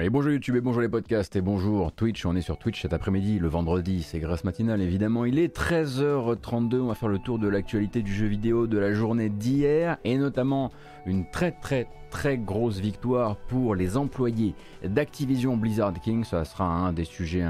Et bonjour YouTube et bonjour les podcasts et bonjour Twitch, on est sur Twitch cet après-midi, le vendredi, c'est grâce matinale évidemment, il est 13h32, on va faire le tour de l'actualité du jeu vidéo de la journée d'hier et notamment une très très très grosse victoire pour les employés d'Activision Blizzard King, ça sera un des sujets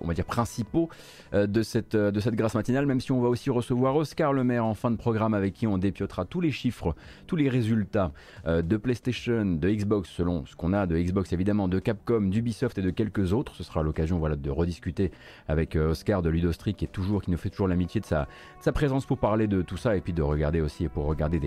on va dire principaux euh, de, cette, euh, de cette grâce matinale, même si on va aussi recevoir Oscar Le Maire en fin de programme avec qui on dépiotera tous les chiffres, tous les résultats euh, de PlayStation, de Xbox, selon ce qu'on a de Xbox évidemment, de Capcom, d'Ubisoft et de quelques autres. Ce sera l'occasion voilà, de rediscuter avec Oscar de Ludostri qui, est toujours, qui nous fait toujours l'amitié de sa, sa présence pour parler de tout ça et puis de regarder aussi et pour regarder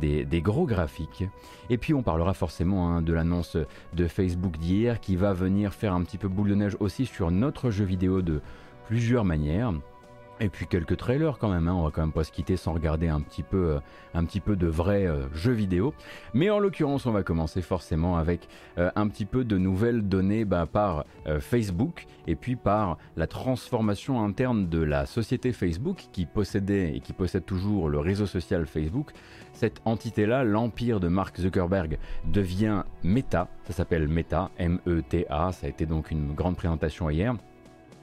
des, des, gros graphiques. Et puis on parlera forcément hein, de l'annonce de Facebook d'hier qui va venir faire un petit peu boule de neige aussi sur notre jeu vidéo de plusieurs manières. Et puis quelques trailers quand même, hein. on va quand même pas se quitter sans regarder un petit peu, euh, un petit peu de vrais euh, jeux vidéo. Mais en l'occurrence, on va commencer forcément avec euh, un petit peu de nouvelles données bah, par Facebook et puis par la transformation interne de la société Facebook qui possédait et qui possède toujours le réseau social Facebook. Cette entité-là, l'empire de Mark Zuckerberg, devient Meta. Ça s'appelle Meta, M-E-T-A. Ça a été donc une grande présentation hier.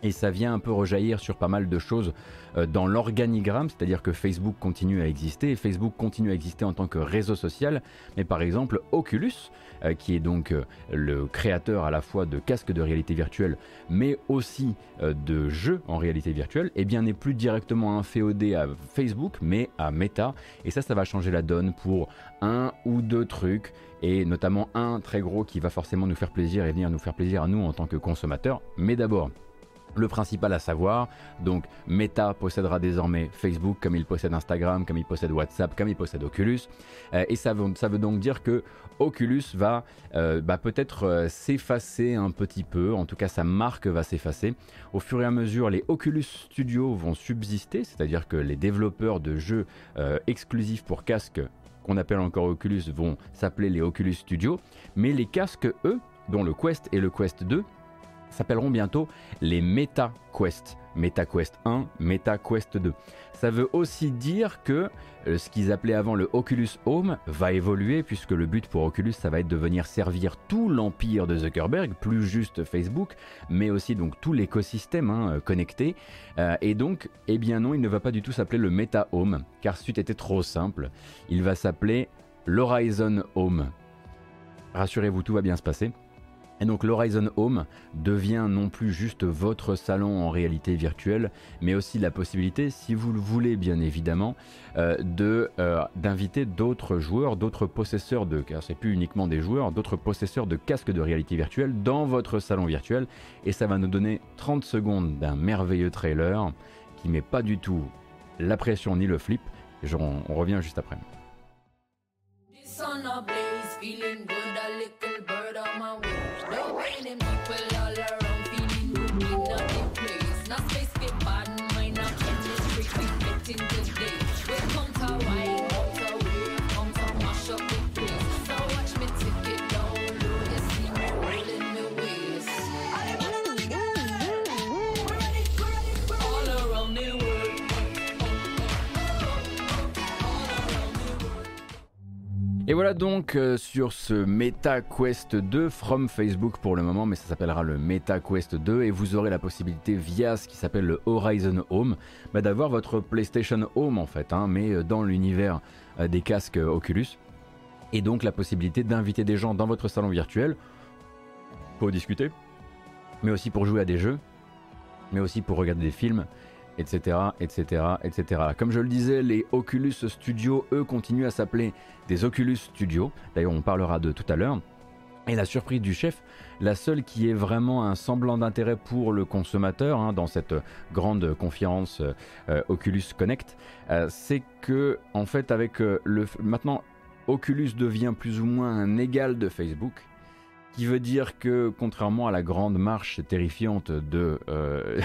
Et ça vient un peu rejaillir sur pas mal de choses euh, dans l'organigramme, c'est-à-dire que Facebook continue à exister, et Facebook continue à exister en tant que réseau social, mais par exemple Oculus, euh, qui est donc euh, le créateur à la fois de casques de réalité virtuelle, mais aussi de jeux en réalité virtuelle, eh bien n'est plus directement inféodé à Facebook, mais à Meta, et ça, ça va changer la donne pour un ou deux trucs, et notamment un très gros qui va forcément nous faire plaisir et venir nous faire plaisir à nous en tant que consommateurs, mais d'abord le principal à savoir, donc Meta possédera désormais Facebook comme il possède Instagram, comme il possède WhatsApp, comme il possède Oculus. Euh, et ça veut, donc dire que Oculus va euh, bah, peut-être euh, s'effacer un petit peu, en tout cas sa marque va s'effacer. Au fur et à mesure, les Oculus Studios vont subsister, c'est-à-dire que les développeurs de jeux exclusifs pour casques qu'on appelle encore Oculus vont s'appeler les Oculus Studios, mais les casques, eux, dont le Quest et le Quest 2, s'appelleront bientôt les Meta Quest. Meta Quest 1, Meta Quest 2. Ça veut aussi dire que euh, ce qu'ils appelaient avant le Oculus Home va évoluer puisque le but pour Oculus ça va être de venir servir tout l'empire de Zuckerberg, plus juste Facebook, mais aussi donc tout l'écosystème hein, euh, connecté. Euh, et donc, eh bien non, il ne va pas du tout s'appeler le Meta Home car c'eût été trop simple. Il va s'appeler l'Horizon Home. Rassurez-vous, tout va bien se passer. Et donc l'Horizon Home devient non plus juste votre salon en réalité virtuelle, mais aussi la possibilité, si vous le voulez bien évidemment, euh, euh, d'inviter d'autres joueurs, d'autres possesseurs de, car c'est plus uniquement des joueurs, d'autres possesseurs de casques de réalité virtuelle dans votre salon virtuel. Et ça va nous donner 30 secondes d'un merveilleux trailer qui met pas du tout la pression ni le flip. on revient juste après. Et voilà donc euh, sur ce Meta Quest 2 from Facebook pour le moment, mais ça s'appellera le Meta Quest 2 et vous aurez la possibilité via ce qui s'appelle le Horizon Home bah, d'avoir votre PlayStation Home en fait, hein, mais euh, dans l'univers euh, des casques Oculus. Et donc la possibilité d'inviter des gens dans votre salon virtuel pour discuter, mais aussi pour jouer à des jeux, mais aussi pour regarder des films etc., etc., etc. Comme je le disais, les Oculus Studios, eux, continuent à s'appeler des Oculus Studios. D'ailleurs, on parlera de tout à l'heure. Et la surprise du chef, la seule qui est vraiment un semblant d'intérêt pour le consommateur hein, dans cette grande conférence euh, Oculus Connect, euh, c'est que en fait avec euh, le maintenant Oculus devient plus ou moins un égal de Facebook qui veut dire que, contrairement à la grande marche terrifiante de, euh,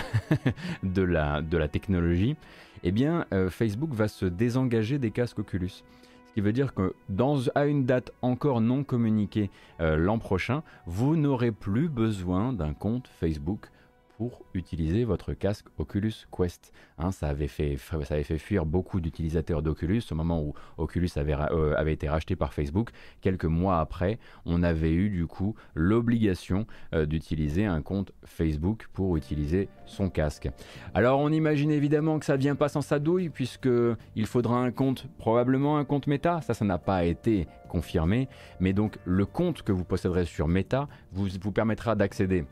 la technologie, eh bien, euh, Facebook va se désengager des casques Oculus. Ce qui veut dire que, dans, à une date encore non communiquée euh, l'an prochain, vous n'aurez plus besoin d'un compte Facebook pour utiliser votre casque Oculus Quest. Hein, ça, avait fait, ça avait fait fuir beaucoup d'utilisateurs d'Oculus au moment où Oculus avait, euh, avait, été racheté par Facebook. Quelques mois après, on avait eu du coup l'obligation euh, d'utiliser un compte Facebook pour utiliser son casque. Alors on imagine évidemment que ça ne vient pas sans sa douille puisque il faudra un compte, probablement un compte Meta. Ça, ça n'a pas été confirmé, mais donc le compte que vous posséderez sur Meta vous permettra d'accéder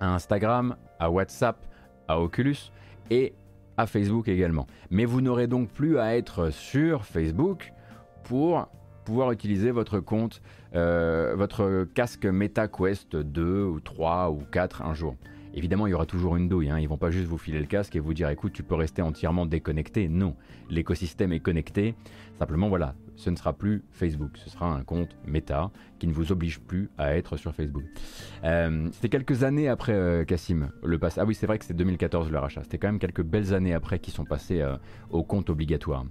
à Instagram, à WhatsApp, à Oculus et à Facebook également. Mais vous n'aurez donc plus à être sur Facebook pour pouvoir utiliser votre compte, euh, votre casque MetaQuest 2 ou 3 ou 4 un jour. Évidemment, il y aura toujours une douille. Hein. Ils vont pas juste vous filer le casque et vous dire écoute, tu peux rester entièrement déconnecté. Non, l'écosystème est connecté. Simplement, voilà, ce ne sera plus Facebook. Ce sera un compte Meta qui ne vous oblige plus à être sur Facebook. Euh, c'était quelques années après euh, Cassim, le pass. Ah oui, c'est vrai que c'est 2014 le rachat. C'était quand même quelques belles années après qui sont passées euh, au compte obligatoire.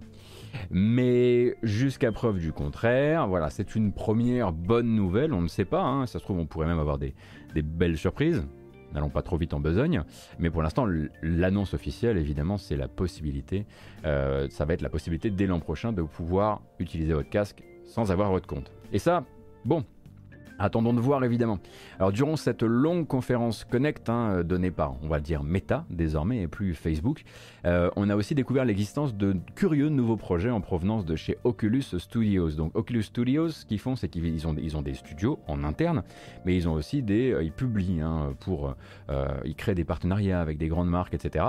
Mais jusqu'à preuve du contraire, voilà, c'est une première bonne nouvelle. On ne sait pas, hein. ça se trouve, on pourrait même avoir des belles surprises. N'allons pas trop vite en besogne, mais pour l'instant, l'annonce officielle, évidemment, c'est la possibilité, euh, ça va être la possibilité dès l'an prochain de pouvoir utiliser votre casque sans avoir votre compte. Et ça, bon, Attendons de voir évidemment. Alors durant cette longue conférence Connect hein, donnée par, on va dire Meta désormais et plus Facebook, euh, on a aussi découvert l'existence de curieux nouveaux projets en provenance de chez Oculus Studios. Donc Oculus Studios, ce qu'ils font, c'est qu'ils ont, ils ont des studios en interne, mais ils ont aussi des, euh, ils publient hein, pour, euh, ils créent des partenariats avec des grandes marques, etc.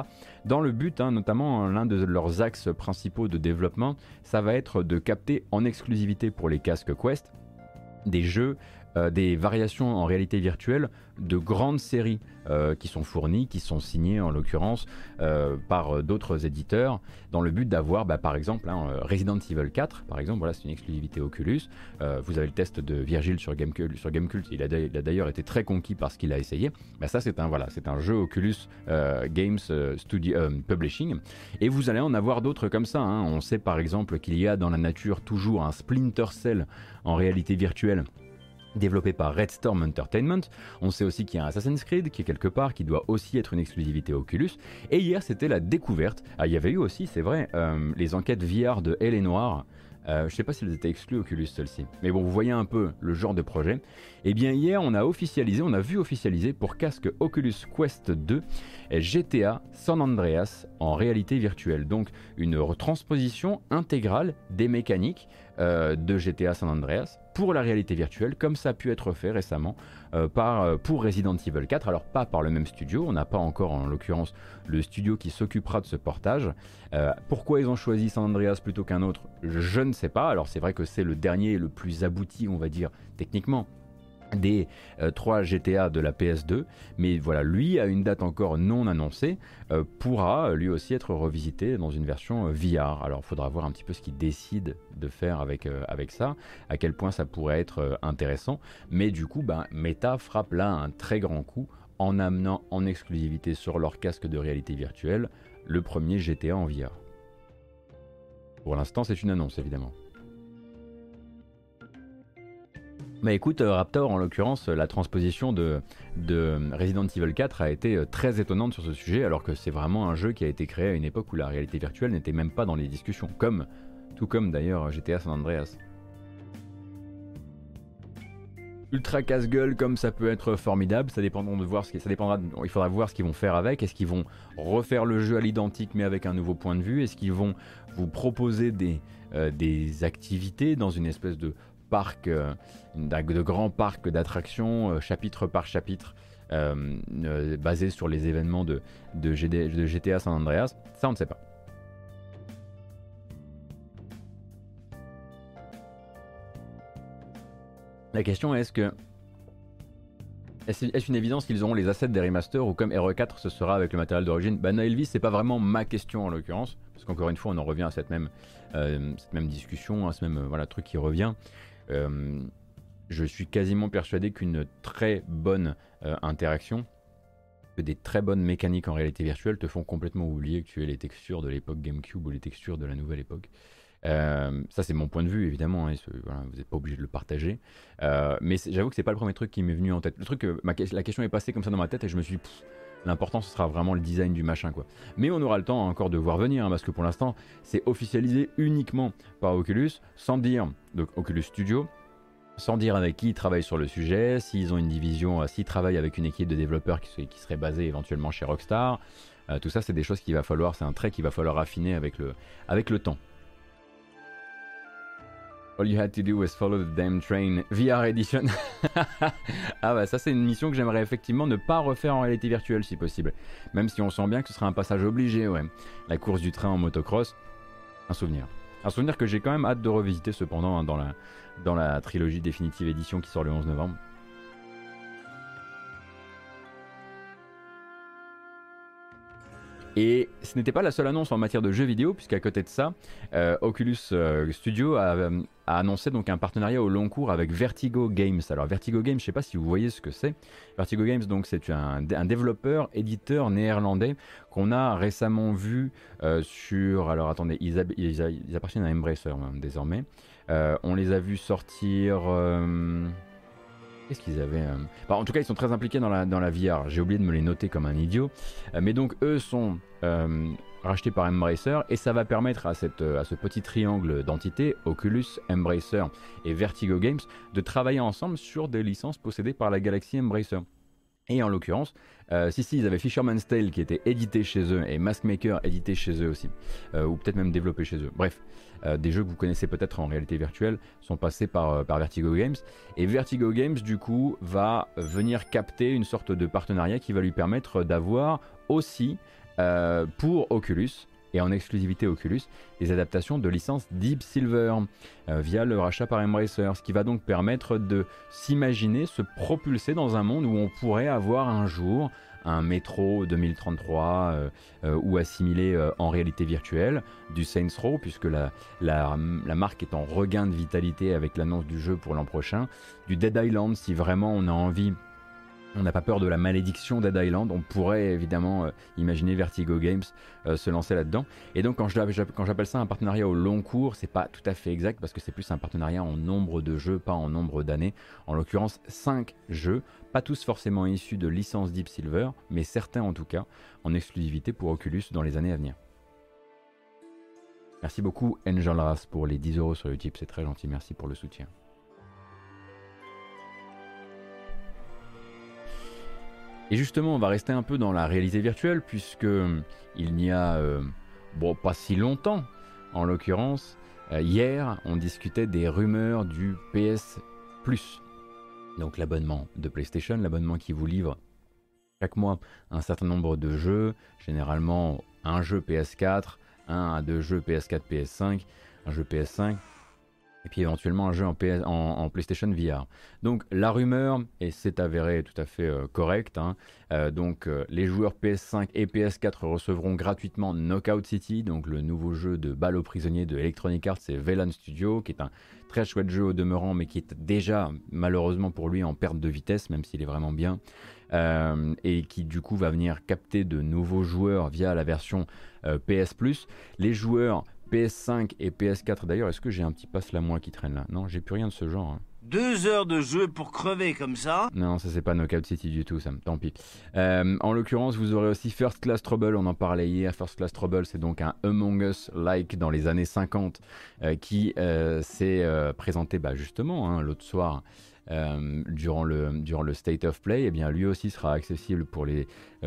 Dans le but, hein, notamment l'un de leurs axes principaux de développement, ça va être de capter en exclusivité pour les casques Quest des jeux euh, des variations en réalité virtuelle de grandes séries euh, qui sont fournies, qui sont signées en l'occurrence euh, par d'autres éditeurs, dans le but d'avoir bah, par exemple hein, Resident Evil 4, par exemple, voilà, c'est une exclusivité Oculus. vous avez le test de Virgile sur Gamecult, il a d'ailleurs été très conquis par ce qu'il a essayé. Bah, ça c'est un, voilà, un jeu Oculus Games Publishing, et vous allez en avoir d'autres comme ça. Hein. On sait par exemple qu'il y a dans la nature toujours un Splinter Cell en réalité virtuelle développé par Red Storm Entertainment. On sait aussi qu'il y a un Assassin's Creed qui est quelque part, qui doit aussi être une exclusivité Oculus. Et hier, c'était la découverte. Ah, il y avait eu aussi, c'est vrai, euh, les enquêtes VR de Elle et Noir. Euh, je sais pas s'ils étaient exclus Oculus celles-ci. Mais bon, vous voyez un peu le genre de projet. Et eh bien hier, on a officialisé, on a vu officialiser pour casque Oculus Quest 2 GTA San Andreas en réalité virtuelle. Donc une retransposition intégrale des mécaniques euh, de GTA San Andreas pour la réalité virtuelle, comme ça a pu être fait récemment euh, par, euh, pour Resident Evil 4. Alors pas par le même studio, on n'a pas encore en l'occurrence le studio qui s'occupera de ce portage. pourquoi ils ont choisi San Andreas plutôt qu'un autre, je ne sais pas. Alors c'est vrai que c'est le dernier et le plus abouti, on va dire, techniquement des euh, trois GTA de la PS2, mais voilà, lui a une date encore non annoncée, euh, pourra lui aussi être revisité dans une version euh, VR. Alors il faudra voir un petit peu ce qu'il décide de faire avec, avec ça, à quel point ça pourrait être intéressant, mais du coup, ben, Meta frappe là un très grand coup en amenant en exclusivité sur leur casque de réalité virtuelle le premier GTA en VR. Pour l'instant, c'est une annonce évidemment. Mais écoute, euh, Raptor, en l'occurrence, la transposition de, Resident Evil 4 a été euh, très étonnante sur ce sujet, alors que c'est vraiment un jeu qui a été créé à une époque où la réalité virtuelle n'était même pas dans les discussions, comme, tout comme d'ailleurs GTA San Andreas. Ultra casse-gueule comme ça peut être formidable, ça dépendra de voir ce ça dépendra, il faudra voir ce qu'ils vont faire avec. Est-ce qu'ils vont refaire le jeu à l'identique mais avec un nouveau point de vue? Est-ce qu'ils vont vous proposer euh, des activités dans une espèce de euh, de grands parcs d'attractions, euh, chapitre par chapitre, euh, basés sur les événements de, GTA San Andreas. Ça, on ne sait pas. La question est est-ce que est-ce une évidence qu'ils auront les assets des remasters ou comme RE4 ce sera avec le matériel d'origine? Bah Elvis, c'est pas vraiment ma question en l'occurrence, parce qu'encore une fois on en revient à cette même, discussion, à ce même truc qui revient. Euh, je suis quasiment persuadé qu'une très bonne euh, interaction, que des très bonnes mécaniques en réalité virtuelle te font complètement oublier que tu es les textures de l'époque GameCube ou les textures de la nouvelle époque. Euh, ça, c'est mon point de vue, évidemment. Hein, vous n'êtes pas obligé de le partager. mais j'avoue que c'est pas le premier truc qui m'est venu en tête. Le truc, la question est passée comme ça dans ma tête et je me suis L'important ce sera vraiment le design du machin. Mais on aura le temps encore de voir venir hein, parce que pour l'instant c'est officialisé uniquement par Oculus sans dire donc Oculus Studio sans dire avec qui ils travaillent sur le sujet, s'ils ont une division, euh, s'ils travaillent avec une équipe de développeurs qui, serait basée éventuellement chez Rockstar. Euh, tout ça c'est des choses qu'il va falloir, c'est un trait qu'il va falloir affiner avec le temps. All you had to do was follow the damn train. VR Edition. ah bah ça c'est une mission que j'aimerais effectivement ne pas refaire en réalité virtuelle si possible. Même si on sent bien que ce sera un passage obligé, ouais. La course du train en motocross. Un souvenir. Un souvenir que j'ai quand même hâte de revisiter cependant hein, dans, la, dans la trilogie définitive édition qui sort le 11 novembre. Et ce n'était pas la seule annonce en matière de jeux vidéo, puisqu'à côté de ça, euh, Oculus euh, Studio euh, a, annoncé donc un partenariat au long cours avec Vertigo Games. Alors Vertigo Games, je ne sais pas si vous voyez ce que c'est. Vertigo Games, donc c'est un, développeur, éditeur néerlandais qu'on a récemment vu sur. Alors attendez, ils, appartiennent à Embracer hein, désormais. on les a vus sortir. Qu'est-ce qu'ils avaient euh, bah, En tout cas, ils sont très impliqués dans la, dans la VR. J'ai oublié de me les noter comme un idiot. Euh, mais donc, eux sont euh, rachetés par Embracer et ça va permettre à, ce petit triangle d'entités, Oculus, Embracer et Vertigo Games, de travailler ensemble sur des licences possédées par la galaxie Embracer. Et en l'occurrence, si si, ils avaient Fisherman's Tale qui était édité chez eux et Maskmaker édité chez eux aussi, ou peut-être même développé chez eux. Bref, euh, des jeux que vous connaissez peut-être en réalité virtuelle sont passés par, euh, Vertigo Games. Et Vertigo Games, du coup, va venir capter une sorte de partenariat qui va lui permettre d'avoir aussi euh, pour Oculus et en exclusivité Oculus des adaptations de licences Deep Silver via le rachat par Embracer, ce qui va donc permettre de s'imaginer se propulser dans un monde où on pourrait avoir un jour un métro 2033 euh, euh, ou assimilé euh, en réalité virtuelle, du Saints Row, puisque la, marque est en regain de vitalité avec l'annonce du jeu pour l'an prochain, du Dead Island si vraiment on a envie on n'a pas peur de la malédiction Dead Island. On pourrait évidemment imaginer Vertigo Games se lancer là-dedans. Et donc quand j'appelle ça un partenariat au long cours, c'est pas tout à fait exact parce que c'est plus un partenariat en nombre de jeux, pas en nombre d'années. En l'occurrence, 5 jeux pas tous forcément issus de licences Deep Silver, mais certains en tout cas, en exclusivité pour Oculus dans les années à venir. Merci beaucoup Angel Ras pour les 10 euros sur YouTube, c'est très gentil, merci pour le soutien. Et justement, on va rester un peu dans la réalité virtuelle, puisque il n'y a euh, pas si longtemps, en l'occurrence, euh, hier, on discutait des rumeurs du PS Plus. Donc l'abonnement de PlayStation, l'abonnement qui vous livre chaque mois un certain nombre de jeux, généralement un jeu PS4, un à deux jeux PS4, PS5, un jeu PS5, et puis éventuellement un jeu en, en, PlayStation VR. Donc la rumeur, et c'est avéré tout à fait euh, correct, hein, euh, donc euh, les joueurs PS5 et PS4 recevront gratuitement Knockout City, donc le nouveau jeu de balle aux prisonniers de Electronic Arts et Velan Studio, qui est un très chouette jeu au demeurant, mais qui est déjà malheureusement pour lui en perte de vitesse, même s'il est vraiment bien, et qui du coup va venir capter de nouveaux joueurs via la version PS Plus. Les joueurs PS5 et PS4 d'ailleurs, est-ce que j'ai un petit passe la moi qui traîne là? Non, j'ai plus rien de ce genre. Hein. Deux heures de jeu pour crever comme ça Non, ça c'est pas Knockout City du tout, ça, tant pis. Euh, en l'occurrence, vous aurez aussi First Class Trouble, on en parlait hier. First Class Trouble, c'est donc un Among Us-like dans les années 50 euh, qui euh, s'est présenté bah, justement hein, l'autre soir. Durant, le, durant le State of Play, eh bien lui aussi sera accessible pour les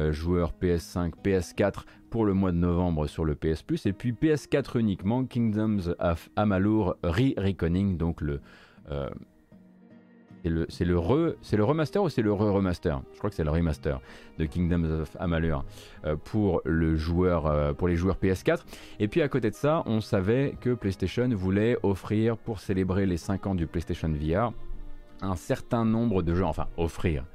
joueurs PS5, PS4 pour le mois de novembre sur le PS Plus, et puis PS4 uniquement, Kingdoms of Amalur Re-Reckoning, donc le c'est le, le remaster ou c'est le re-remaster? Je crois que c'est le remaster de Kingdoms of Amalur euh, pour, le joueur, euh, pour les joueurs PS4. Et puis à côté de ça, on savait que PlayStation voulait offrir, pour célébrer les 5 ans du PlayStation VR, un certain nombre de jeux, enfin offrir,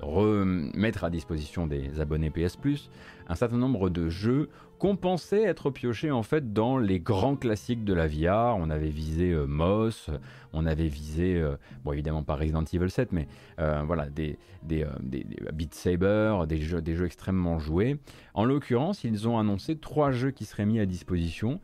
remettre à disposition des abonnés PS Plus un certain nombre de jeux qu'on pensait être piochés en fait dans les grands classiques de la VR. On avait visé euh, Moss, on avait visé, euh, bon évidemment pas Resident Evil 7, mais euh, voilà, des, des, des, Beat Saber, des jeux, des jeux extrêmement joués. En l'occurrence, ils ont annoncé trois jeux qui seraient mis à disposition,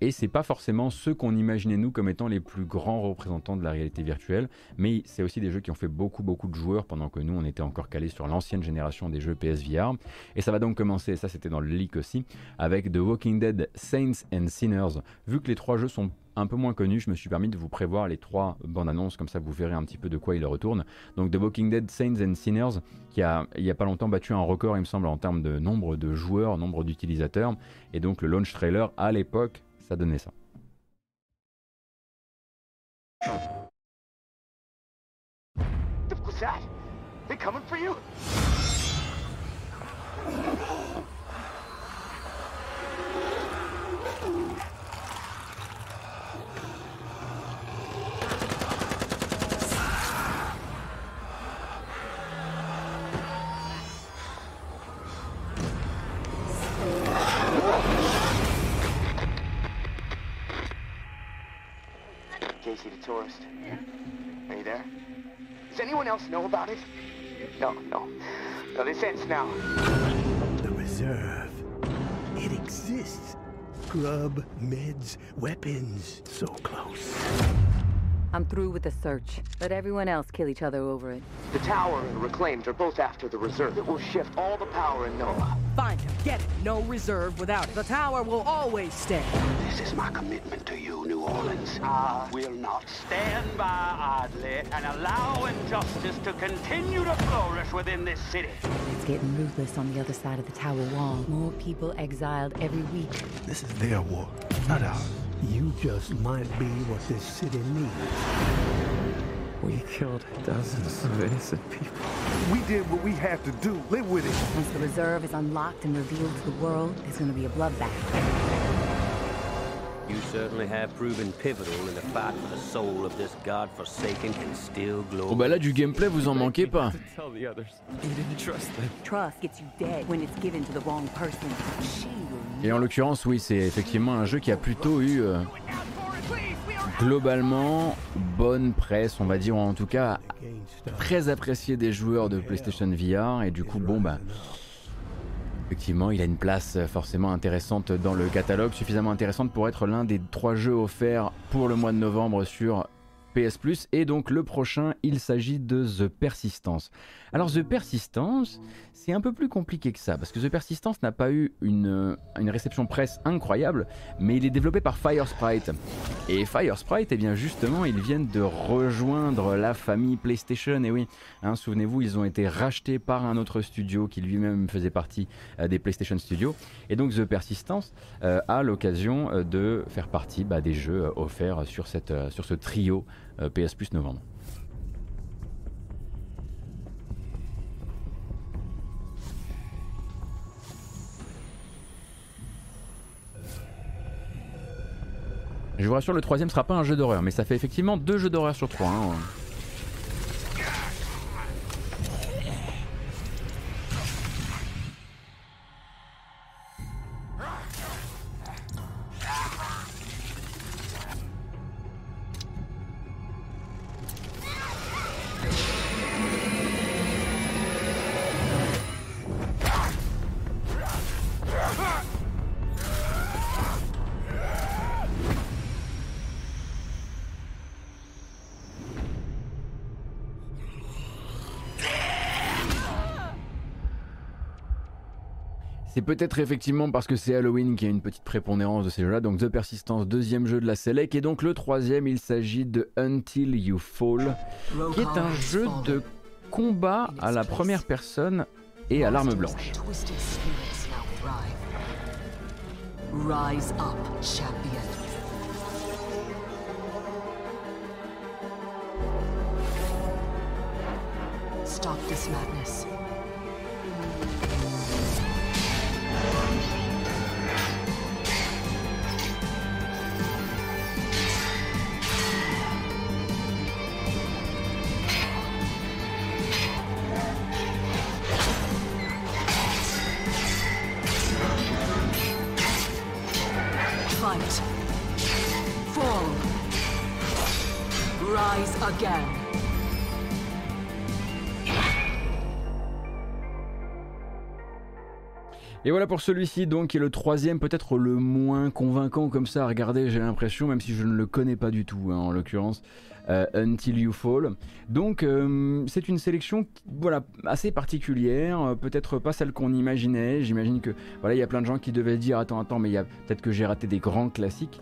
et c'est pas forcément ceux qu'on imaginait nous comme étant les plus grands représentants de la réalité virtuelle, mais c'est aussi des jeux qui ont fait beaucoup beaucoup de joueurs pendant que nous on était encore calés sur l'ancienne génération des jeux PSVR. Et ça va donc commencer, ça c'était dans le leak aussi, avec The Walking Dead Saints and Sinners. Vu que les trois jeux sont un peu moins connus, je me suis permis de vous prévoir les trois bandes annonces, comme ça vous verrez un petit peu de quoi il retourne. Donc The Walking Dead Saints and Sinners, qui a il n'y a pas longtemps battu un record, il me semble, en termes de nombre de joueurs, nombre d'utilisateurs. Et donc le launch trailer, à l'époque, ça donnait ça. Casey the tourist. Are you there? Does anyone else know about it? No, no. No, this ends now. The reserve. It exists. Grub, meds, weapons. So close. I'm through with the search. Let everyone else kill each other over it. The tower and the reclaimed are both after the reserve. It will shift all the power in NOAA. Find him. Get it. No reserve without it. The tower will always stay. This is my commitment to you, New Orleans. I will not stand by idly and allow injustice to continue to flourish within this city. It's getting ruthless on the other side of the tower wall. More people exiled every week. This is their war, not ours. You just might be what this city needs. We killed dozens of innocent people. We did what we had to do. Live with it. Once the reserve is unlocked and revealed to the world, there's going to be a bloodbath. You certainly have proven pivotal in the fight for the soul of this godforsaken and still glorious. Oh bah là du gameplay vous en manquez pas. Tell the others. You didn't trust them. Trust gets you dead when it's given to the wrong person. She will Et en l'occurrence, oui, c'est effectivement un jeu qui a plutôt eu euh, globalement bonne presse, on va dire, ou en tout cas très apprécié des joueurs de PlayStation VR. Et du coup, bon, bah, effectivement, il a une place forcément intéressante dans le catalogue, suffisamment intéressante pour être l'un des trois jeux offerts pour le mois de novembre sur PS. Et donc le prochain, il s'agit de The Persistence. Alors The Persistence, c'est un peu plus compliqué que ça, parce que The Persistence n'a pas eu une, une réception presse incroyable, mais il est développé par Firesprite. Et Firesprite, eh bien justement, ils viennent de rejoindre la famille PlayStation. Et oui, hein, souvenez-vous, ils ont été rachetés par un autre studio qui lui-même faisait partie euh, des PlayStation Studios. Et donc The Persistence euh, a l'occasion euh, de faire partie bah, des jeux euh, offerts sur, cette, euh, sur ce trio euh, PS Plus novembre. Je vous rassure, le troisième sera pas un jeu d'horreur, mais ça fait effectivement deux jeux d'horreur sur trois. hein. Peut-être effectivement parce que c'est Halloween qu'il y a une petite prépondérance de ces jeux-là. Donc The Persistence, deuxième jeu de la Select. Et donc le troisième, il s'agit de Until You Fall, qui est un jeu de combat à la première personne et à l'arme blanche. Stop this madness. Fight. Fall. Rise again. Et voilà pour celui-ci donc qui est le troisième, peut-être le moins convaincant comme ça à regarder, j'ai l'impression, même si je ne le connais pas du tout hein, en l'occurrence. Euh, Until You Fall. Donc euh, c'est une sélection voilà, assez particulière, euh, peut-être pas celle qu'on imaginait. J'imagine que voilà, il y a plein de gens qui devaient dire attends attends mais il y a peut-être que j'ai raté des grands classiques.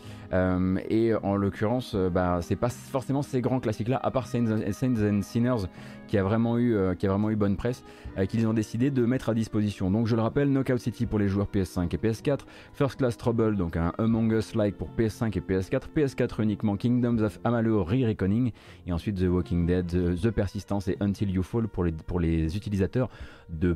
et en l'occurrence, bah, c'est pas forcément ces grands classiques-là, à part Saints, and Sinners, qui a vraiment eu, qui a vraiment eu bonne presse, qu'ils ont décidé de mettre à disposition. Donc je le rappelle, Knockout City pour les joueurs PS5 et PS4, First Class Trouble, donc un Among Us-like pour PS5 et PS4, PS4 uniquement Kingdoms of Amalur Re-Reckoning et ensuite The Walking Dead, The, Persistence et Until You Fall pour les, pour les utilisateurs de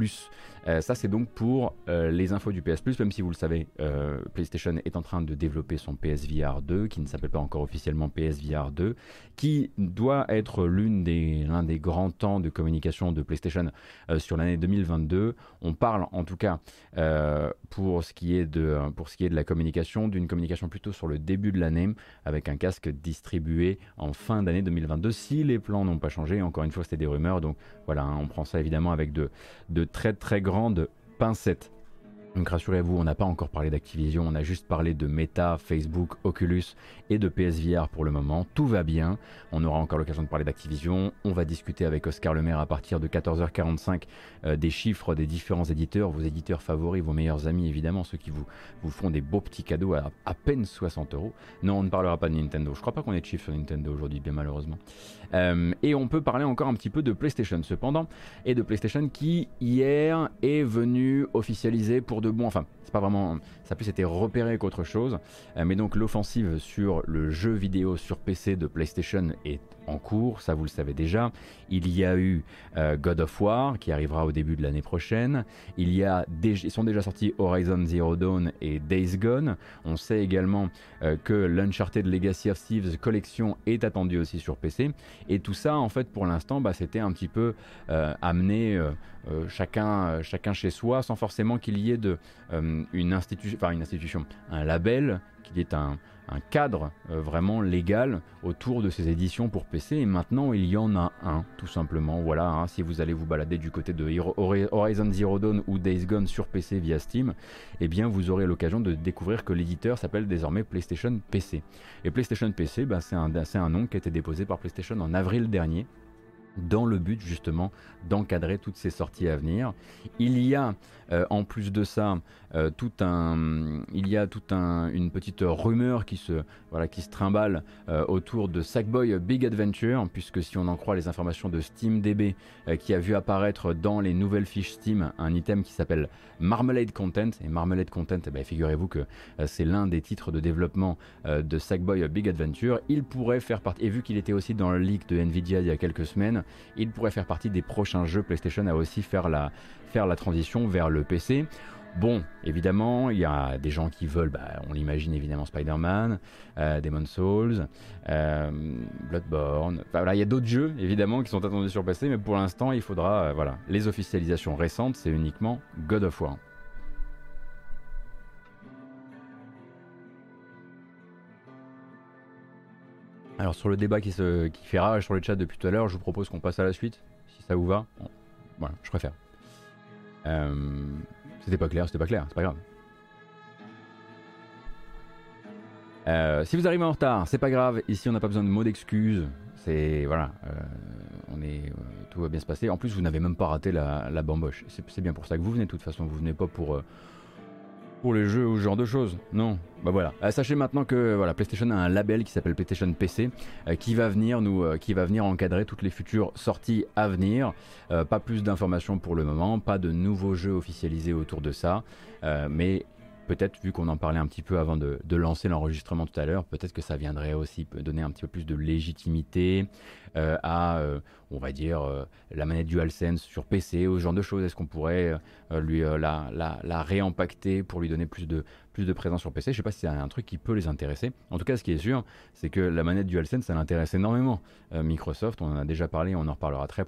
PS euh, ça, c'est donc pour euh, les infos du PS Plus, même si vous le savez, euh, PlayStation est en train de développer son PSVR 2, qui ne s'appelle pas encore officiellement PSVR 2, qui doit être des, l'un des grands temps de communication de PlayStation sur l'année 2022. On parle en tout cas pour, ce qui est de, pour ce qui est de la communication, d'une communication plutôt sur le début de l'année, avec un casque distribué en fin d'année 2022, si les plans n'ont pas changé. Encore une fois, c'était des rumeurs, donc voilà, hein, on prend ça évidemment avec de, de très très grandes pincettes. Donc rassurez-vous, on n'a pas encore parlé d'Activision, on a juste parlé de Meta, Facebook, Oculus et de PSVR pour le moment. Tout va bien, on aura encore l'occasion de parler d'Activision. On va discuter avec Oscar Lemaire à partir de 14h45 euh, des chiffres des différents éditeurs, vos éditeurs favoris, vos meilleurs amis évidemment, ceux qui vous, font des beaux petits cadeaux à à peine 60 euros. Non, on ne parlera pas de Nintendo. Je crois pas qu'on ait de chiffres sur Nintendo aujourd'hui, bien malheureusement. Euh, et on peut parler encore un petit peu de PlayStation cependant, et de PlayStation qui hier est venu officialiser pour de bon, enfin c'est pas vraiment, ça a plus été repéré qu'autre chose, euh, mais donc l'offensive sur le jeu vidéo sur PC de PlayStation est en cours, ça vous le savez déjà. Il y a eu euh, God of War qui arrivera au début de l'année prochaine. Il y a ils sont déjà sortis Horizon Zero Dawn et Days Gone. On sait également euh, que l'Uncharted Legacy of Thieves collection est attendue aussi sur PC. Et tout ça, en fait, pour l'instant, bah, c'était un petit peu euh, amené chacun, chacun chez soi, sans forcément qu'il y ait de, une, institution, enfin, une institution, un label, qu'il y ait un, un cadre euh, vraiment légal autour de ces éditions pour PC et maintenant il y en a un tout simplement. Voilà hein, si vous allez vous balader du côté de Horizon Zero Dawn ou Days Gone sur PC via Steam eh bien vous aurez l'occasion de découvrir que l'éditeur s'appelle désormais PlayStation PC et PlayStation PC bah, c'est un, un nom qui a été déposé par PlayStation en avril dernier dans le but justement d'encadrer toutes ces sorties à venir. Il y a euh, en plus de ça euh, tout un, il y a toute un, une petite rumeur qui se, voilà, qui se trimballe euh, autour de Sackboy Big Adventure, puisque si on en croit les informations de SteamDB, qui a vu apparaître dans les nouvelles fiches Steam un item qui s'appelle Marmalade Content, et Marmalade Content, eh ben, figurez-vous que c'est l'un des titres de développement de Sackboy Big Adventure, il pourrait faire partie, et vu qu'il était aussi dans le leak de Nvidia il y a quelques semaines, il pourrait faire partie des prochains jeux PlayStation à aussi faire la, transition vers le PC. Bon, évidemment, il y a des gens qui veulent, bah, on l'imagine évidemment Spider-Man, euh, Demon's Souls, euh, Bloodborne. il y a d'autres jeux évidemment qui sont attendus sur PC, mais pour l'instant, il faudra, euh, voilà, les officialisations récentes, c'est uniquement God of War. Alors sur le débat qui, se, qui fait rage sur le chat depuis tout à l'heure, je vous propose qu'on passe à la suite, si ça vous va. voilà, je préfère. Euh, c'était pas clair, c'était pas clair, c'est pas grave. Euh, si vous arrivez en retard, c'est pas grave. Ici, on n'a pas besoin de mots d'excuses. C'est voilà, euh, on est, tout va bien se passer. En plus, vous n'avez même pas raté la, la bamboche. C'est bien pour ça que vous venez. De toute façon, vous venez pas pour pour les jeux ou ce genre de choses. Non. Bah voilà. Euh, sachez maintenant que voilà, PlayStation a un label qui s'appelle PlayStation PC euh, qui va venir nous, euh, qui va venir encadrer toutes les futures sorties à venir. pas plus d'informations pour le moment, pas de nouveaux jeux officialisés autour de ça, mais peut-être, vu qu'on en parlait un petit peu avant de, lancer l'enregistrement tout à l'heure, peut-être que ça viendrait aussi donner un petit peu plus de légitimité euh, à, euh, on va dire, euh, la manette DualSense sur PC, ce genre de choses. Est-ce qu'on pourrait la, la, réempacter pour lui donner plus de, présence sur PC Je sais pas si c'est un truc qui peut les intéresser. En tout cas, ce qui est sûr, c'est que la manette DualSense, ça l'intéresse énormément. Microsoft, on en a déjà parlé, on en reparlera très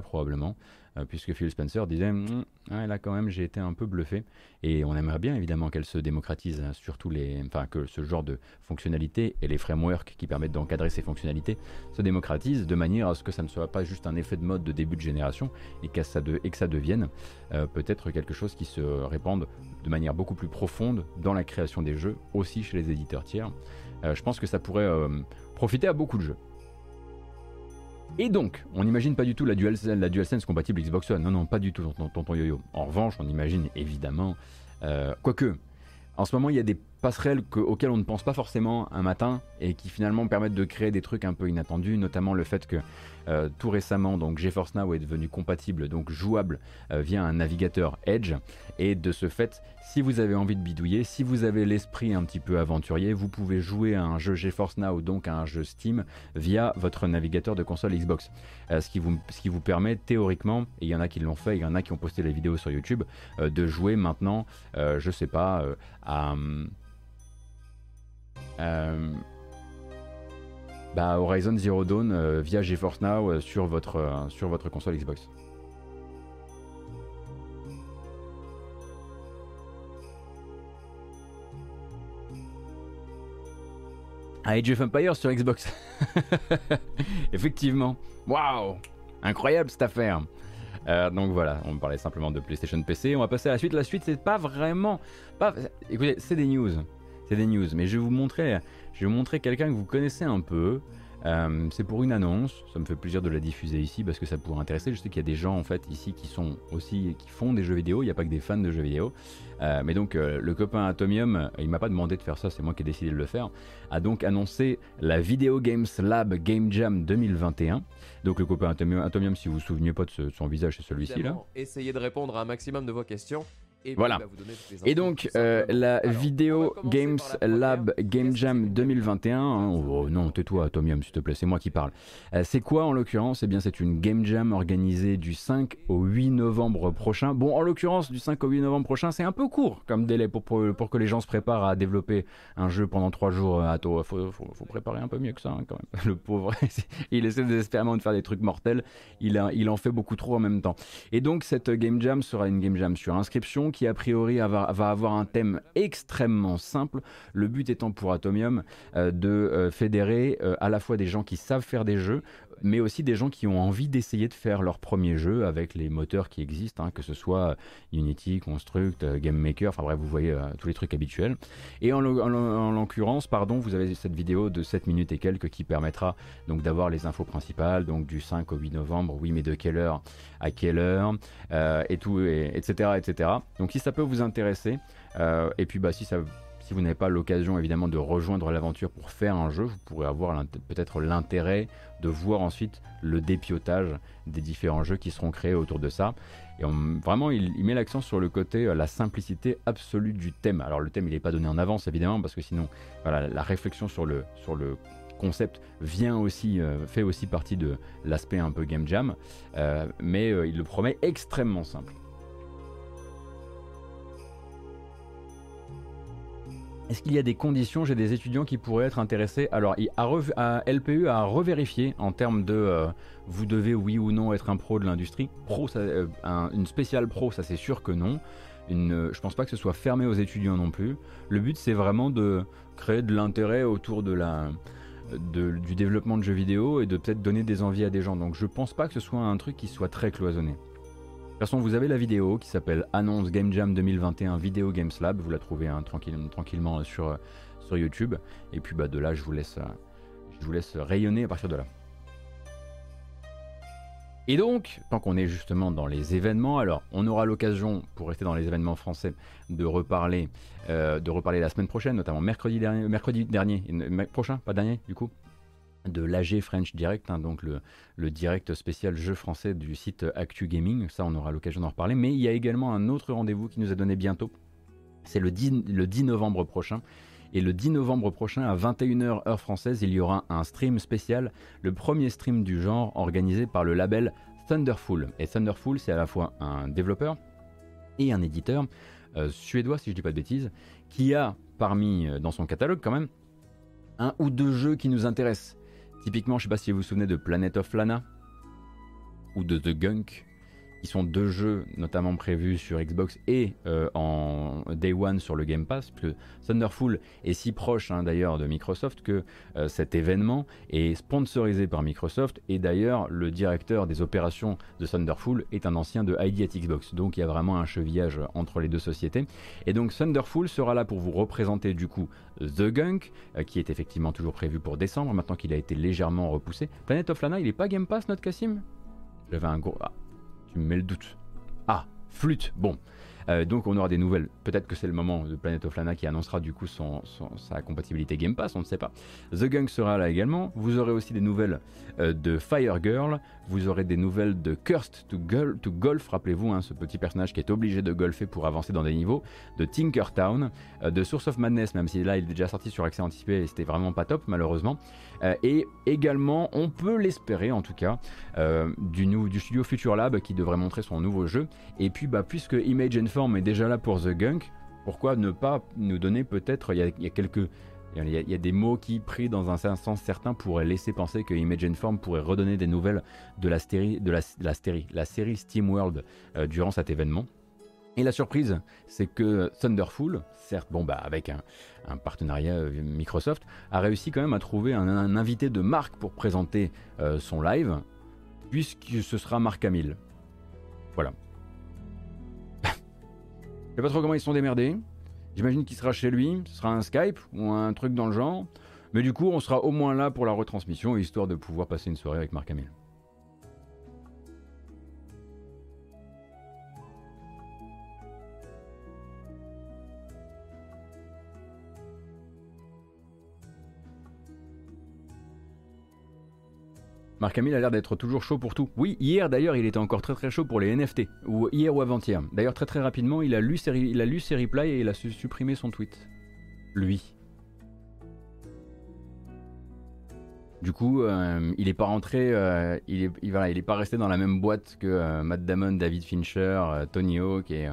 probablement. Euh, puisque Phil Spencer disait Hum, ouais, là quand même j'ai été un peu bluffé. Et on aimerait bien évidemment qu'elle se démocratise hein, surtout les enfin que ce genre de fonctionnalités et les frameworks qui permettent d'encadrer ces fonctionnalités se démocratisent de manière à ce que ça ne soit pas juste un effet de mode de début de génération et, que ça devienne euh, peut-être quelque chose qui se répande de manière beaucoup plus profonde dans la création des jeux aussi chez les éditeurs tiers. Euh, je pense que ça pourrait profiter à beaucoup de jeux et donc, on n'imagine pas du tout la, DualSense- la DualSense compatible Xbox One. Non, non, pas du tout, tonton yo-yo. En revanche, on imagine évidemment. euh, quoique, en ce moment, il y a des passerelles que- auxquelles on ne pense pas forcément un matin et qui finalement permettent de créer des trucs un peu inattendus, notamment le fait que euh, tout récemment, donc GeForce Now est devenu compatible, donc jouable euh, via un navigateur Edge. Et de ce fait, si vous avez envie de bidouiller, si vous avez l'esprit un petit peu aventurier, vous pouvez jouer à un jeu GeForce Now, donc à un jeu Steam, via votre navigateur de console Xbox. Euh, ce, qui vous, ce qui vous permet théoriquement, et il y en a qui l'ont fait, il y en a qui ont posté les vidéos sur YouTube, de jouer maintenant, je sais pas, à. Euh, bah, Horizon Zero Dawn euh, via GeForce Now euh, sur, votre, sur votre console Xbox. Ah, Age of Empires sur Xbox. Effectivement. Waouh Incroyable cette affaire. Donc voilà, on parlait simplement de PlayStation PC. On va passer à la suite. La suite, c'est pas vraiment. Écoutez, c'est des news. C'est des news. Mais je vais vous montrer, je vais vous montrer quelqu'un que vous connaissez un peu. Euh, c'est pour une annonce. Ça me fait plaisir de la diffuser ici parce que ça pourrait intéresser. Je sais qu'il y a des gens en fait ici qui sont aussi qui font des jeux vidéo. Il n'y a pas que des fans de jeux vidéo. Euh, mais donc euh, le copain Atomium, il m'a pas demandé de faire ça. C'est moi qui ai décidé de le faire. A donc annoncé la Video Games Lab Game Jam 2021. Donc le copain Atomium, Atomium si vous vous souveniez pas de ce- son visage, c'est celui-ci là. Essayez de répondre à un maximum de vos questions. Voilà. bah, Et donc, euh, la vidéo Games. Lab Game Jam 2021. hein, oh, non, tais-toi, Atomium, s'il te plaît, c'est moi qui parle. Euh, c'est quoi en l'occurrence? Eh bien, c'est une Game Jam organisée du 5 au 8 novembre prochain. Bon, en l'occurrence, du 5 au 8 novembre prochain, c'est un peu court comme délai pour, pour, pour que les gens se préparent à développer un jeu pendant 3 jours. euh, Attends, faut, faut, faut préparer un peu mieux que ça, hein, quand même. Le pauvre, il essaie désespérément de faire des trucs mortels. Il, a, il en fait beaucoup trop en même temps. Et donc, cette Game Jam sera une Game Jam sur inscription qui, a priori, va, avoir un thème extrêmement simple. Le but étant pour Atomium euh, de euh, fédérer euh, à la fois des gens qui savent faire des jeux, mais aussi des gens qui ont envie d'essayer de faire leur premier jeu avec les moteurs qui existent, hein, que ce soit Unity, Construct, euh, Game Maker, enfin bref, vous voyez euh, tous les trucs habituels. Et en, l'o- en l'o- en l'occurrence, pardon, vous avez cette vidéo de 7 minutes et quelques qui permettra donc d'avoir les infos principales, donc du 5 au 8 novembre, oui, mais de quelle heure à quelle heure, euh, et tout, et- etc., etc. Donc si ça peut vous intéresser, euh, et puis bah si ça si vous n'avez pas l'occasion évidemment de rejoindre l'aventure pour faire un jeu, vous pourrez avoir peut-être l'intérêt de voir ensuite le dépiotage des différents jeux qui seront créés autour de ça. Et vraiment, il, met l'accent sur le côté, euh, la simplicité absolue du thème. Alors le thème, il n'est pas donné en avance évidemment, parce que sinon, la réflexion sur le, concept vient aussi, euh, fait aussi partie de l'aspect un peu game jam, euh, mais il le promet extrêmement simple. Est-ce qu'il y a des conditions J'ai des étudiants qui pourraient être intéressés? Alors, rev- à LPE a revérifié en termes de euh, vous devez oui ou non être un pro de l'industrie. Pro, euh, un- une spéciale pro, ça c'est sûr que non. Une, euh, je pense pas que ce soit fermé aux étudiants non plus. Le but c'est vraiment de créer de l'intérêt autour du développement de jeux vidéo et de peut-être donner des envies à des gens. Donc je pense pas que ce soit un truc qui soit très cloisonné. De toute façon, vous avez la vidéo qui s'appelle Annonce Game Jam 2021 Video Games Lab. Vous la trouvez hein, tranquille- tranquillement sur, euh, sur YouTube. Et puis bah, de là, je vous, laisse, euh, je vous laisse rayonner à partir de là. Et donc, tant qu'on est justement dans les événements, alors on aura l'occasion, pour rester dans les événements français, de reparler, euh, de reparler la semaine prochaine, notamment mercredi dernier, mercredi dernier, euh, prochain, pas dernier du coup, de l'AG French Direct, hein, donc le, le direct spécial jeu français du site Actu Gaming. Ça, on aura l'occasion d'en reparler. Mais il y a également un autre rendez-vous qui nous est donné bientôt. C'est le 10, le 10 novembre prochain. Et le 10 novembre prochain, à 21h heure française, il y aura un stream spécial, le premier stream du genre organisé par le label Thunderful. Et Thunderful, c'est à la fois un développeur et un éditeur euh, suédois, si je dis pas de bêtises, qui a parmi, euh, dans son catalogue quand même, un ou deux jeux qui nous intéressent. Typiquement, je sais pas si vous vous souvenez de Planet of Lana ou de The Gunk, qui sont deux jeux notamment prévus sur Xbox et euh, en Day One sur le Game Pass, que Thunderful est si proche hein, d'ailleurs de Microsoft que euh, cet événement est sponsorisé par Microsoft et d'ailleurs le directeur des opérations de Thunderful est un ancien de ID at Xbox, donc il y a vraiment un chevillage entre les deux sociétés. Et donc Thunderful sera là pour vous représenter du coup The Gunk, euh, qui est effectivement toujours prévu pour décembre, maintenant qu'il a été légèrement repoussé. Planet of Lana, il est pas Game Pass notre Cassim J'avais un gros... Ah tu me le doute. Ah, flûte, bon. Euh, donc on aura des nouvelles. Peut-être que c'est le moment de Planet of Lana qui annoncera du coup son, sa compatibilité Game Pass, on ne sait pas. The Gang sera là également. Vous aurez aussi des nouvelles euh, de Fire Girl. Vous aurez des nouvelles de Cursed to, Golf. Rappelez-vous, hein, ce petit personnage qui est obligé de golfer pour avancer dans des niveaux. De Tinker Town. Euh, de Source of Madness, même si là il est déjà sorti sur accès anticipé et c'était vraiment pas top malheureusement. et également, on peut l'espérer en tout cas, du, du studio Future Lab qui devrait montrer son nouveau jeu. Et puis, bah, puisque Image and est déjà là pour The Gunk, pourquoi ne pas nous donner peut-être, il, y a quelques... Il y, a, des mots qui, pris dans un sens certain, pourraient laisser penser que Image Form pourrait redonner des nouvelles de la, série, de la, la, la série SteamWorld euh, durant cet événement. Et la surprise, c'est que Thunderful, certes, bon bah avec un, partenariat euh, Microsoft, a réussi quand même à trouver un, invité de marque pour présenter euh, son live, puisque ce sera Marc Hamill. Voilà, sais pas trop comment ils sont démerdés. J'imagine qu'il sera chez lui, ce sera un Skype ou un truc dans le genre. Mais du coup, on sera au moins là pour la retransmission, histoire de pouvoir passer une soirée avec Marc Hamill. Marc Hamill a l'air d'être toujours chaud pour tout. Oui, hier d'ailleurs, il était encore très très chaud pour les NFT. Ou hier ou avant-hier. D'ailleurs, très très rapidement, il a lu ses, replies et il a supprimé son tweet. Lui. Du coup, euh, il n'est pas rentré, euh, il, est, il, il est pas resté dans la même boîte que euh, Matt Damon, David Fincher, Tony Hawk et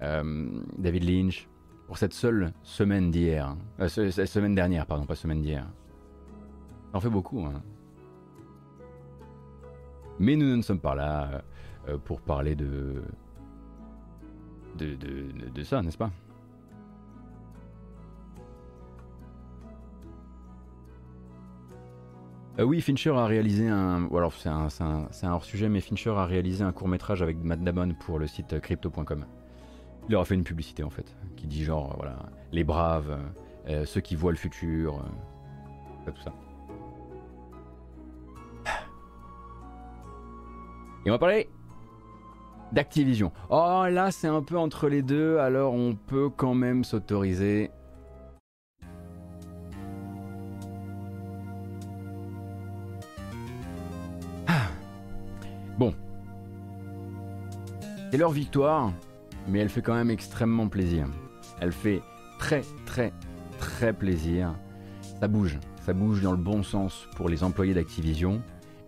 David Lynch pour cette seule semaine d'hier. semaine dernière, pardon, pas semaine d'hier. Ça en fait beaucoup. Hein. Mais nous ne sommes pas là euh, pour parler de de, de, ça, n'est-ce pas? Euh, oui, Fincher a réalisé un. Alors, c'est un, un, hors-sujet, mais Fincher a réalisé un court-métrage avec Matt Damon pour le site crypto.com. Il aura fait une publicité en fait, qui dit genre, voilà, les braves, euh, ceux qui voient le futur, tout ça. Et on va parler d'Activision. Oh là c'est un peu entre les deux, alors on peut quand même s'autoriser. Ah. Bon. C'est leur victoire, mais elle fait quand même extrêmement plaisir. Elle fait très très très plaisir. Ça bouge, ça bouge dans le bon sens pour les employés d'Activision.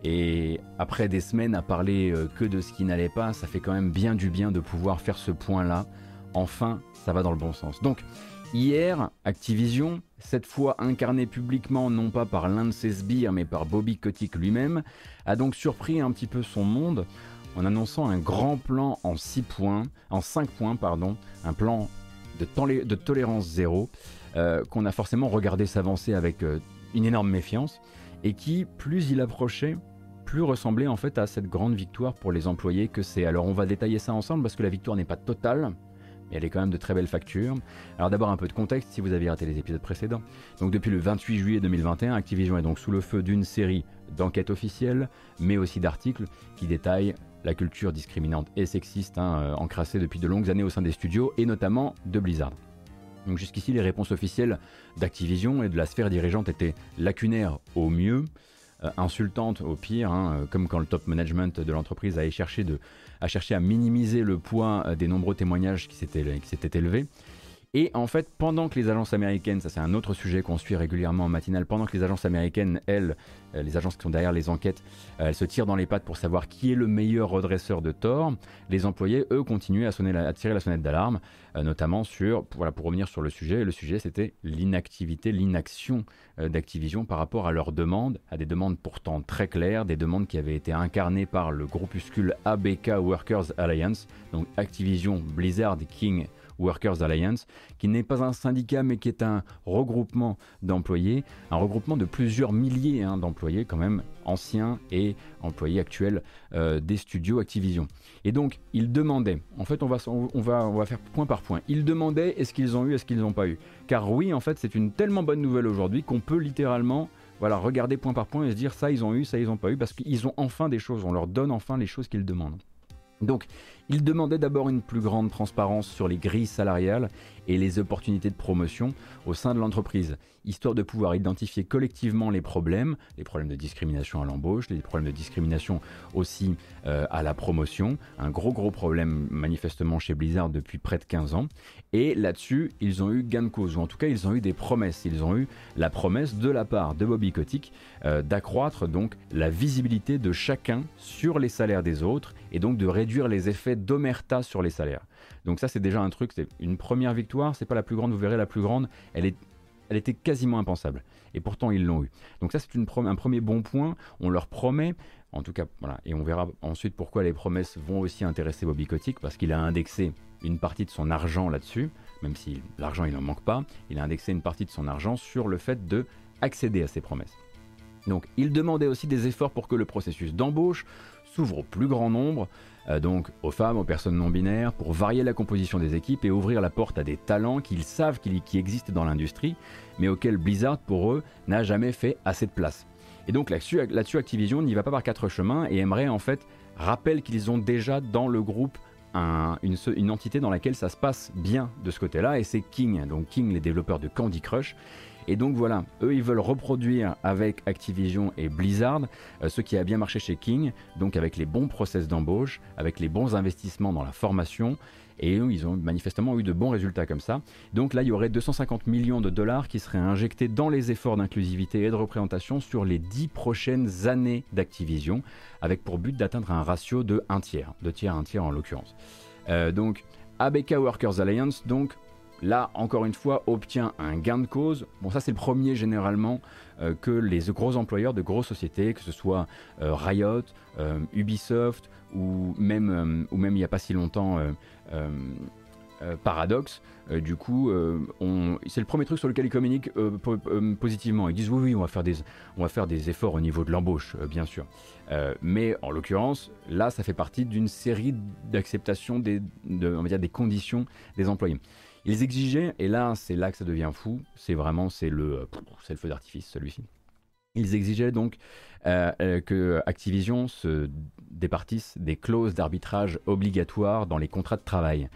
Et après des semaines à parler euh, que de ce qui n'allait pas, ça fait quand même bien du bien de pouvoir faire ce point-là. Enfin, ça va dans le bon sens. Donc, hier, Activision, cette fois incarné publiquement non pas par l'un de ses sbires mais par Bobby Kotick lui-même, a donc surpris un petit peu son monde en annonçant un grand plan en 6 points, en 5 points pardon, un plan de, tolérance zéro euh, qu'on a forcément regardé s'avancer avec euh, une énorme méfiance et qui, plus il approchait, plus ressemblait en fait à cette grande victoire pour les employés que c'est. Alors on va détailler ça ensemble parce que la victoire n'est pas totale, mais elle est quand même de très belles factures. Alors d'abord un peu de contexte si vous avez raté les épisodes précédents. Donc depuis le 28 juillet 2021, Activision est donc sous le feu d'une série d'enquêtes officielles, mais aussi d'articles qui détaillent la culture discriminante et sexiste hein, euh, encrassée depuis de longues années au sein des studios et notamment de Blizzard. Donc jusqu'ici, les réponses officielles d'Activision et de la sphère dirigeante étaient lacunaires au mieux, euh, insultantes au pire, hein, euh, comme quand le top management de l'entreprise a cherché, à minimiser le poids euh, des nombreux témoignages qui s'étaient élevés. Et en fait, pendant que les agences américaines, ça c'est un autre sujet qu'on suit régulièrement en matinale, pendant que les agences américaines, elles, les agences qui sont derrière les enquêtes, elles se tirent dans les pattes pour savoir qui est le meilleur redresseur de tort. Les employés, eux, continuaient à, sonner à tirer la sonnette d'alarme, notamment sur, voilà, pour revenir sur le sujet, le sujet c'était l'inactivité, l'inaction d'Activision par rapport à leurs demandes, à des demandes pourtant très claires, des demandes qui avaient été incarnées par le groupuscule ABK Workers Alliance, donc Activision, Blizzard, King Workers Alliance, qui n'est pas un syndicat mais qui est un regroupement d'employés, un regroupement de plusieurs milliers hein, d'employés quand même, anciens et employés actuels euh, des studios Activision. Et donc, ils demandaient, en fait on va, on va, faire point par point, ils demandaient est-ce qu'ils ont eu, est-ce qu'ils n'ont pas eu? Car oui, en fait c'est une tellement bonne nouvelle aujourd'hui qu'on peut littéralement voilà, regarder point par point et se dire ça ils ont eu, ça ils n'ont pas eu, parce qu'ils ont enfin des choses, on leur donne enfin les choses qu'ils demandent. Donc, il demandait d'abord une plus grande transparence sur les grilles salariales et les opportunités de promotion au sein de l'entreprise, histoire de pouvoir identifier collectivement les problèmes, les problèmes de discrimination à l'embauche, les problèmes de discrimination aussi euh, à la promotion, un gros gros problème manifestement chez Blizzard depuis près de 15 ans, et là-dessus ils ont eu gain de cause, ou en tout cas ils ont eu des promesses, ils ont eu la promesse de la part de Bobby Kotick euh, d'accroître donc la visibilité de chacun sur les salaires des autres, et donc de réduire les effets d'omerta sur les salaires. Donc ça c'est déjà un truc, c'est une première victoire, c'est pas la plus grande, vous verrez la plus grande, elle, est, elle était quasiment impensable. Et pourtant ils l'ont eu. Donc ça c'est un premier bon point, on leur promet, en tout cas voilà, et on verra ensuite pourquoi les promesses vont aussi intéresser Bobby Kotick, parce qu'il a indexé une partie de son argent là-dessus, même si l'argent il n'en manque pas, il a indexé une partie de son argent sur le fait de accéder à ces promesses. Donc il demandait aussi des efforts pour que le processus d'embauche s'ouvre au plus grand nombre, donc aux femmes, aux personnes non binaires, pour varier la composition des équipes et ouvrir la porte à des talents qu'ils savent qui, existent dans l'industrie, mais auxquels Blizzard, pour eux, n'a jamais fait assez de place. Et donc là-dessus, Activision n'y va pas par quatre chemins et aimerait en fait rappeler qu'ils ont déjà dans le groupe une, une, entité dans laquelle ça se passe bien de ce côté-là, et c'est King, donc King, les développeurs de Candy Crush, et donc voilà, eux ils veulent reproduire avec Activision et Blizzard euh, ce qui a bien marché chez King, donc avec les bons process d'embauche, avec les bons investissements dans la formation. Et ils ont manifestement eu de bons résultats comme ça. Donc là, il y aurait 250 millions de dollars qui seraient injectés dans les efforts d'inclusivité et de représentation sur les 10 prochaines années d'Activision, avec pour but d'atteindre un ratio de 1 tiers, de tiers à 1 tiers en l'occurrence. Euh, donc ABK Workers Alliance, donc là, encore une fois, obtient un gain de cause. Bon, ça, c'est le premier généralement euh, que les gros employeurs de grosses sociétés, que ce soit euh, Riot, euh, Ubisoft ou même, ou même il n'y a pas si longtemps Paradox, du coup, c'est le premier truc sur lequel ils communiquent positivement. Ils disent oui, oui, on va faire des, on va faire des efforts au niveau de l'embauche, bien sûr. mais en l'occurrence, là, ça fait partie d'une série d'acceptation des, on va dire, des conditions des employés. Ils exigeaient, et là c'est là que ça devient fou, c'est vraiment c'est le, euh, le feu d'artifice celui-ci. Ils exigeaient donc euh, euh, que Activision se départisse des clauses d'arbitrage obligatoires dans les contrats de travail,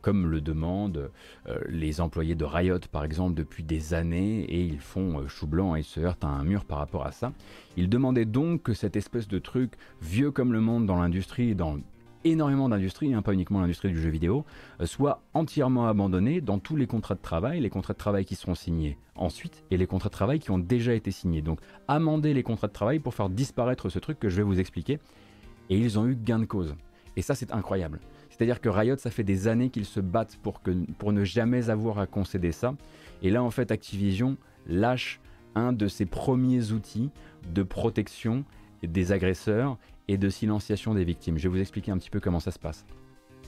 comme le demandent les employés de Riot par exemple depuis des années, et ils font chou blanc et se heurtent à un mur par rapport à ça. Ils demandaient donc que cette espèce de truc vieux comme le monde dans l'industrie, dans énormément d'industries, hein, pas uniquement l'industrie du jeu vidéo, euh, soit entièrement abandonné dans tous les contrats de travail, les contrats de travail qui seront signés ensuite et les contrats de travail qui ont déjà été signés. Donc amender les contrats de travail pour faire disparaître ce truc que je vais vous expliquer. Et ils ont eu gain de cause. Et ça c'est incroyable. C'est-à-dire que Riot, ça fait des années qu'ils se battent pour, pour ne jamais avoir à concéder ça. Et là en fait Activision lâche un de ses premiers outils de protection des agresseurs et de silenciation des victimes. Je vais vous expliquer un petit peu comment ça se passe.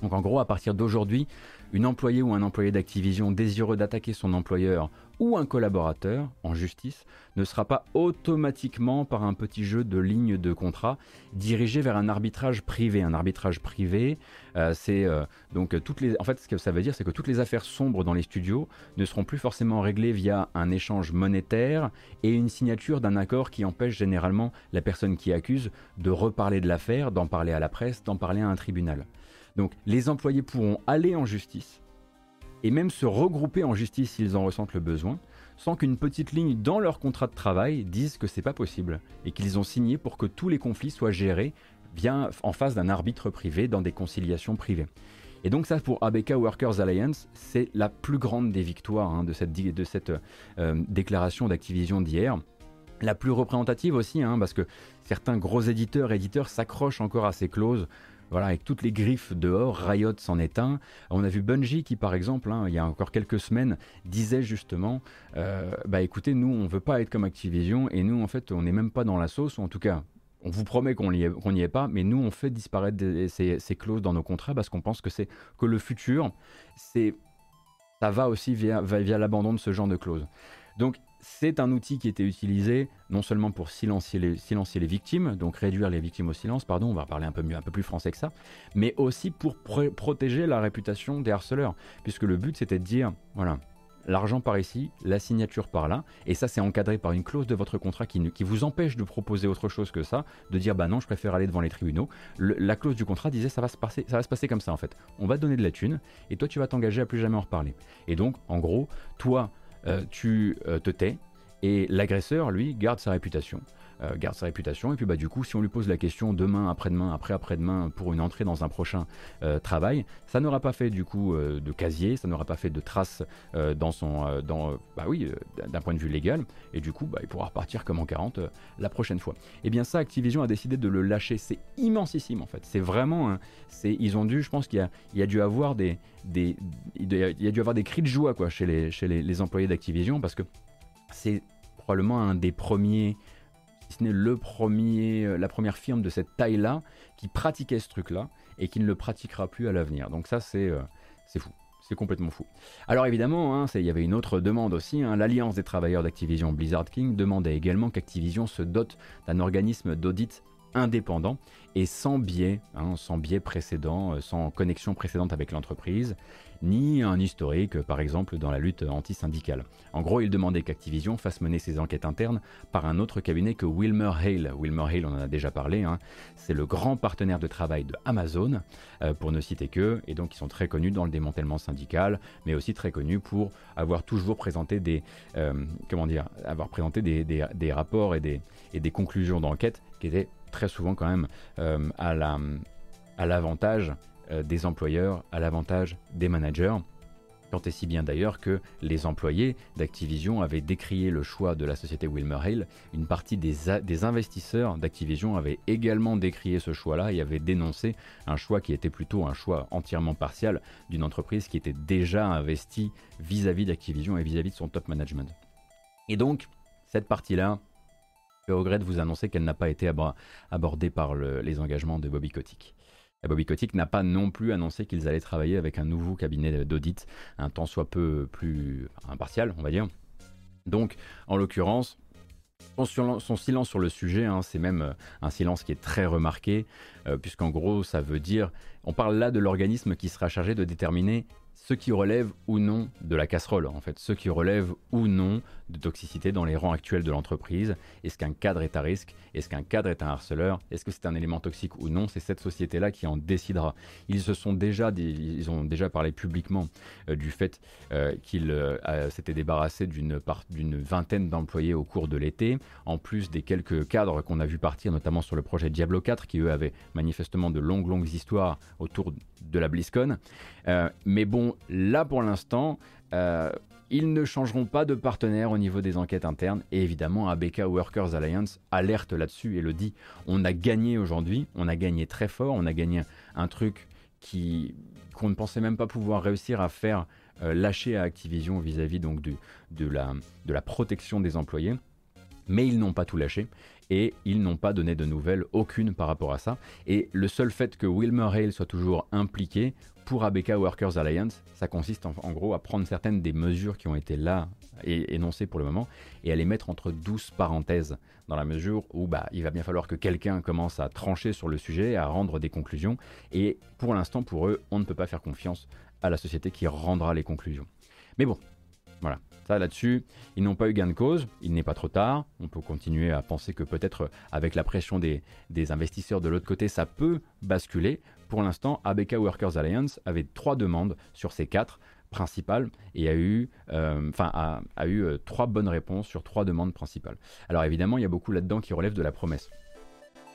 Donc en gros, à partir d'aujourd'hui, une employée ou un employé d'Activision désireux d'attaquer son employeur ou un collaborateur en justice ne sera pas automatiquement par un petit jeu de lignes de contrat dirigé vers un arbitrage privé. Un arbitrage privé, euh, c'est euh, donc toutes les. En fait, ce que ça veut dire, c'est que toutes les affaires sombres dans les studios ne seront plus forcément réglées via un échange monétaire et une signature d'un accord qui empêche généralement la personne qui accuse de reparler de l'affaire, d'en parler à la presse, d'en parler à un tribunal. Donc les employés pourront aller en justice et même se regrouper en justice s'ils en ressentent le besoin, sans qu'une petite ligne dans leur contrat de travail dise que c'est pas possible et qu'ils ont signé pour que tous les conflits soient gérés bien en face d'un arbitre privé dans des conciliations privées. Et donc ça pour ABK Workers Alliance, c'est la plus grande des victoires hein, de cette, euh, déclaration d'Activision d'hier. la plus représentative aussi, hein, parce que certains gros éditeurs éditeurs s'accrochent encore à ces clauses. Voilà, avec toutes les griffes dehors, Riot s'en est un. On a vu Bungie qui, par exemple, hein, il y a encore quelques semaines, disait justement, euh, bah écoutez, nous, on veut pas être comme Activision, et nous, en fait, on n'est même pas dans la sauce, ou en tout cas, on vous promet qu'on n'y est, pas, mais nous, on fait disparaître ces, clauses dans nos contrats parce qu'on pense que c'est que le futur, c'est ça va aussi via, via l'abandon de ce genre de clauses. Donc c'est un outil qui était utilisé non seulement pour silencier les, les, victimes, donc réduire les victimes au silence, pardon, on va parler un peu mieux, un peu plus français que ça, mais aussi pour protéger la réputation des harceleurs, puisque le but c'était de dire, voilà, l'argent par ici, la signature par là, et ça c'est encadré par une clause de votre contrat qui, qui, vous empêche de proposer autre chose que ça, de dire bah non, je préfère aller devant les tribunaux. la clause du contrat disait ça va se passer, ça va se passer comme ça en fait. On va te donner de la thune, et toi tu vas t'engager à plus jamais en reparler. Et donc, en gros, toi tu euh, te tais et l'agresseur, lui, garde sa réputation. Euh, garde sa réputation. Et puis bah du coup si on lui pose la question demain après-demain après après-demain pour une entrée dans un prochain travail ça n'aura pas fait du coup de casier ça n'aura pas fait de traces dans son dans bah oui d'un point de vue légal. Et du coup bah, il pourra repartir comme en 40 la prochaine fois. Et eh bien ça Activision a décidé de le lâcher. C'est immensissime en fait. C'est vraiment c'est ils ont dû je pense qu'il y a, il y a dû avoir des des, il y a dû avoir des cris de joie quoi, chez, les, chez les, employés d'Activision parce que c'est probablement un des premiers, ce n'est le premier, euh, la première firme de cette taille-là qui pratiquait ce truc-là et qui ne le pratiquera plus à l'avenir. Donc ça, c'est euh, c'est fou. C'est complètement fou. Alors évidemment, hein, il y avait une autre demande aussi. Hein. L'Alliance des travailleurs d'Activision Blizzard King demandait également qu'Activision se dote d'un organisme d'audit indépendant et sans biais, hein, sans biais précédent, euh, sans connexion précédente avec l'entreprise, ni un historique, par exemple, dans la lutte anti-syndicale. En gros, il demandait qu'Activision fasse mener ses enquêtes internes par un autre cabinet que Wilmer Hale. Wilmer Hale, on en a déjà parlé, hein. c'est le grand partenaire de travail de Amazon, euh, pour ne citer que, et donc ils sont très connus dans le démantèlement syndical, mais aussi très connus pour avoir toujours présenté des, euh, comment dire, avoir présenté des, rapports et des, conclusions d'enquête qui étaient très souvent quand même euh, à l'avantage des employeurs, à l'avantage des managers. Tant et si bien d'ailleurs que les employés d'Activision avaient décrié le choix de la société Wilmer. Une partie des, des investisseurs d'Activision avaient également décrié ce choix-là et avaient dénoncé un choix qui était plutôt un choix entièrement partial d'une entreprise qui était déjà investie vis-à-vis d'Activision et vis à -vis de son top management. Et donc, cette partie-là, je regrette de vous annoncer qu'elle n'a pas été abordée par les engagements de Bobby Kotick. Bobby Kotick n'a pas non plus annoncé qu'ils allaient travailler avec un nouveau cabinet d'audit, un tant soit peu plus impartial, on va dire. Donc, en l'occurrence, son, silence sur le sujet, hein, c'est même euh, un silence qui est très remarqué, euh, puisqu'en gros, ça veut dire, on parle là de l'organisme qui sera chargé de déterminer ce qui relève ou non de la casserole, en fait, ce qui relève ou non de toxicité dans les rangs actuels de l'entreprise. Est-ce qu'un cadre est à risque? Est-ce qu'un cadre est un harceleur? Est-ce que c'est un élément toxique ou non? C'est cette société-là qui en décidera. Ils se sont déjà, ont déjà parlé publiquement euh, du fait euh, qu'ils euh, s'étaient débarrassés d'une d'une vingtaine d'employés au cours de l'été, en plus des quelques cadres qu'on a vu partir, notamment sur le projet Diablo 4, qui eux avaient manifestement de longues longues histoires autour de la BlizzCon. mais bon, là pour l'instant, euh, ils ne changeront pas de partenaire au niveau des enquêtes internes. Et évidemment, ABK Workers Alliance alerte là-dessus et le dit. On a gagné aujourd'hui, on a gagné très fort, on a gagné un truc qui qu'on ne pensait même pas pouvoir réussir à faire euh, lâcher à Activision vis-à-vis donc de, la, de la protection des employés. Mais ils n'ont pas tout lâché et ils n'ont pas donné de nouvelles, aucune par rapport à ça. Et le seul fait que Wilmer Hale soit toujours impliqué pour ABK Workers Alliance, ça consiste en, gros à prendre certaines des mesures qui ont été là et énoncées pour le moment et à les mettre entre douze parenthèses dans la mesure où bah, il va bien falloir que quelqu'un commence à trancher sur le sujet, à rendre des conclusions et pour l'instant pour eux on ne peut pas faire confiance à la société qui rendra les conclusions. Mais bon, voilà, ça là-dessus, ils n'ont pas eu gain de cause, il n'est pas trop tard, on peut continuer à penser que peut-être avec la pression des, investisseurs de l'autre côté, ça peut basculer. Pour l'instant, ABK Workers Alliance avait trois demandes sur ces quatre principales et a eu, euh, euh, trois bonnes réponses sur trois demandes principales. Alors évidemment, il y a beaucoup là-dedans qui relèvent de la promesse.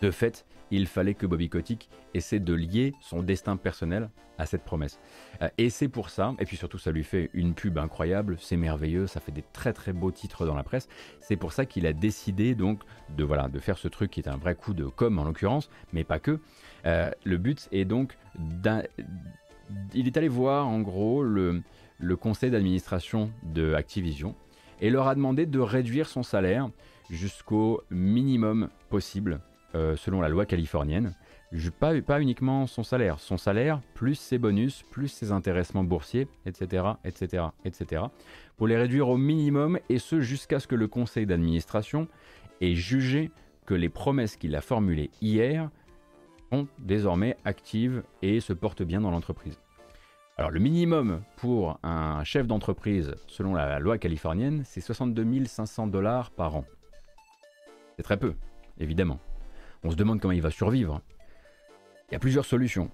De fait, il fallait que Bobby Kotick essaie de lier son destin personnel à cette promesse. Euh, et c'est pour ça, et puis surtout ça lui fait une pub incroyable, c'est merveilleux, ça fait des très très beaux titres dans la presse. C'est pour ça qu'il a décidé donc de voilà de faire ce truc qui est un vrai coup de com en l'occurrence, mais pas que. Euh, le but est donc d'un il est allé voir en gros le, le conseil d'administration de Activision et leur a demandé de réduire son salaire jusqu'au minimum possible selon la loi californienne. Pas, pas uniquement son salaire, son salaire plus ses bonus, plus ses intéressements boursiers, etc., etc., etc. Pour les réduire au minimum et ce jusqu'à ce que le conseil d'administration ait jugé que les promesses qu'il a formulées hier sont désormais actives et se portent bien dans l'entreprise. Alors le minimum pour un chef d'entreprise, selon la loi californienne, c'est 62 500 dollars par an. C'est très peu, évidemment. On se demande comment il va survivre. Il y a plusieurs solutions.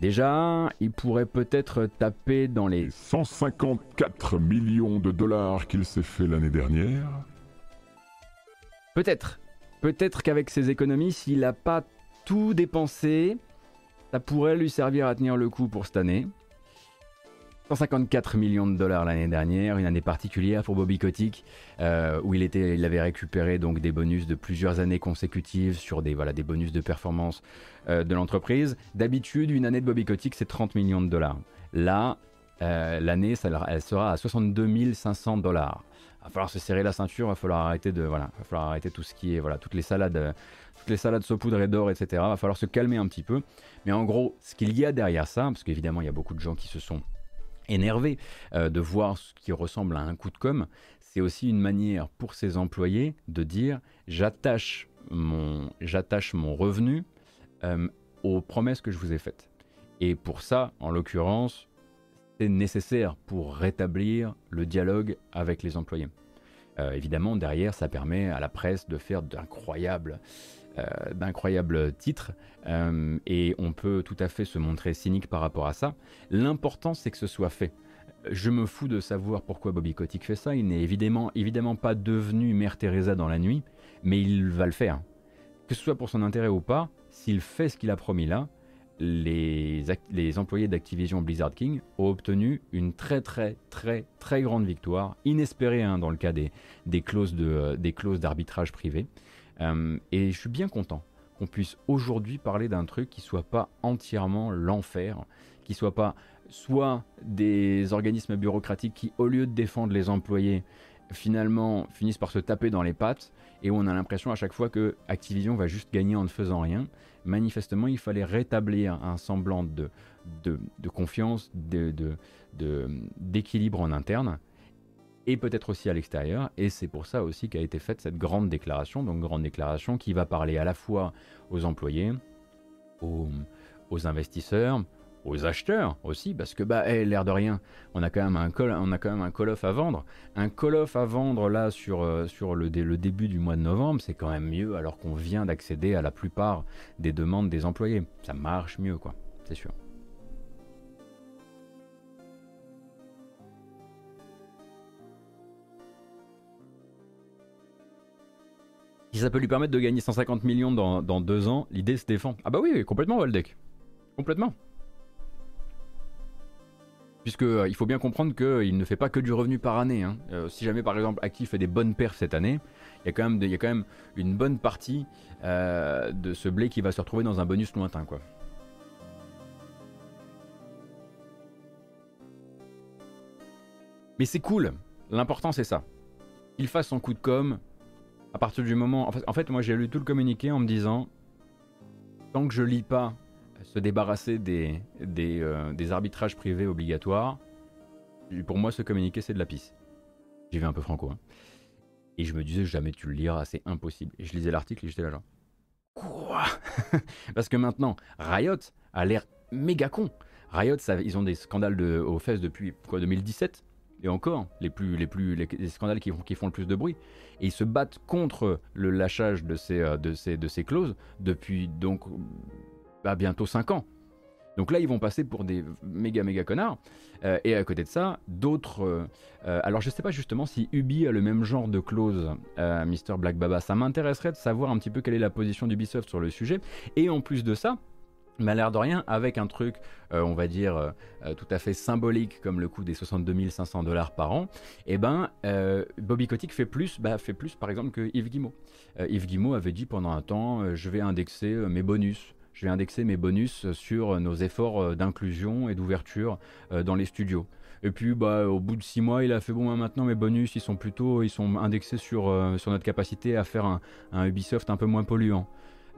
Déjà, il pourrait peut-être taper dans les 154 millions de dollars qu'il s'est fait l'année dernière. Peut-être. Peut-être qu'avec ses économies, s'il n'a pas tout dépensé, ça pourrait lui servir à tenir le coup pour cette année. 154 millions de dollars l'année dernière, une année particulière pour Bobby Kotick, euh, où il, avait récupéré donc des bonus de plusieurs années consécutives sur des, bonus de performance euh, de l'entreprise. D'habitude, une année de Bobby Kotick, c'est 30 millions de dollars. Là, euh, l'année, elle sera à 62 500 dollars. Il va falloir se serrer la ceinture, il va falloir arrêter de, va falloir arrêter tout ce qui est, voilà, toutes les salades, toutes les salades saupoudrées d'or, etc. Il va falloir se calmer un petit peu. Mais en gros, ce qu'il y a derrière ça, parce qu'évidemment, il y a beaucoup de gens qui se sont énervé euh, de voir ce qui ressemble à un coup de com, c'est aussi une manière pour ses employés de dire j'attache mon, j'attache mon revenu euh, aux promesses que je vous ai faites. Et pour ça, en l'occurrence, c'est nécessaire pour rétablir le dialogue avec les employés. Euh, évidemment, derrière, ça permet à la presse de faire d'incroyables d'incroyables titres euh, et on peut tout à fait se montrer cynique par rapport à ça. L'important c'est que ce soit fait. Je me fous de savoir pourquoi Bobby Kotick fait ça. Il n'est évidemment, évidemment pas devenu Mère Teresa dans la nuit, mais il va le faire. Que ce soit pour son intérêt ou pas, s'il fait ce qu'il a promis là, les, les employés d'Activision Blizzard King ont obtenu une très très très très grande victoire, inespérée hein, dans le cas des, des clauses d'arbitrage privé. Euh, et je suis bien content qu'on puisse aujourd'hui parler d'un truc qui soit pas entièrement l'enfer, qui soit pas soit des organismes bureaucratiques qui, au lieu de défendre les employés, finalement finissent par se taper dans les pattes et où on a l'impression à chaque fois que Activision va juste gagner en ne faisant rien. Manifestement, il fallait rétablir un semblant de, de, confiance, d'équilibre de, en interne et peut-être aussi à l'extérieur. Et c'est pour ça aussi qu'a été faite cette grande déclaration, donc grande déclaration qui va parler à la fois aux employés, aux, investisseurs, aux acheteurs aussi, parce que bah l'air de rien, on a quand même un call, on a quand même un call off à vendre. Un call off à vendre là sur, euh, le, le début du mois de novembre, c'est quand même mieux alors qu'on vient d'accéder à la plupart des demandes des employés. Ça marche mieux quoi, c'est sûr. Ça peut lui permettre de gagner 150 millions dans, deux ans, l'idée se défend. Ah bah oui, complètement Waldek. Complètement. Puisque euh, il faut bien comprendre qu'il ne fait pas que du revenu par année. Hein. Euh, si jamais par exemple Actif fait des bonnes perfs cette année, il y, a quand même une bonne partie euh, de ce blé qui va se retrouver dans un bonus lointain. quoi. Mais c'est cool. L'important c'est ça. Il fasse son coup de com, à partir du moment. En fait, moi j'ai lu tout le communiqué en me disant tant que je lis pas se débarrasser des, euh, des arbitrages privés obligatoires, pour moi ce communiqué c'est de la pisse. J'y vais un peu franco. Hein. Et je me disais jamais tu le liras, c'est impossible. Et je lisais l'article et j'étais là genre. Quoi? Parce que maintenant, Riot a l'air méga con. Riot, ça, ils ont des scandales de, aux fesses depuis quoi 2017 et encore, les, plus, les, plus, les, scandales qui, qui, font le plus de bruit. Et ils se battent contre le lâchage de ces, euh, de ces, de ces clauses depuis donc bah, bientôt 5 ans. Donc là, ils vont passer pour des méga méga connards. Euh, et à côté de ça, d'autres. Euh, alors je sais pas justement si Ubi a le même genre de clause, Mr. Black Baba. Ça m'intéresserait de savoir un petit peu quelle est la position d'Ubisoft sur le sujet. Et en plus de ça, mais à l'air de rien, avec un truc, on va dire, tout à fait symbolique comme le coût des 62 500 dollars par an, eh ben, Bobby Kotick fait plus, bah, fait plus par exemple que Yves Guimau. Yves Guimau avait dit pendant un temps, je vais indexer mes bonus je vais indexer mes bonus sur nos efforts euh, d'inclusion et d'ouverture euh, dans les studios. Et puis, bah, au bout de six mois, il a fait bon, hein, maintenant mes bonus, ils sont plutôt, ils sont indexés sur, euh, sur notre capacité à faire un, Ubisoft un peu moins polluant.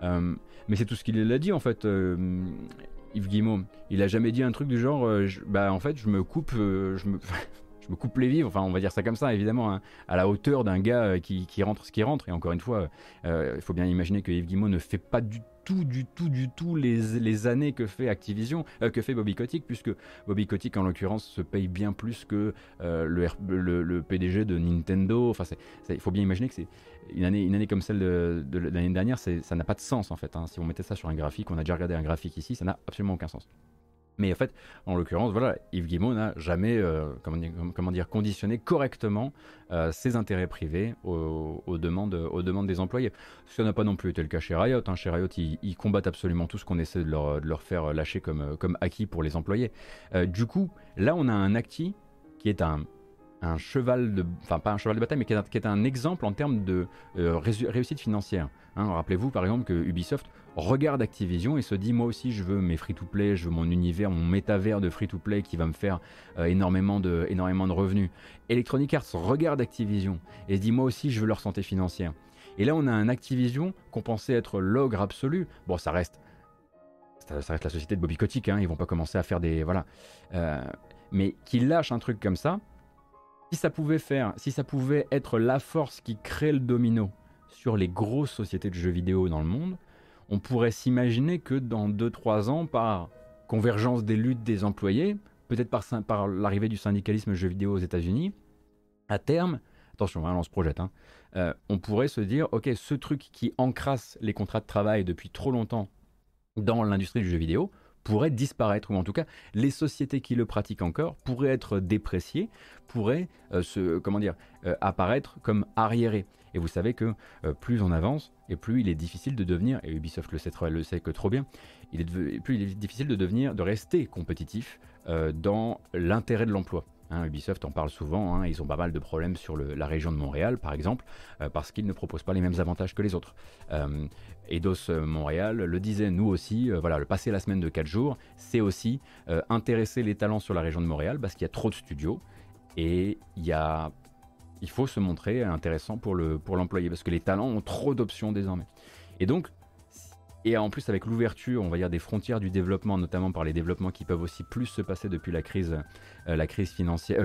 Mais c'est tout ce qu'il a dit en fait. Yves Guillemot, il a jamais dit un truc du genre, bah en fait, je me coupe, je me je me coupe les vivres, enfin on va dire ça comme ça évidemment, hein, à la hauteur d'un gars qui, qui, rentre ce qui rentre. Et encore une fois, il faut bien imaginer que Yves Guillemot ne fait pas du tout, du tout, du tout les, les années que fait Activision, euh, que fait Bobby Kotick, puisque Bobby Kotick en l'occurrence se paye bien plus que euh, le, le, PDG de Nintendo. Enfin, il faut bien imaginer que c'est une année, une année comme celle de, l'année dernière, ça n'a pas de sens en fait. Hein. Si on mettait ça sur un graphique, on a déjà regardé un graphique ici, ça n'a absolument aucun sens. Mais en fait, en l'occurrence, voilà, Yves Guillemot n'a jamais, euh, comment, dire, conditionné correctement euh, ses intérêts privés aux, demandes, aux demandes des employés. Ce n'a pas non plus été le cas chez Riot. Hein. Chez Riot, ils, combattent absolument tout ce qu'on essaie de leur, faire lâcher comme, acquis pour les employés. Euh, du coup, là, on a un acquis qui est un, un cheval de, enfin pas un cheval de bataille, mais qui est un, exemple en termes de réussite financière. Hein. Rappelez-vous par exemple que Ubisoft regarde Activision et se dit moi aussi je veux mes free-to-play, je veux mon univers, mon métavers de free-to-play qui va me faire euh, énormément, de, énormément de revenus. Electronic Arts regarde Activision et se dit moi aussi je veux leur santé financière. Et là on a un Activision qu'on pensait être l'ogre absolu. Bon ça reste ça, reste la société de Bobby Kotick, hein, ils vont pas commencer à faire des voilà, euh, mais qui lâche un truc comme ça. Si ça pouvait faire, si ça pouvait être la force qui crée le domino sur les grosses sociétés de jeux vidéo dans le monde, on pourrait s'imaginer que dans 2-3 ans, par convergence des luttes des employés, peut-être par, l'arrivée du syndicalisme jeux vidéo aux États-Unis, à terme, attention, hein, on se projette, hein, euh, on pourrait se dire, ok, ce truc qui encrasse les contrats de travail depuis trop longtemps dans l'industrie du jeu vidéo pourrait disparaître, ou en tout cas, les sociétés qui le pratiquent encore pourraient être dépréciées, pourraient euh, se, comment dire, euh, apparaître comme arriérées. Et vous savez que euh, plus on avance, et plus il est difficile de devenir, et Ubisoft le sait, le sait que trop bien, il est plus il est difficile de devenir, de rester compétitif dans l'intérêt de l'emploi. Hein, Ubisoft en parle souvent, hein, ils ont pas mal de problèmes sur la région de Montréal par exemple, euh, parce qu'ils ne proposent pas les mêmes avantages que les autres. Eidos Montréal le disait, nous aussi, voilà, le passer la semaine de 4 jours, c'est aussi intéresser les talents sur la région de Montréal, parce qu'il y a trop de studios, et il faut se montrer intéressant pour l'employé parce que les talents ont trop d'options désormais. Et donc et en plus avec l'ouverture, on va dire des frontières du développement, notamment par les développements qui peuvent aussi plus se passer depuis la crise euh, euh, la crise financière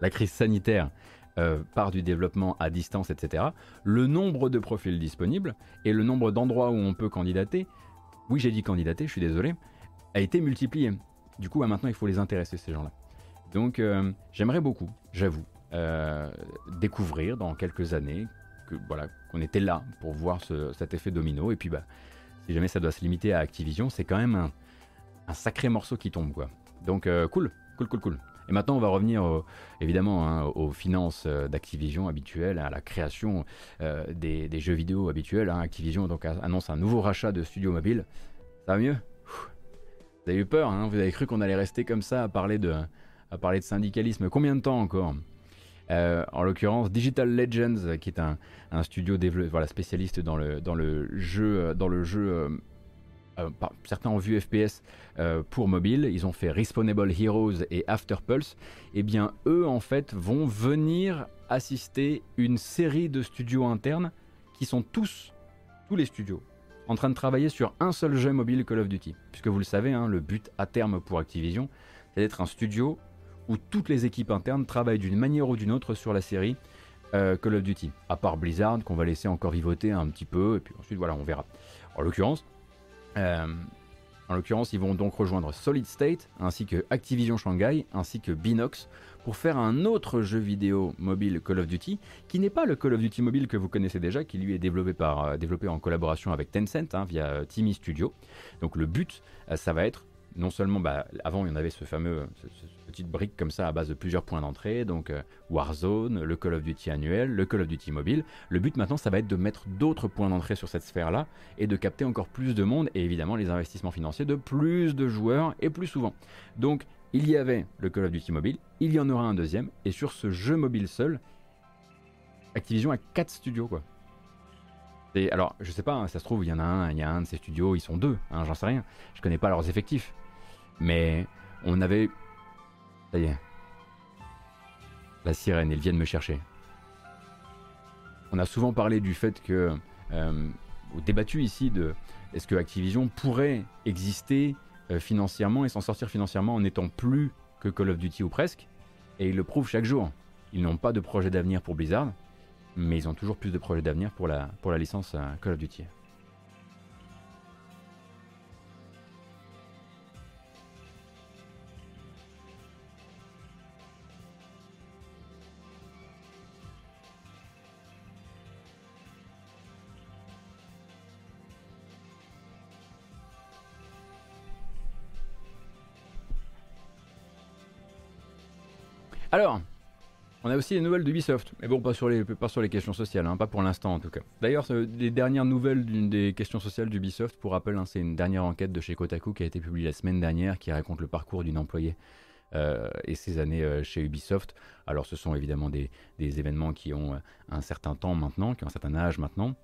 la crise sanitaire euh, par du développement à distance, etc. Le nombre de profils disponibles et le nombre d'endroits où on peut candidater, oui j'ai dit candidater, je suis désolé, a été multiplié. Du coup, maintenant il faut les intéresser ces gens-là. Donc j'aimerais beaucoup, j'avoue, découvrir dans quelques années voilà qu'on était là pour voir cet effet domino. Et puis bah si jamais ça doit se limiter à Activision, c'est quand même un, sacré morceau qui tombe. Donc euh, cool, cool, cool, cool. Et maintenant, on va revenir évidemment hein, aux finances d'Activision habituelles, à la création des, jeux vidéo habituels. Hein. Activision donc annonce un nouveau rachat de studio mobile. Ça va mieux? Vous avez eu peur, hein? vous avez cru qu'on allait rester comme ça à parler de syndicalisme? Combien de temps encore? Euh, en l'occurrence, Digital Legends, qui est un, studio spécialiste dans le, jeu, euh, dans le jeu euh, certains ont vu FPS pour mobile, ils ont fait Respawnable Heroes et Afterpulse, et eh bien eux en fait vont venir assister une série de studios internes qui sont tous, tous les studios, en train de travailler sur un seul jeu mobile Call of Duty. Puisque vous le savez, hein, le but à terme pour Activision, c'est d'être un studio où toutes les équipes internes travaillent d'une manière ou d'une autre sur la série euh, Call of Duty. À part Blizzard, qu'on va laisser encore vivoter un petit peu, et puis ensuite, voilà, on verra. En l'occurrence, euh, En l'occurrence, ils vont donc rejoindre Solid State, ainsi que Activision Shanghai, ainsi que Binox, pour faire un autre jeu vidéo mobile Call of Duty, qui n'est pas le Call of Duty mobile que vous connaissez déjà, qui lui est développé, par, euh, développé en collaboration avec Tencent, hein, via Timmy Studio. Donc le but, ça va être non seulement, bah, avant il y en avait ce fameux, petite brique comme ça à base de plusieurs points d'entrée, donc Warzone, le Call of Duty annuel, le Call of Duty mobile. Le but maintenant, ça va être de mettre d'autres points d'entrée sur cette sphère-là et de capter encore plus de monde et évidemment les investissements financiers de plus de joueurs et plus souvent. Donc il y avait le Call of Duty mobile, il y en aura un deuxième, et sur ce jeu mobile seul, Activision a 4 studios quoi. Et alors, je sais pas, hein, ça se trouve, il y en a un, il y a un de ces studios, ils sont deux, hein, j'en sais rien. Je connais pas leurs effectifs. Mais on avait. Ça y est. La sirène, ils viennent me chercher. On a souvent parlé du fait que. Euh, débattu ici de. Est-ce que Activision pourrait exister euh, financièrement et s'en sortir financièrement en n'étant plus que Call of Duty ou presque? Et ils le prouvent chaque jour. Ils n'ont pas de projet d'avenir pour Blizzard, mais ils ont toujours plus de projets d'avenir pour la, pour la licence euh, Call of Duty. On a aussi les nouvelles d'Ubisoft, mais bon, pas sur les, questions sociales, hein, pas pour l'instant en tout cas. D'ailleurs, les dernières nouvelles d'une des questions sociales d'Ubisoft, pour rappel, hein, c'est une dernière enquête de chez Kotaku qui a été publiée la semaine dernière, qui raconte le parcours d'une employée euh, et ses années euh, chez Ubisoft. Alors, ce sont évidemment des, des événements qui ont euh, un certain temps maintenant, qui ont un certain âge maintenant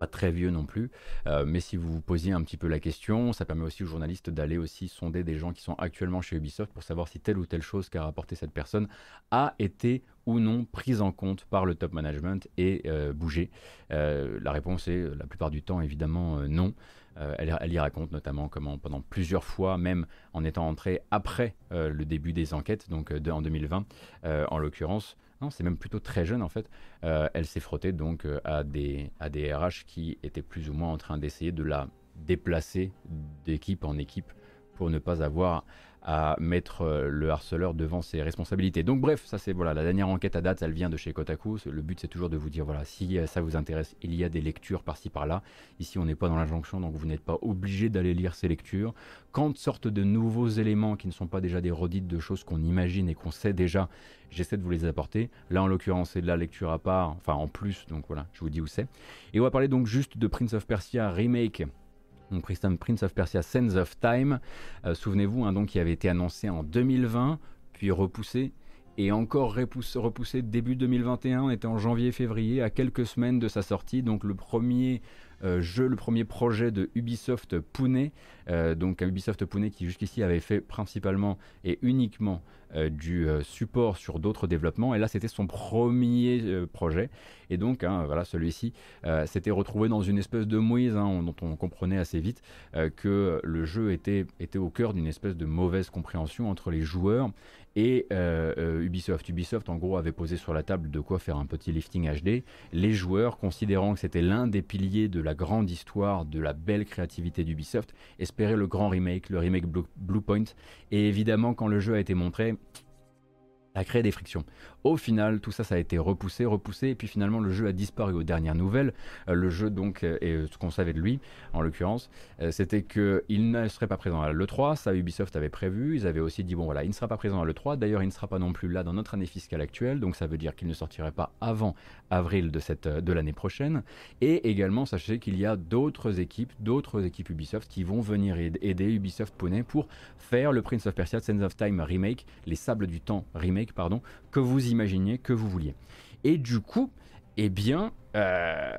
pas très vieux non plus, euh, mais si vous vous posiez un petit peu la question, ça permet aussi aux journalistes d'aller aussi sonder des gens qui sont actuellement chez Ubisoft pour savoir si telle ou telle chose qu'a rapporté cette personne a été ou non prise en compte par le top management et euh, bougée. Euh, la réponse est la plupart du temps évidemment non. Elle, elle, y raconte notamment comment pendant plusieurs fois, même en étant entrée après le début des enquêtes, donc en 2020 en l'occurrence, c'est même plutôt très jeune en fait. Euh, elle s'est frottée donc euh, à des, à des RH qui étaient plus ou moins en train d'essayer de la déplacer d'équipe en équipe pour ne pas avoir à mettre euh, le harceleur devant ses responsabilités. Donc bref, ça c'est voilà la dernière enquête à date, elle vient de chez Kotaku. Le but c'est toujours de vous dire voilà si euh, ça vous intéresse, il y a des lectures par-ci par-là. Ici on n'est pas dans l'injonction, donc vous n'êtes pas obligé d'aller lire ces lectures. Quand sortent de nouveaux éléments qui ne sont pas déjà des redites de choses qu'on imagine et qu'on sait déjà, j'essaie de vous les apporter. Là en l'occurrence c'est de la lecture à part, enfin en plus, donc voilà, je vous dis où c'est. Et on va parler donc juste de Prince of Persia remake Prince of Persia Sands of Time, euh, souvenez-vous, hein, donc qui avait été annoncé en 2020, puis repoussé, et encore repoussé, repoussé début 2021, on était en janvier-février, à quelques semaines de sa sortie, donc le premier euh, jeu, le premier projet de Ubisoft Pune, euh, donc Ubisoft Pune qui jusqu'ici avait fait principalement et uniquement euh, du support sur d'autres développements, et là c'était son premier projet, et donc hein, voilà celui-ci s'était retrouvé dans une espèce de mouise hein, dont on comprenait assez vite que le jeu était, était au cœur d'une espèce de mauvaise compréhension entre les joueurs et Ubisoft. Ubisoft en gros avait posé sur la table de quoi faire un petit lifting HD. Les joueurs, considérant que c'était l'un des piliers de la grande histoire, de la belle créativité d'Ubisoft, le grand remake, le remake Bluepoint. Et évidemment, quand le jeu a été montré, a créé des frictions. Au final, tout ça, ça a été repoussé, repoussé, et puis finalement, le jeu a disparu aux dernières nouvelles. Euh, le jeu, donc, euh, et ce qu'on savait de lui, en l'occurrence, euh, c'était qu'il ne serait pas présent à l'E3, ça Ubisoft avait prévu, ils avaient aussi dit, bon voilà, il ne sera pas présent à l'E3, d'ailleurs, il ne sera pas non plus là dans notre année fiscale actuelle, donc ça veut dire qu'il ne sortirait pas avant avril de, cette, de l'année prochaine, et également, sachez qu'il y a d'autres équipes, d'autres équipes Ubisoft qui vont venir aider Ubisoft Pune pour faire le Prince of Persia Sands of Time remake, les Sables du Temps remake, pardon, que vous imaginiez, que vous vouliez. Et du coup, eh bien, euh,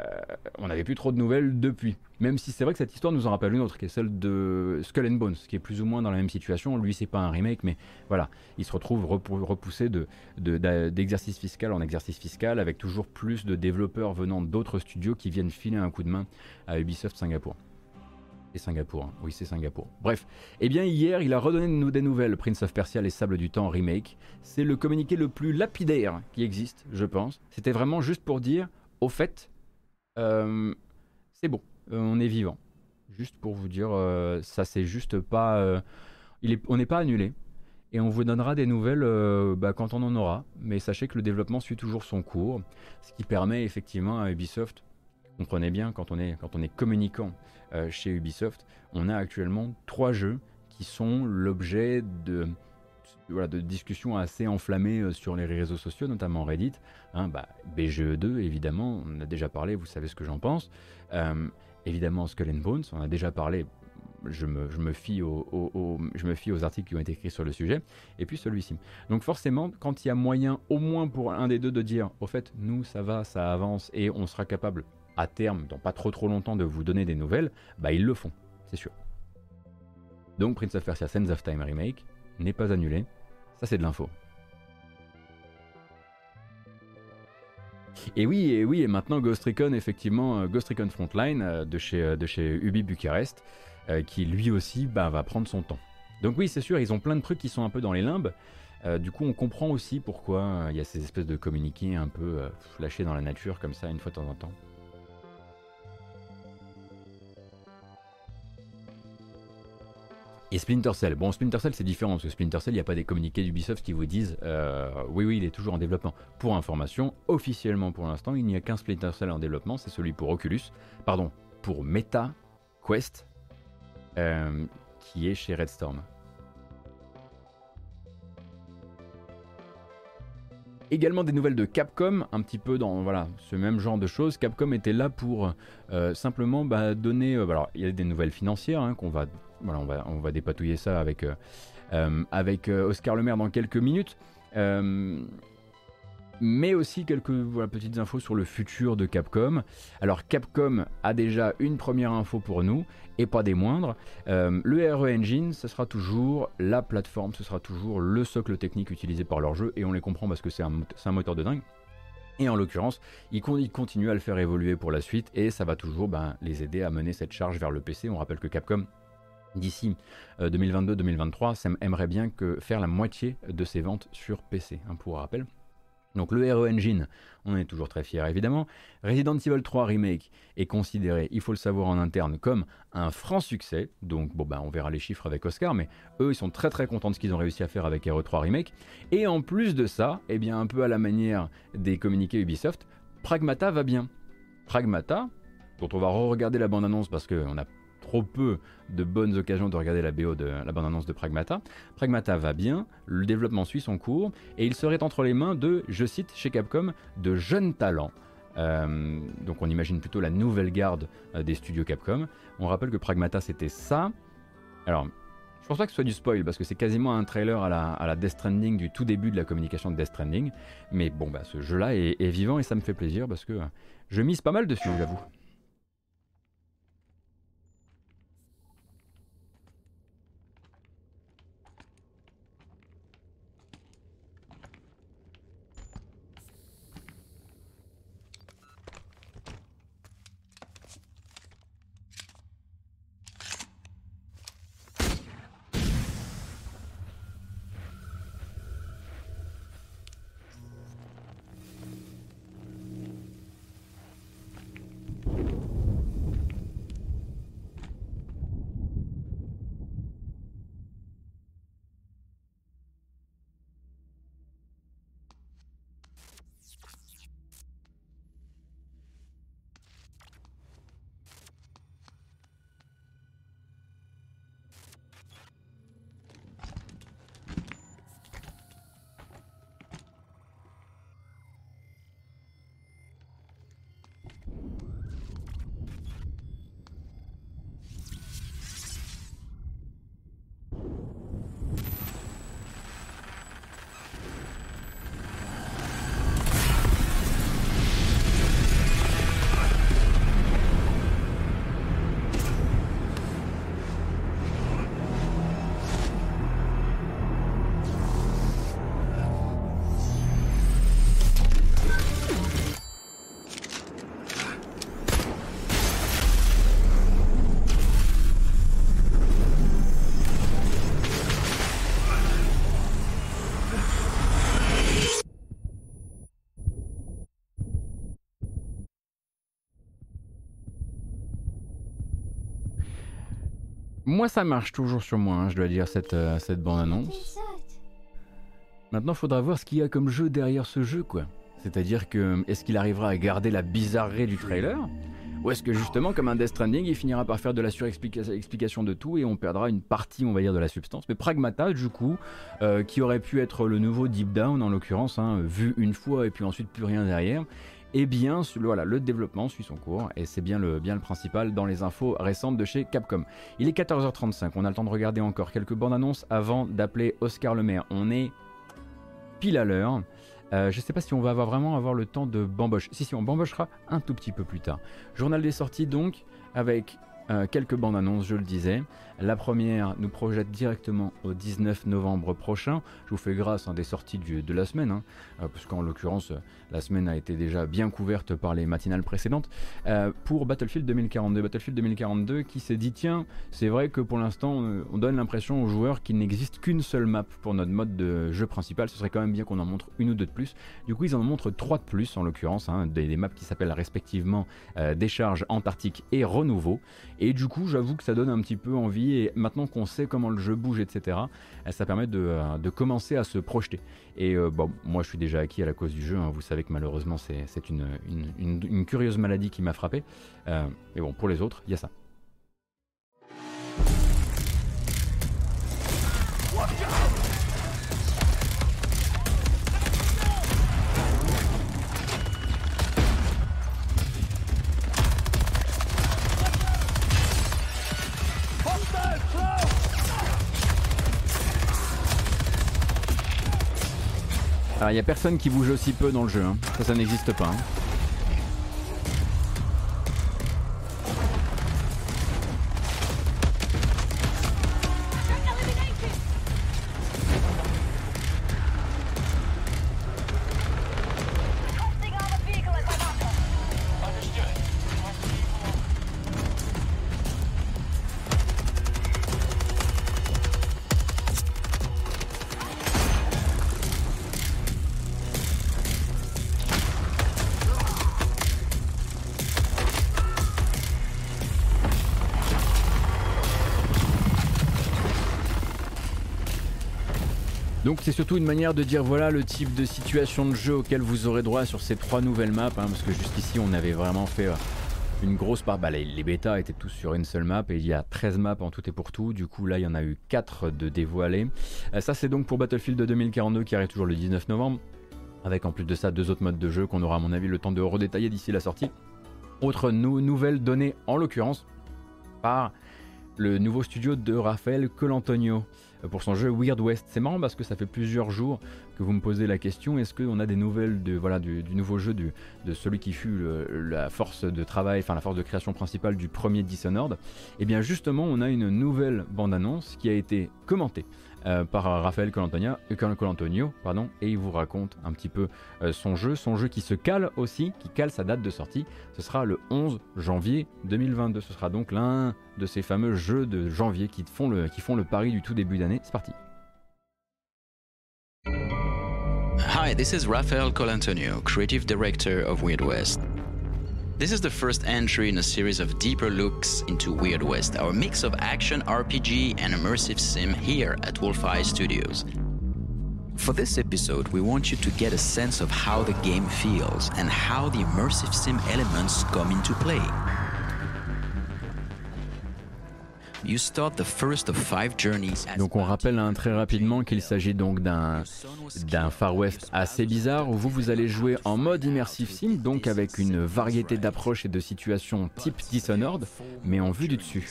on n'avait plus trop de nouvelles depuis. Même si c'est vrai que cette histoire nous en rappelle une autre, qui est celle de Skull and Bones, qui est plus ou moins dans la même situation. Lui, c'est pas un remake, mais voilà, il se retrouve repoussé d'exercice de, fiscal en exercice fiscal, avec toujours plus de développeurs venant d'autres studios qui viennent filer un coup de main à Ubisoft Singapour. C'est Singapour, hein. oui c'est Singapour. Bref, eh bien hier il a redonné des nouvelles, Prince of Persia, les Sables du Temps remake. C'est le communiqué le plus lapidaire qui existe, je pense. C'était vraiment juste pour dire, au fait, euh, c'est bon, euh, on est vivant. Juste pour vous dire, euh, ça c'est juste pas. on n'est pas annulé. Et on vous donnera des nouvelles bah, quand on en aura. Mais sachez que le développement suit toujours son cours. Ce qui permet effectivement à Ubisoft, comprenez bien, quand on est, quand on est communicant euh, chez Ubisoft, on a actuellement trois jeux qui sont l'objet de, voilà, de discussions assez enflammées euh, sur les réseaux sociaux, notamment Reddit. Hein, bah, BGE2, évidemment, on a déjà parlé, vous savez ce que j'en pense. Euh, évidemment, Skull and Bones, on a déjà parlé. Je me, je me fie je me fie aux articles qui ont été écrits sur le sujet, et puis celui-ci. Donc forcément, quand il y a moyen, au moins pour un des deux, de dire, au fait, nous, ça va, ça avance, et on sera capable, à terme, dans pas trop trop longtemps, de vous donner des nouvelles, bah ils le font, c'est sûr. Donc Prince of Persia Sands of Time Remake n'est pas annulé, ça c'est de l'info. Et oui, et oui, et maintenant Ghost Recon, effectivement, euh, Ghost Recon Frontline euh, de chez, euh, de Ubi Bucarest, qui lui aussi bah, va prendre son temps. Donc oui, c'est sûr, ils ont plein de trucs qui sont un peu dans les limbes. Du coup, on comprend aussi pourquoi il y a ces espèces de communiqués un peu lâchés dans la nature comme ça, une fois de temps en temps. Et Splinter Cell. Bon, Splinter Cell, c'est différent, parce que Splinter Cell, il n'y a pas des communiqués d'Ubisoft qui vous disent euh, oui, oui, il est toujours en développement. Pour information, officiellement pour l'instant, il n'y a qu'un Splinter Cell en développement, c'est celui pour Oculus, pardon, pour Meta Quest, euh, qui est chez Red Storm. Également des nouvelles de Capcom, un petit peu dans voilà, ce même genre de choses. Capcom était là pour euh, simplement bah, donner. euh, alors, il y a des nouvelles financières hein, qu'on va, voilà, on va, dépatouiller ça avec, euh, euh, euh, Oscar Le Maire dans quelques minutes. Mais aussi quelques petites infos sur le futur de Capcom. Alors Capcom a déjà une première info pour nous, et pas des moindres. Le RE Engine, ce sera toujours la plateforme, ce sera toujours le socle technique utilisé par leur jeu, et on les comprend parce que c'est un, moteur de dingue. Et en l'occurrence, ils continuent à le faire évoluer pour la suite, et ça va toujours ben, les aider à mener cette charge vers le PC. On rappelle que Capcom d'ici euh, 2022-2023 ça aimerait bien que faire la moitié de ses ventes sur PC, hein, pour rappel. Donc le RE Engine, on est toujours très fiers évidemment. Resident Evil 3 Remake est considéré, il faut le savoir en interne, comme un franc succès. Donc bon bah on verra les chiffres avec Oscar, mais eux ils sont très très contents de ce qu'ils ont réussi à faire avec RE3 Remake. Et en plus de ça, eh bien un peu à la manière des communiqués Ubisoft, Pragmata va bien. Pragmata, dont on va re-regarder la bande-annonce parce qu'on a trop peu de bonnes occasions de regarder la BO de la bande-annonce de Pragmata. Pragmata va bien, le développement suit son cours, et il serait entre les mains de, je cite chez Capcom, de jeunes talents. Euh, donc on imagine plutôt la nouvelle garde euh, des studios Capcom. On rappelle que Pragmata c'était ça. Alors, je pense pas que ce soit du spoil parce que c'est quasiment un trailer à la, à la Death Stranding du tout début de la communication de Death Stranding. Mais bon, bah, ce jeu-là est, vivant et ça me fait plaisir parce que je mise pas mal dessus, j'avoue. Moi, ça marche toujours sur moi, hein, je dois dire, cette, euh, cette bande-annonce. Maintenant, faudra voir ce qu'il y a comme jeu derrière ce jeu, quoi. C'est-à-dire que, est-ce qu'il arrivera à garder la bizarrerie du trailer ou est-ce que justement, comme un Death Stranding, il finira par faire de la surexplication de tout et on perdra une partie, on va dire, de la substance? Mais Pragmata, du coup, euh, qui aurait pu être le nouveau Deep Down en l'occurrence, hein, vu une fois et puis ensuite plus rien derrière, eh bien, voilà, le développement suit son cours et c'est bien le, bien principal dans les infos récentes de chez Capcom. Il est 14h35, on a le temps de regarder encore quelques bandes annonces avant d'appeler Oscar Le Maire. On est pile à l'heure. Euh, je ne sais pas si on va vraiment avoir le temps de bamboche. Si, si, on bambochera un tout petit peu plus tard. Journal des sorties donc, avec euh, quelques bandes annonces, je le disais. La première nous projette directement au 19 novembre prochain. Je vous fais grâce hein, des sorties de la semaine, hein, euh, parce qu'en l'occurrence, la semaine a été déjà bien couverte par les matinales précédentes. Euh, pour Battlefield 2042, Battlefield 2042 qui s'est dit tiens, c'est vrai que pour l'instant, on donne l'impression aux joueurs qu'il n'existe qu'une seule map pour notre mode de jeu principal. Ce serait quand même bien qu'on en montre une ou deux de plus. Du coup, ils en montrent trois de plus en l'occurrence, hein, des, maps qui s'appellent respectivement Décharge Antarctique et Renouveau. Et du coup, j'avoue que ça donne un petit peu envie et maintenant qu'on sait comment le jeu bouge, etc., euh, ça permet euh, de, commencer à se projeter. Et euh, bon, moi je suis déjà acquis à la cause du jeu, hein. vous savez que malheureusement c'est une, une, curieuse maladie qui m'a frappé. mais bon, pour les autres, il y a ça. Alors il n'y a personne qui bouge aussi peu dans le jeu, hein. ça ça n'existe pas. Hein. C'est surtout une manière de dire voilà le type de situation de jeu auquel vous aurez droit sur ces trois nouvelles maps, hein, parce que jusqu'ici on avait vraiment fait euh, une grosse part. Bah, les, bêtas étaient tous sur une seule map et il y a 13 maps en tout et pour tout. Du coup là il y en a eu 4 de dévoilés. Euh, ça c'est donc pour Battlefield 2042 qui arrive toujours le 19 novembre. Avec en plus de ça deux autres modes de jeu qu'on aura à mon avis le temps de redétailler d'ici la sortie. Autre nouvelle donnée en l'occurrence par le nouveau studio de Raphaël Colantonio. Euh, pour son jeu Weird West. C'est marrant parce que ça fait plusieurs jours que vous me posez la question est-ce qu'on a des nouvelles de, voilà, du, nouveau jeu de celui qui fut la force de travail, enfin la force de création principale du premier Dishonored? Et eh bien justement, on a une nouvelle bande-annonce qui a été commentée euh, par Raphaël Colantonio, pardon, et il vous raconte un petit peu euh, son jeu, son jeu qui se cale aussi, qui cale sa date de sortie. Ce sera le 11 janvier 2022. Ce sera donc l'un de ces fameux jeux de janvier qui font le, qui font le pari du tout début d'année. C'est parti. Hi, this is Raphael Colantonio, creative director of Weird West. This is the first entry in a series of deeper looks into Weird West, our mix of action, RPG, and immersive sim here at Wolf Eye Studios. For this episode, we want you to get a sense of how the game feels and how the immersive sim elements come into play. Donc on rappelle hein, très rapidement qu'il s'agit donc d'un Far West assez bizarre où vous vous allez jouer en mode immersive sim, donc avec une variété d'approches et de situations type Dishonored, mais en vue du dessus.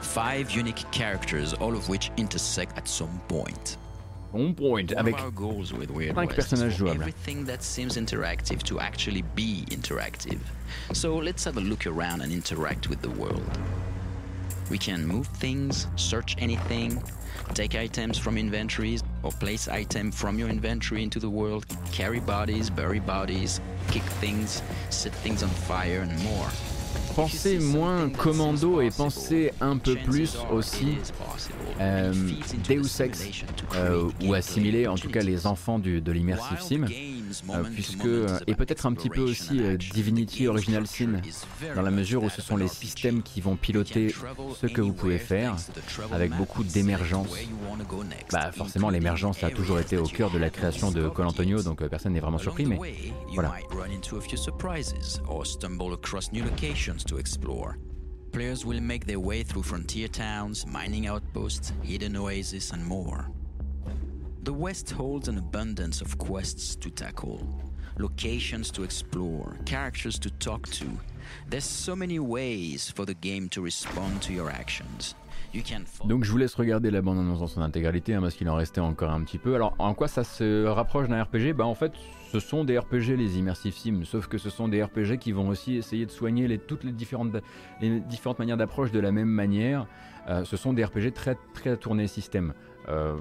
Five unique characters, all of which intersect at some point. On point avec 5 personnages jouables. So let's have a look around and interact with the world. We can move things, search anything, take items from inventories, or place items from your inventory into the world, carry bodies, bury bodies, kick things, set things on fire, and more. Pensez moins commando et pensez un peu plus aussi Deus Ex euh, ou assimilé en tout cas les enfants du, de l'immersive sim puisque et peut-être un petit peu aussi Divinity Original Sin, dans la mesure où ce sont les systèmes qui vont piloter ce que vous pouvez faire, avec beaucoup d'émergence. Bah forcément l'émergence a toujours été au cœur de la création de Col Antonio, donc personne n'est vraiment surpris, mais voilà. Players will make their way through frontier towns, mining outposts, hidden oases, and more. The West holds an abundance of quests to tackle, locations to explore, characters to talk to. There's so many ways for the game to respond to your actions. Donc je vous laisse regarder la bande-annonce dans son intégralité hein, parce qu'il en restait encore un petit peu. Alors en quoi ça se rapproche d'un RPG Bah en fait ce sont des RPG les Immersive Sims, sauf que ce sont des RPG qui vont aussi essayer de soigner toutes les différentes, les différentes manières d'approche de la même manière. Euh, ce sont des RPG très très tournés système. Euh,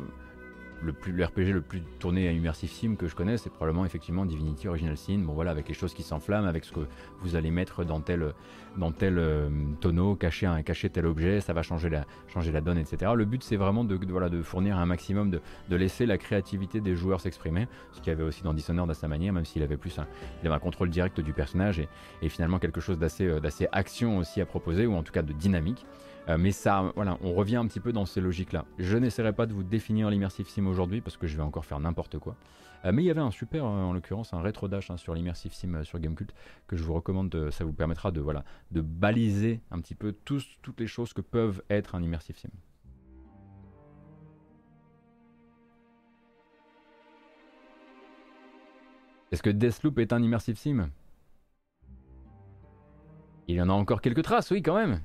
le, plus, le RPG le plus tourné à Immersive Sim que je connais, c'est probablement effectivement Divinity Original Sin. Bon voilà, avec les choses qui s'enflamment, avec ce que vous allez mettre dans tel, dans tel euh, tonneau, cacher, un, cacher tel objet, ça va changer la, changer la donne, etc. Le but c'est vraiment de, voilà, de fournir un maximum, de, de, laisser la créativité des joueurs s'exprimer, ce qu'il y avait aussi dans Dishonored à sa manière, même s'il avait plus un, il avait un contrôle direct du personnage et, et finalement quelque chose d'assez, euh, d'assez action aussi à proposer, ou en tout cas de dynamique. Euh, mais ça, voilà, on revient un petit peu dans ces logiques-là. Je n'essaierai pas de vous définir l'immersive sim aujourd'hui parce que je vais encore faire n'importe quoi. Euh, mais il y avait un super, euh, en l'occurrence, un rétro dash hein, sur l'immersive sim sur Gamecult que je vous recommande. ça vous permettra de, voilà, de baliser un petit peu toutes les choses que peuvent être un immersive sim. Est-ce que Deathloop est un immersive sim? Il y en a encore quelques traces, oui, quand même.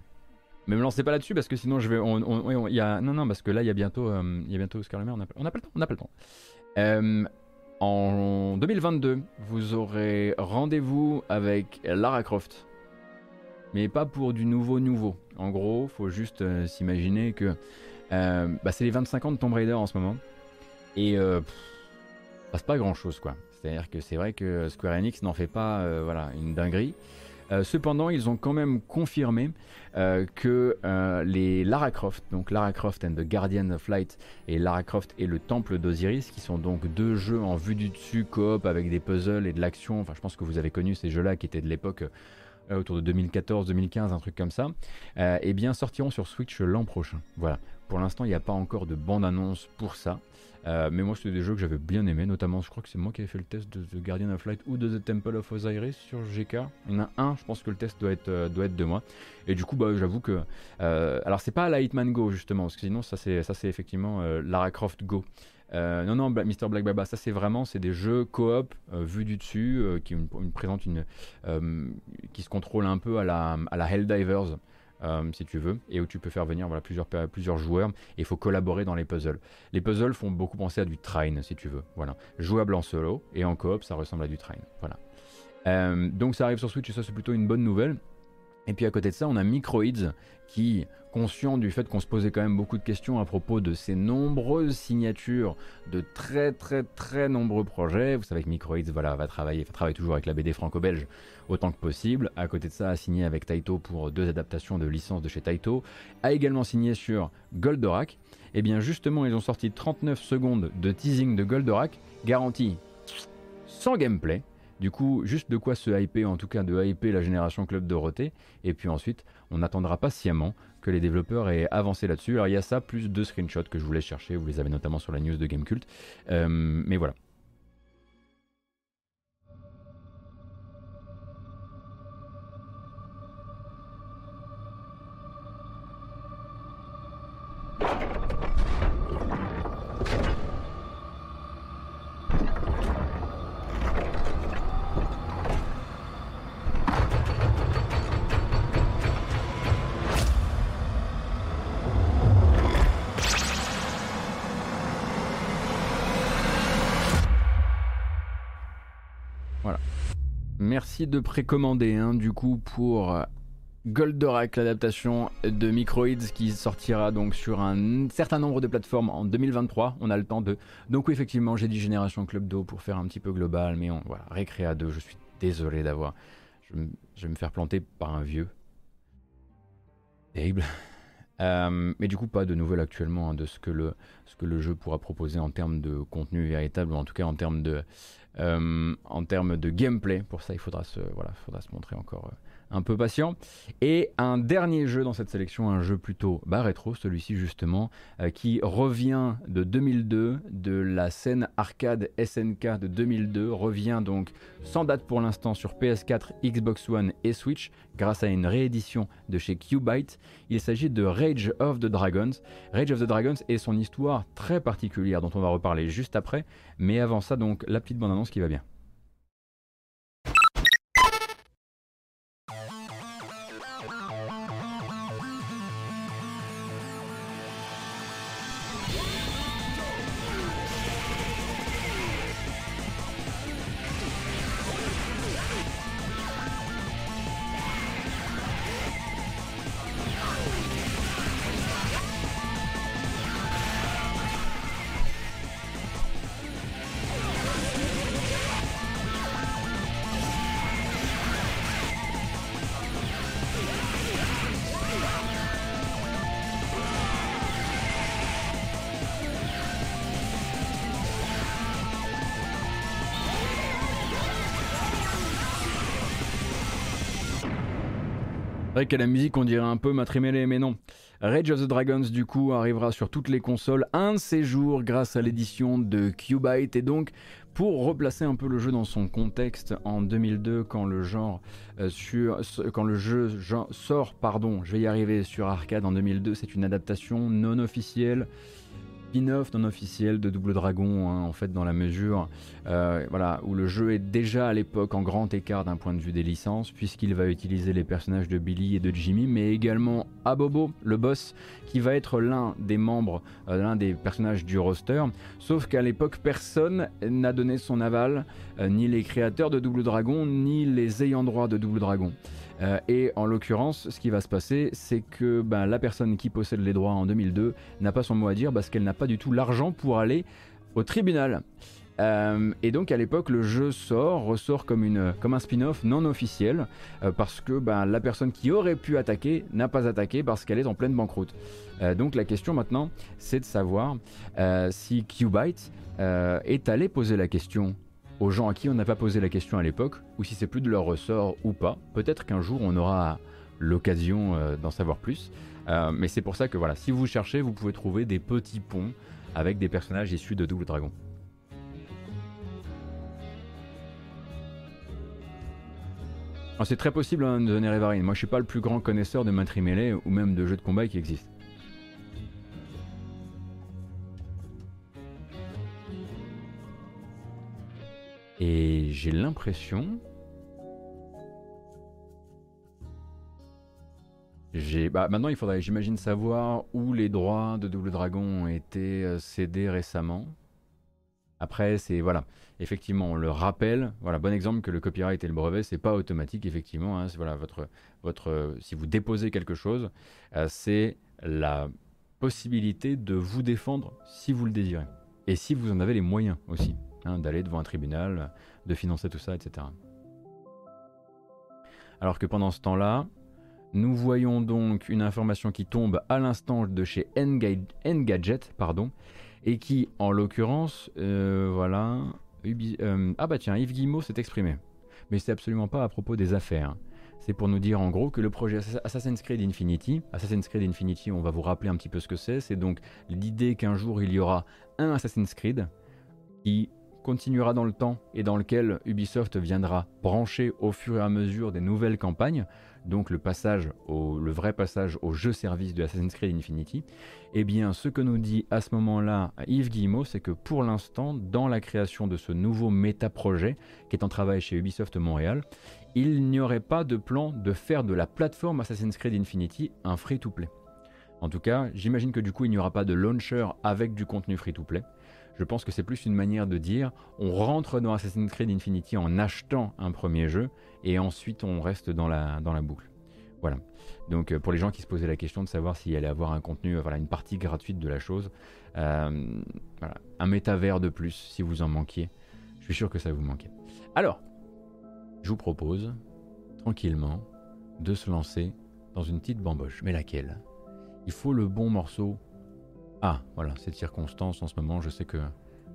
Mais me lancez pas là-dessus parce que sinon je vais. On, y a, non, non, parce que là il y a bientôt, euh, y a bientôt Oscar on n'a pas, le temps. On n'a pas le temps. Euh, en 2022, vous aurez rendez-vous avec Lara Croft. Mais pas pour du nouveau nouveau. En gros, faut juste euh, s'imaginer que bah, c'est les 25 ans de Tomb Raider en ce moment. Et euh, passe pas grand chose quoi. C'est-à-dire que c'est vrai que Square Enix n'en fait pas voilà, une dinguerie. Euh, cependant, ils ont quand même confirmé euh, que euh, les Lara Croft, donc Lara Croft and the Guardian of Light et Lara Croft et le Temple d'Osiris, qui sont donc deux jeux en vue du dessus, coop avec des puzzles et de l'action. Enfin, je pense que vous avez connu ces jeux-là qui étaient de l'époque autour de 2014-2015, un truc comme ça, eh bien sortiront sur Switch l'an prochain. Voilà. Pour l'instant, il n'y a pas encore de bande-annonce pour ça. Euh, mais moi, c'était des jeux que j'avais bien aimé, notamment, je crois que c'est moi qui avais fait le test de The Guardian of Light ou de The Temple of Osiris sur GK. Il y en a un, je pense que le test doit être, euh, doit être de moi. Et du coup, bah, j'avoue que. Euh, alors, c'est pas la Hitman Go, justement, parce que sinon, ça, c'est, ça, c'est effectivement Lara Croft Go. non, non, Mr. Black Baba, ça c'est vraiment c'est des jeux coop vus du dessus qui présentent une, qui se contrôlent un peu à la, à la Helldivers. Euh, si tu veux, et où tu peux faire venir voilà, plusieurs, plusieurs joueurs, et il faut collaborer dans les puzzles. Les puzzles font beaucoup penser à du train, si tu veux. Voilà. Jouable en solo, et en coop, ça ressemble à du train. Voilà. Euh, donc ça arrive sur Switch, et ça c'est plutôt une bonne nouvelle. Et puis à côté de ça, on a Microids qui, conscient du fait qu'on se posait quand même beaucoup de questions à propos de ces nombreuses signatures de très très très nombreux projets. Vous savez que Microids voilà, va travailler, travaille toujours avec la BD franco-belge autant que possible. À côté de ça, a signé avec Taito pour deux adaptations de licences de chez Taito. A également signé sur Goldorak. Et eh bien justement, ils ont sorti 39 secondes de teasing de Goldorak, garantie sans gameplay. Du coup, juste de quoi se hyper, en tout cas de hyper la génération Club Dorothée. Et puis ensuite, on attendra patiemment que les développeurs aient avancé là-dessus. Alors il y a ça, plus deux screenshots que je voulais chercher. Vous les avez notamment sur la news de Gamecult. Euh, mais voilà. De précommander hein, du coup pour Goldorak, l'adaptation de Microids qui sortira donc sur un certain nombre de plateformes en 2023. On a le temps de. Donc, oui, effectivement, j'ai dit Génération Club d'eau pour faire un petit peu global, mais on, voilà, Récréa 2, je suis désolé d'avoir. Je, vais me faire planter par un vieux. Terrible. Mais du coup, pas de nouvelles actuellement hein, de ce que, le, ce que le jeu pourra proposer en termes de contenu véritable, ou en tout cas en termes de, en termes de gameplay. Pour ça, il faudra se, voilà, faudra se montrer encore un peu patient. Et un dernier jeu dans cette sélection, un jeu plutôt bas rétro, celui-ci justement, euh, qui revient de 2002, de la scène arcade SNK de 2002, revient donc sans date pour l'instant sur PS4, Xbox One et Switch, grâce à une réédition de chez Qbyte. Il s'agit de Rage of the Dragons. Rage of the Dragons est son histoire très particulière dont on va reparler juste après, mais avant ça donc la petite bande-annonce qui va bien. Vrai qu'à la musique, on dirait un peu Matrimélé, mais non. Rage of the Dragons, du coup, arrivera sur toutes les consoles un de ces jours grâce à l'édition de Qbyte. Et donc, pour replacer un peu le jeu dans son contexte, en 2002, quand le, genre, euh, sur, quand le jeu sort, pardon, je vais y arriver sur arcade en 2002, c'est une adaptation non officielle spin-off non officiel de Double Dragon, hein, en fait, dans la mesure euh, voilà, où le jeu est déjà à l'époque en grand écart d'un point de vue des licences, puisqu'il va utiliser les personnages de Billy et de Jimmy, mais également Abobo, le boss, qui va être l'un des membres, euh, l'un des personnages du roster. Sauf qu'à l'époque, personne n'a donné son aval, euh, ni les créateurs de Double Dragon, ni les ayants droit de Double Dragon. Euh, et en l'occurrence, ce qui va se passer, c'est que ben, la personne qui possède les droits en 2002 n'a pas son mot à dire parce qu'elle n'a pas du tout l'argent pour aller au tribunal. Euh, et donc à l'époque, le jeu sort, ressort comme, un spin-off non officiel, euh, parce que ben, la personne qui aurait pu attaquer n'a pas attaqué parce qu'elle est en pleine banqueroute. donc la question maintenant, c'est de savoir si Qbyte est allé poser la question aux gens à qui on n'a pas posé la question à l'époque, ou si c'est plus de leur ressort ou pas. Peut-être qu'un jour on aura l'occasion euh, d'en savoir plus. Euh, mais c'est pour ça que voilà, si vous cherchez, vous pouvez trouver des petits ponts avec des personnages issus de Double Dragon. C'est très possible hein, de donner Moi je suis pas le plus grand connaisseur de Matrimélé ou même de jeux de combat qui existent. Et j'ai l'impression. Bah, maintenant, il faudrait, j'imagine, savoir où les droits de Double Dragon ont été euh, cédés récemment. Après, c'est voilà, effectivement, on le rappelle. Voilà, bon exemple que le copyright et le brevet, c'est pas automatique, effectivement. Hein, voilà, votre, votre, si vous déposez quelque chose, euh, c'est la possibilité de vous défendre si vous le désirez et si vous en avez les moyens aussi. Hein, d'aller devant un tribunal, de financer tout ça, etc. Alors que pendant ce temps-là, nous voyons donc une information qui tombe à l'instant de chez Engadget, pardon, et qui, en l'occurrence, euh, voilà, euh, ah bah tiens, Yves Guillemot s'est exprimé, mais c'est absolument pas à propos des affaires. C'est pour nous dire en gros que le projet Assassin's Creed Infinity, Assassin's Creed Infinity, on va vous rappeler un petit peu ce que c'est, c'est donc l'idée qu'un jour il y aura un Assassin's Creed qui continuera dans le temps et dans lequel Ubisoft viendra brancher au fur et à mesure des nouvelles campagnes, donc le passage au, le vrai passage au jeu service de Assassin's Creed Infinity, eh bien ce que nous dit à ce moment-là Yves Guillemot, c'est que pour l'instant, dans la création de ce nouveau méta-projet qui est en travail chez Ubisoft Montréal, il n'y aurait pas de plan de faire de la plateforme Assassin's Creed Infinity un free-to-play. En tout cas, j'imagine que du coup, il n'y aura pas de launcher avec du contenu free-to-play. Je pense que c'est plus une manière de dire on rentre dans Assassin's Creed Infinity en achetant un premier jeu et ensuite on reste dans la, dans la boucle. Voilà. Donc euh, pour les gens qui se posaient la question de savoir s'il allait avoir un contenu, euh, voilà, une partie gratuite de la chose, euh, un métavers de plus si vous en manquiez. Je suis sûr que ça vous manquait. Alors, je vous propose tranquillement de se lancer dans une petite bamboche. Mais laquelle? Il faut le bon morceau. Ah, voilà, cette circonstance en ce moment, je sais que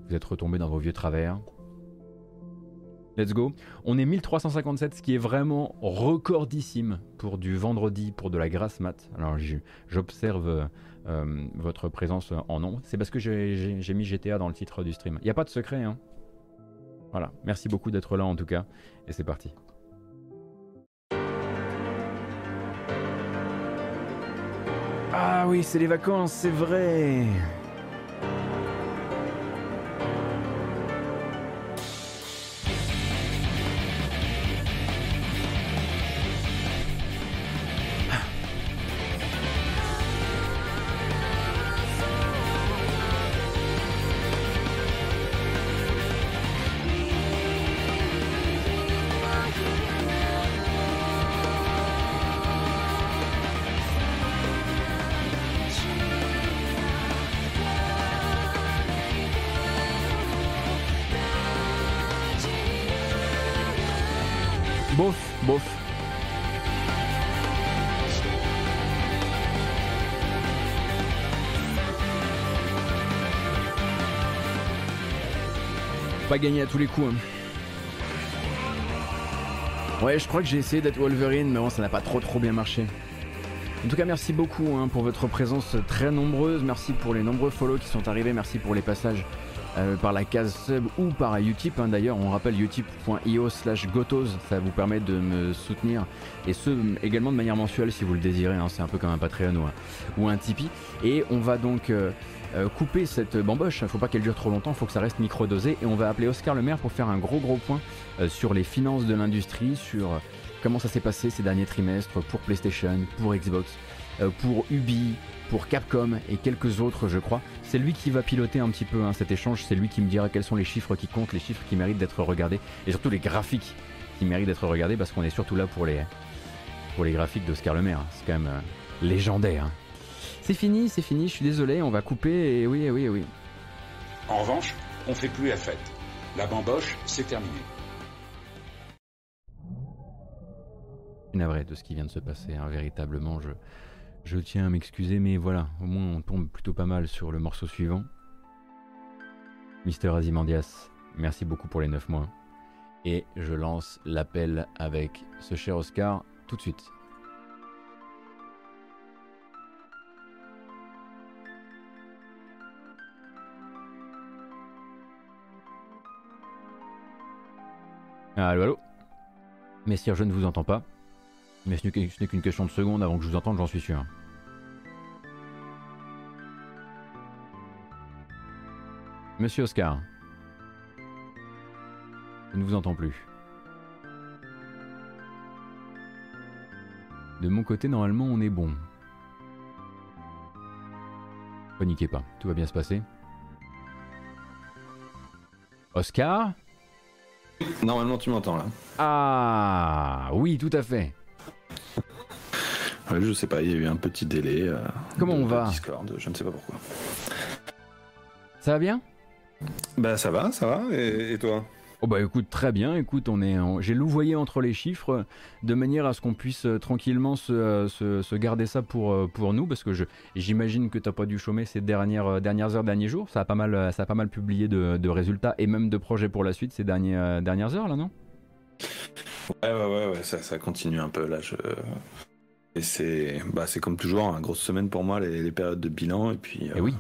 vous êtes retombé dans vos vieux travers. Let's go. On est 1357, ce qui est vraiment recordissime pour du vendredi, pour de la grasse mat. Alors j'observe euh, votre présence en nombre. C'est parce que j'ai mis GTA dans le titre du stream. Il n'y a pas de secret, hein. Voilà, merci beaucoup d'être là en tout cas. Et c'est parti. Ah oui, c'est les vacances, c'est vrai. Pas gagné à tous les coups. Hein. Ouais, je crois que j'ai essayé d'être Wolverine, mais bon, ça n'a pas trop trop bien marché. En tout cas, merci beaucoup hein, pour votre présence très nombreuse. Merci pour les nombreux follow qui sont arrivés. Merci pour les passages euh, par la case sub ou par Utip. Hein. D'ailleurs, on rappelle utip.io slash gotos. Ça vous permet de me soutenir. Et ce, également de manière mensuelle si vous le désirez. C'est un peu comme un Patreon ou un, Tipeee. Et on va donc. Euh, euh, couper cette bamboche. Faut pas qu'elle dure trop longtemps, faut que ça reste micro-dosé. Et on va appeler Oscar Le Maire pour faire un gros gros point euh, sur les finances de l'industrie, sur euh, comment ça s'est passé ces derniers trimestres pour PlayStation, pour Xbox, pour Ubi, pour Capcom et quelques autres, je crois. C'est lui qui va piloter un petit peu hein, cet échange. C'est lui qui me dira quels sont les chiffres qui comptent, les chiffres qui méritent d'être regardés et surtout les graphiques qui méritent d'être regardés parce qu'on est surtout là pour les, pour les graphiques d'Oscar Le Maire. C'est quand même légendaire. C'est fini, c'est fini, je suis désolé, on va couper et oui, oui, oui. En revanche, on fait plus la fête. La bamboche, c'est terminé. navré de ce qui vient de se passer, hein. véritablement, je, je tiens à m'excuser, mais voilà, au moins on tombe plutôt pas mal sur le morceau suivant. Mister Azimandias, merci beaucoup pour les 9 mois. Et je lance l'appel avec ce cher Oscar tout de suite. Allô, allô Messire, je ne vous entends pas. Mais ce n'est qu'une question de seconde avant que je vous entende, j'en suis sûr. Monsieur Oscar. Je ne vous entends plus. De mon côté, normalement, on est bon. Paniquez pas, tout va bien se passer. Oscar Normalement, tu m'entends là. Ah, oui, tout à fait. je sais pas, il y a eu un petit délai. Euh, Comment on va? Discord, je ne sais pas pourquoi. Ça va bien? Bah ça va, ça va. et toi? Oh bah écoute, très bien, écoute, on est, j'ai louvoyé entre les chiffres de manière à ce qu'on puisse euh, tranquillement euh, se, garder ça pour, euh, pour nous, parce que j'imagine que t'as pas dû chômer ces dernières, dernières heures, derniers jours, ça a pas mal, ça a pas mal publié de, résultats et même de projets pour la suite ces dernières, dernières heures là, non? Ouais, ouais, ouais, ouais ça, ça, continue un peu là. Je... Et c'est, bah, c'est comme toujours, une hein, grosse semaine pour moi, les, périodes de bilan, et puis. Et oui.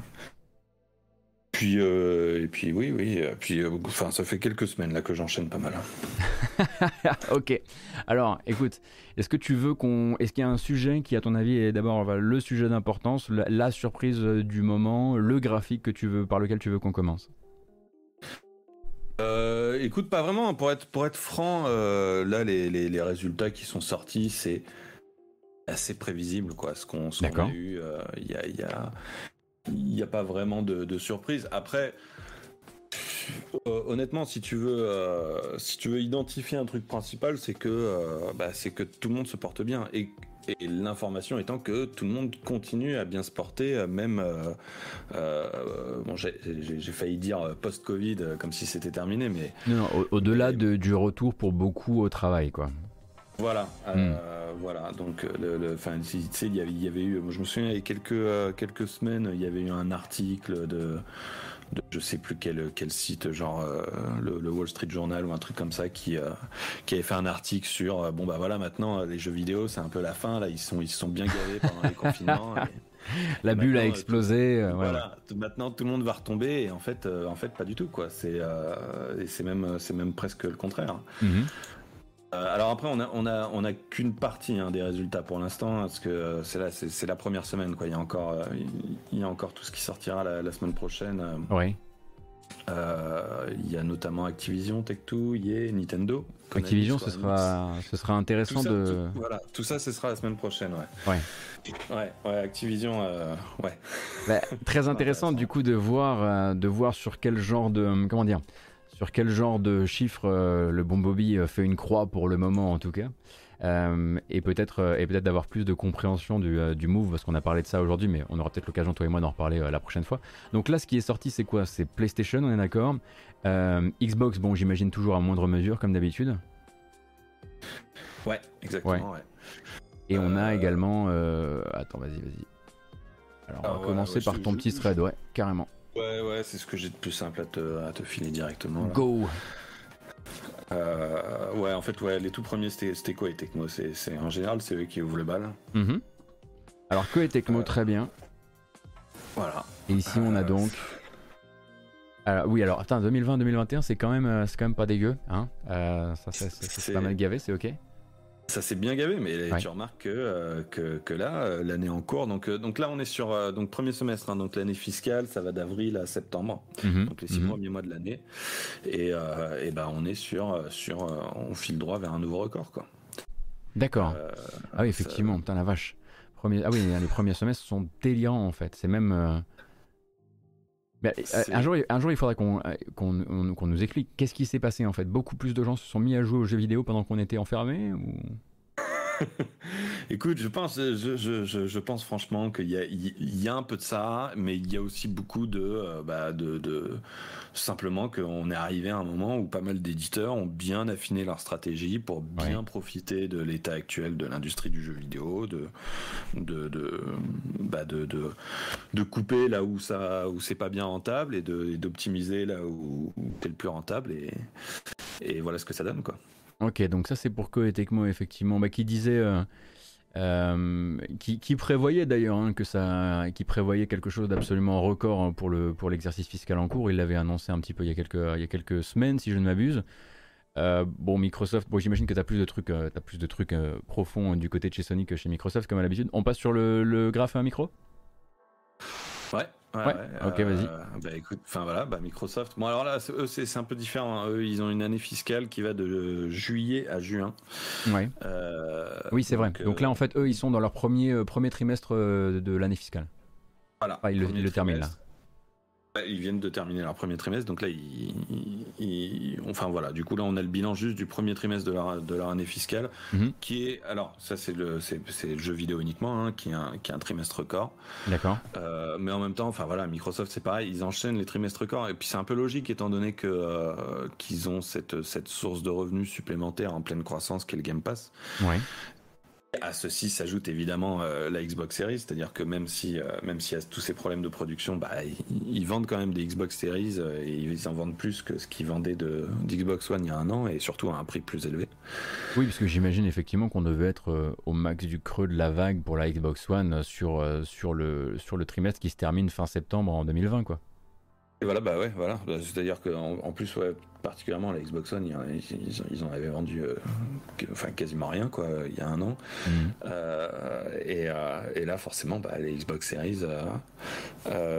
Puis, euh, et puis oui, oui. Puis, euh, enfin, ça fait quelques semaines là que j'enchaîne pas mal. Hein. ok. Alors, écoute, est-ce que tu veux qu'on, est-ce qu'il y a un sujet qui, à ton avis, est d'abord le sujet d'importance, la, surprise du moment, le graphique que tu veux, par lequel tu veux qu'on commence? Euh, Écoute, pas vraiment. Pour être, pour être franc, là, les, les, résultats qui sont sortis, c'est assez prévisible, quoi. Ce qu'on a eu, il y a, y a il n'y a pas vraiment de, surprise. Après, euh, honnêtement, si tu veux, euh, si tu veux identifier un truc principal, c'est que, euh, bah, c'est que tout le monde se porte bien et, l'information étant que tout le monde continue à bien se porter, même. bon, j'ai failli dire post-Covid comme si c'était terminé, mais. Non, au-delà du retour pour beaucoup au travail, quoi. Voilà, euh, voilà. Donc, le, le, enfin, tu sais, il y avait, eu, je me souviens, il y a quelques euh, quelques semaines, il y avait eu un article de, de je sais plus quel quel site, genre euh, le, le, Wall Street Journal ou un truc comme ça, qui euh, qui avait fait un article sur, euh, bon bah voilà, maintenant les jeux vidéo, c'est un peu la fin. Là, ils sont ils sont bien gavés pendant les confinements. Et, la bulle a explosé. Voilà. Maintenant, tout le monde va retomber et en fait, en fait, pas du tout quoi. C'est c'est même c'est même presque le contraire. Mm -hmm. Euh, alors après, on a on a on a qu'une partie hein, des résultats pour l'instant, parce que c'est là c'est la première semaine quoi. Il y a encore euh, il y a encore tout ce qui sortira la, la semaine prochaine. Oui. Euh, il y a notamment Activision, Tech2, EA, Nintendo. Activision, ce sera, ce sera intéressant tout ça, de. Tout, voilà, tout ça, ce sera la semaine prochaine, ouais. Ouais. Ouais, ouais Activision, euh, ouais. Bah, très intéressant, du coup, de voir, euh, de voir sur quel genre de. Comment dire sur quel genre de chiffre euh, le bon Bobby fait une croix pour le moment en tout cas. Euh, et peut-être euh, et peut-être d'avoir plus de compréhension du, euh, du move parce qu'on a parlé de ça aujourd'hui mais on aura peut-être l'occasion toi et moi d'en reparler la prochaine fois donc là ce qui est sorti c'est quoi? C'est PlayStation on est d'accord Xbox bon j'imagine toujours à moindre mesure comme d'habitude ouais exactement ouais. ouais. et on a également attends vas-y vas-y alors on va ah, ouais, commencer par ton petit thread ouais carrément Ouais, ouais, c'est ce que j'ai de plus simple à te, à te filer directement. Là. Go euh, Ouais, en fait, ouais, les tout premiers, c'était quoi et Tecmo c'est, En général, c'est eux qui ouvrent le bal. Mm -hmm. Alors, Ko et Tecmo, euh, très bien. Voilà. Et ici, on a donc. Alors, oui, alors, attends, 2020-2021, c'est quand, même, c'est quand même pas dégueu. Hein euh, ça, c'est pas mal gavé, c'est ok ça s'est bien gavé, mais ouais. tu remarques que, euh, que, que, là, euh, l'année en cours, donc, euh, donc là on est sur donc premier semestre, hein, donc l'année fiscale, ça va d'avril à septembre, -hmm. donc les six -hmm. premiers mois de l'année, et, et ben on est sur, sur on file droit vers un nouveau record quoi. D'accord. ah oui effectivement, putain la vache. Premier... Ah oui, les premiers semestres sont délirants en fait, c'est même. Mais, un, jour, un jour, il faudra qu'on qu qu nous explique qu'est-ce qui s'est passé en fait. Beaucoup plus de gens se sont mis à jouer aux jeux vidéo pendant qu'on était enfermés ou... Écoute, je pense, je, je, pense franchement qu'il y a, il y a un peu de ça, mais il y a aussi beaucoup de, euh, bah, de, de simplement qu'on est arrivé à un moment où pas mal d'éditeurs ont bien affiné leur stratégie pour bien ouais. profiter de l'état actuel de l'industrie du jeu vidéo, de, de, de, bah de, de, de, couper là où ça, où c'est pas bien rentable et d'optimiser là où, où c'est le plus rentable et, et voilà ce que ça donne quoi. Ok, donc ça c'est pour Ko et Tecmo effectivement, bah, qui disait, euh, euh, qui, prévoyait d'ailleurs hein, que ça, qui prévoyait quelque chose d'absolument record pour le pour l'exercice fiscal en cours. Il l'avait annoncé un petit peu il y a quelques il y a quelques semaines si je ne m'abuse. Euh, bon Microsoft, bon j'imagine que tu as plus de trucs, as plus de trucs profonds du côté de chez Sony que chez Microsoft comme à l'habitude. On passe sur le, le graphe à micro? Ouais. Ouais, ouais, ok, euh, vas-y. Bah écoute, enfin voilà, bah Microsoft. Bon alors là, eux c'est un peu différent. Hein. Eux, ils ont une année fiscale qui va de juillet à juin. Ouais. Euh, oui, c'est vrai. Donc là, en fait, eux, ils sont dans leur premier euh, premier trimestre de l'année fiscale. Voilà. Enfin, ils le, ils le terminent là. Ils viennent de terminer leur premier trimestre, donc là, ils, ils, enfin voilà, du coup là, on a le bilan juste du premier trimestre de leur, de leur année fiscale, -hmm. qui est, alors ça c'est le, c'est, le jeu vidéo uniquement, hein, qui, est un, qui est un trimestre record. D'accord. Euh, mais en même temps, enfin voilà, Microsoft c'est pareil, ils enchaînent les trimestres records, et puis c'est un peu logique étant donné que euh, qu'ils ont cette, cette source de revenus supplémentaire en pleine croissance qu'est le Game Pass. Ouais. À ceci s'ajoute évidemment euh, la Xbox Series, c'est-à-dire que même si euh, même s'il y a tous ces problèmes de production, bah, ils, vendent quand même des Xbox Series euh, et ils en vendent plus que ce qu'ils vendaient de d'Xbox One il y a un an et surtout à un prix plus élevé. Oui, parce que j'imagine effectivement qu'on devait être au max du creux de la vague pour la Xbox One sur sur le sur le trimestre qui se termine fin septembre en 2020 quoi. Et voilà, bah ouais, voilà. C'est-à-dire qu'en en plus, ouais, particulièrement la Xbox One, ils, ils, en avaient vendu euh, enfin, quasiment rien, quoi, il y a un an. Mm. Euh, et, euh, et, là, forcément, bah, les Xbox Series,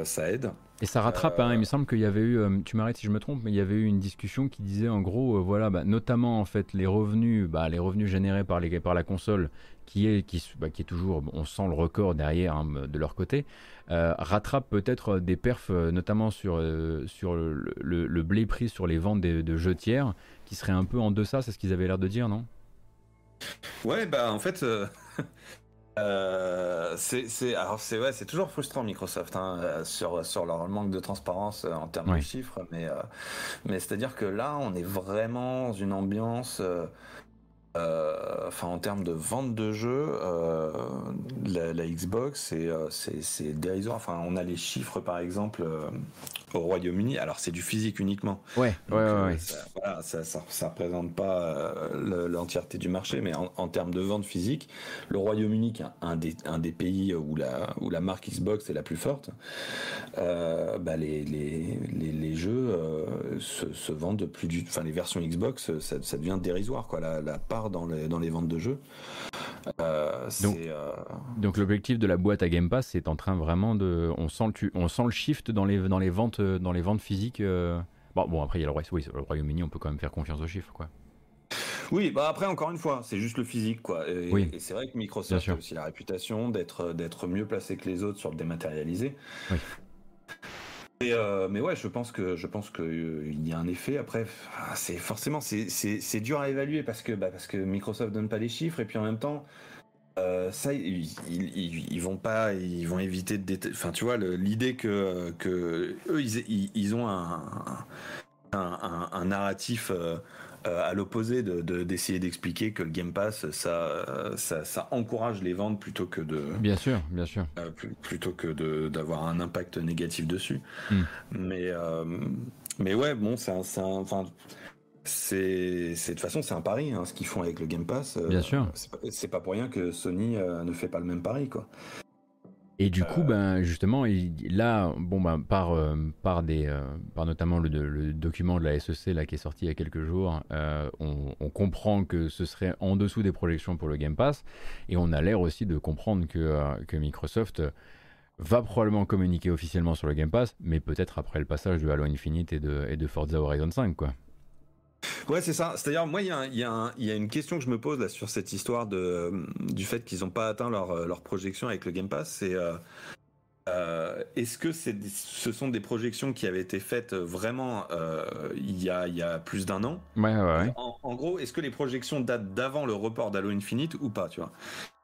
ça aide. Et ça rattrape, hein, il me semble qu'il y avait eu, tu m'arrêtes si je me trompe, mais il y avait eu une discussion qui disait en gros, voilà, bah, notamment en fait les revenus, bah, les revenus générés par, les, par la console, qui est, qui, bah, qui est toujours, on sent le record derrière hein, de leur côté, euh, rattrape peut-être des perfs, notamment sur, euh, sur le, le, le, blé pris sur les ventes de, de jeux tiers, qui seraient un peu en deçà, c'est ce qu'ils avaient l'air de dire, non? Ouais, bah en fait. Euh... Euh, c'est alors c'est ouais c'est toujours frustrant Microsoft hein, sur sur leur manque de transparence en termes de chiffres mais euh, mais c'est à dire que là on est vraiment dans une ambiance euh, euh, enfin en termes de vente de jeux, euh, la, la, Xbox euh, c'est dérisoire. Enfin, on a les chiffres par exemple au Royaume-Uni. Alors c'est du physique uniquement. Ouais, ouais, ouais, ça, voilà, ça, ça, ça, représente pas l'entièreté du marché, mais en, en, termes de vente physique, le Royaume-Uni, qui est un des, un des pays où la, où la marque Xbox est la plus forte, bah les, les, les, les, jeux se, se, vendent plus du, enfin les versions Xbox, ça, ça devient dérisoire quoi. La, la part dans les, dans les ventes de jeux. Euh, donc, euh, donc l'objectif de la boîte à Game Pass, c'est en train vraiment de, on sent le, on sent le shift dans les, dans les ventes, dans les ventes physiques. Euh. Bon, bon, après il y a le, oui, le Royaume-Uni, on peut quand même faire confiance aux chiffres, quoi. Oui, bah après encore une fois, c'est juste le physique quoi. Et, oui. et c'est vrai que Microsoft a aussi la réputation d'être d'être mieux placé que les autres sur le dématérialisé. Oui. Mais, euh, mais, ouais, je pense que je pense euh, y a un effet. Après, c'est forcément c'est dur à évaluer parce que bah, parce que Microsoft donne pas les chiffres et puis en même temps. Euh, ça, ils, ils, vont pas, ils vont éviter de, enfin, tu vois, l'idée que, que eux, ils, ils ont un, un, un narratif euh, euh, à l'opposé d'essayer de, d'expliquer que le Game Pass ça, ça, ça encourage les ventes plutôt que de bien sûr bien sûr. euh, plutôt que d'avoir un impact négatif dessus. Mm. mais euh, mais ouais bon c'est enfin c'est de toute façon c'est un pari hein, ce qu'ils font avec le Game Pass bien sûr. c'est pas, pas pour rien que Sony ne fait pas le même pari quoi et du coup, ben, justement, là, bon, ben, par, euh, par, des, euh, par notamment le, document de la SEC là, qui est sorti il y a quelques jours, euh, on, comprend que ce serait en dessous des projections pour le Game Pass. Et on a l'air aussi de comprendre que, que Microsoft va probablement communiquer officiellement sur le Game Pass, mais peut-être après le passage de Halo Infinite et de, et de Forza Horizon 5, quoi. Ouais, c'est ça. C'est-à-dire, moi, il y, a, une question que je me pose là sur cette histoire du fait qu'ils n'ont pas atteint leur, leur projection avec le Game Pass. C'est euh, euh, est-ce que ce sont des projections qui avaient été faites vraiment euh, il, y a, il y a plus d'un an? Ouais, ouais, ouais. En, gros, est-ce que les projections datent d'avant le report d'Halo Infinite ou pas, tu vois?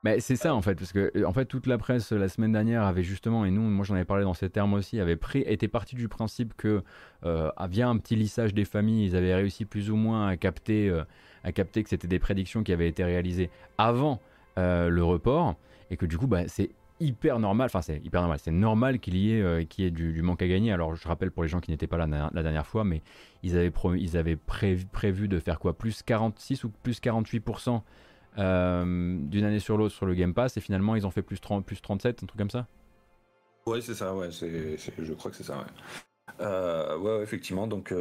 Mais c'est ça en fait, parce que en fait toute la presse la semaine dernière avait justement, et nous, moi j'en avais parlé dans ces termes aussi, avait pris, était parti du principe que euh, via un petit lissage des familles, ils avaient réussi plus ou moins à capter, euh, à capter que c'était des prédictions qui avaient été réalisées avant euh, le report, et que du coup bah, c'est hyper normal, enfin c'est hyper normal, c'est normal qu'il y ait, euh, qu'il y ait du, manque à gagner. Alors je rappelle pour les gens qui n'étaient pas là la, dernière fois, mais ils avaient, prévu de faire quoi? Plus 46 ou plus 48% euh, d'une année sur l'autre sur le Game Pass et finalement ils ont fait plus, 30, plus 37, un truc comme ça? Ouais, c'est ça, ouais, c'est, je crois que c'est ça, ouais. Euh, ouais, effectivement, donc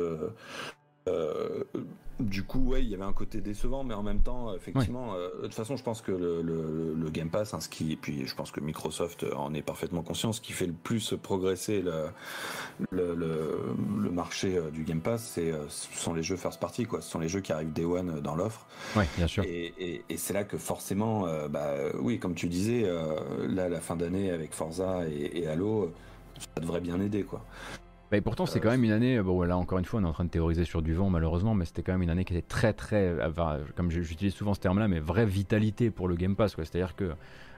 euh, euh, du coup, ouais, il y avait un côté décevant, mais en même temps, effectivement, euh, de toute façon, je pense que le, le, le Game Pass, hein, ce qui, et puis je pense que Microsoft en est parfaitement conscient, ce qui fait le plus progresser le, le, le marché euh, du Game Pass, c'est, ce sont les jeux first party, quoi. Ce sont les jeux qui arrivent day one dans l'offre. Ouais, bien sûr. Et, et, et c'est là que forcément, bah, oui, comme tu disais, là, la fin d'année avec Forza et, et Halo, ça devrait bien aider, quoi. Et pourtant, c'est quand même une année. Bon, là, encore une fois, on est en train de théoriser sur du vent, malheureusement, mais c'était quand même une année qui était très, très. comme j'utilise souvent ce terme-là, mais vraie vitalité pour le Game Pass. C'est-à-dire que euh,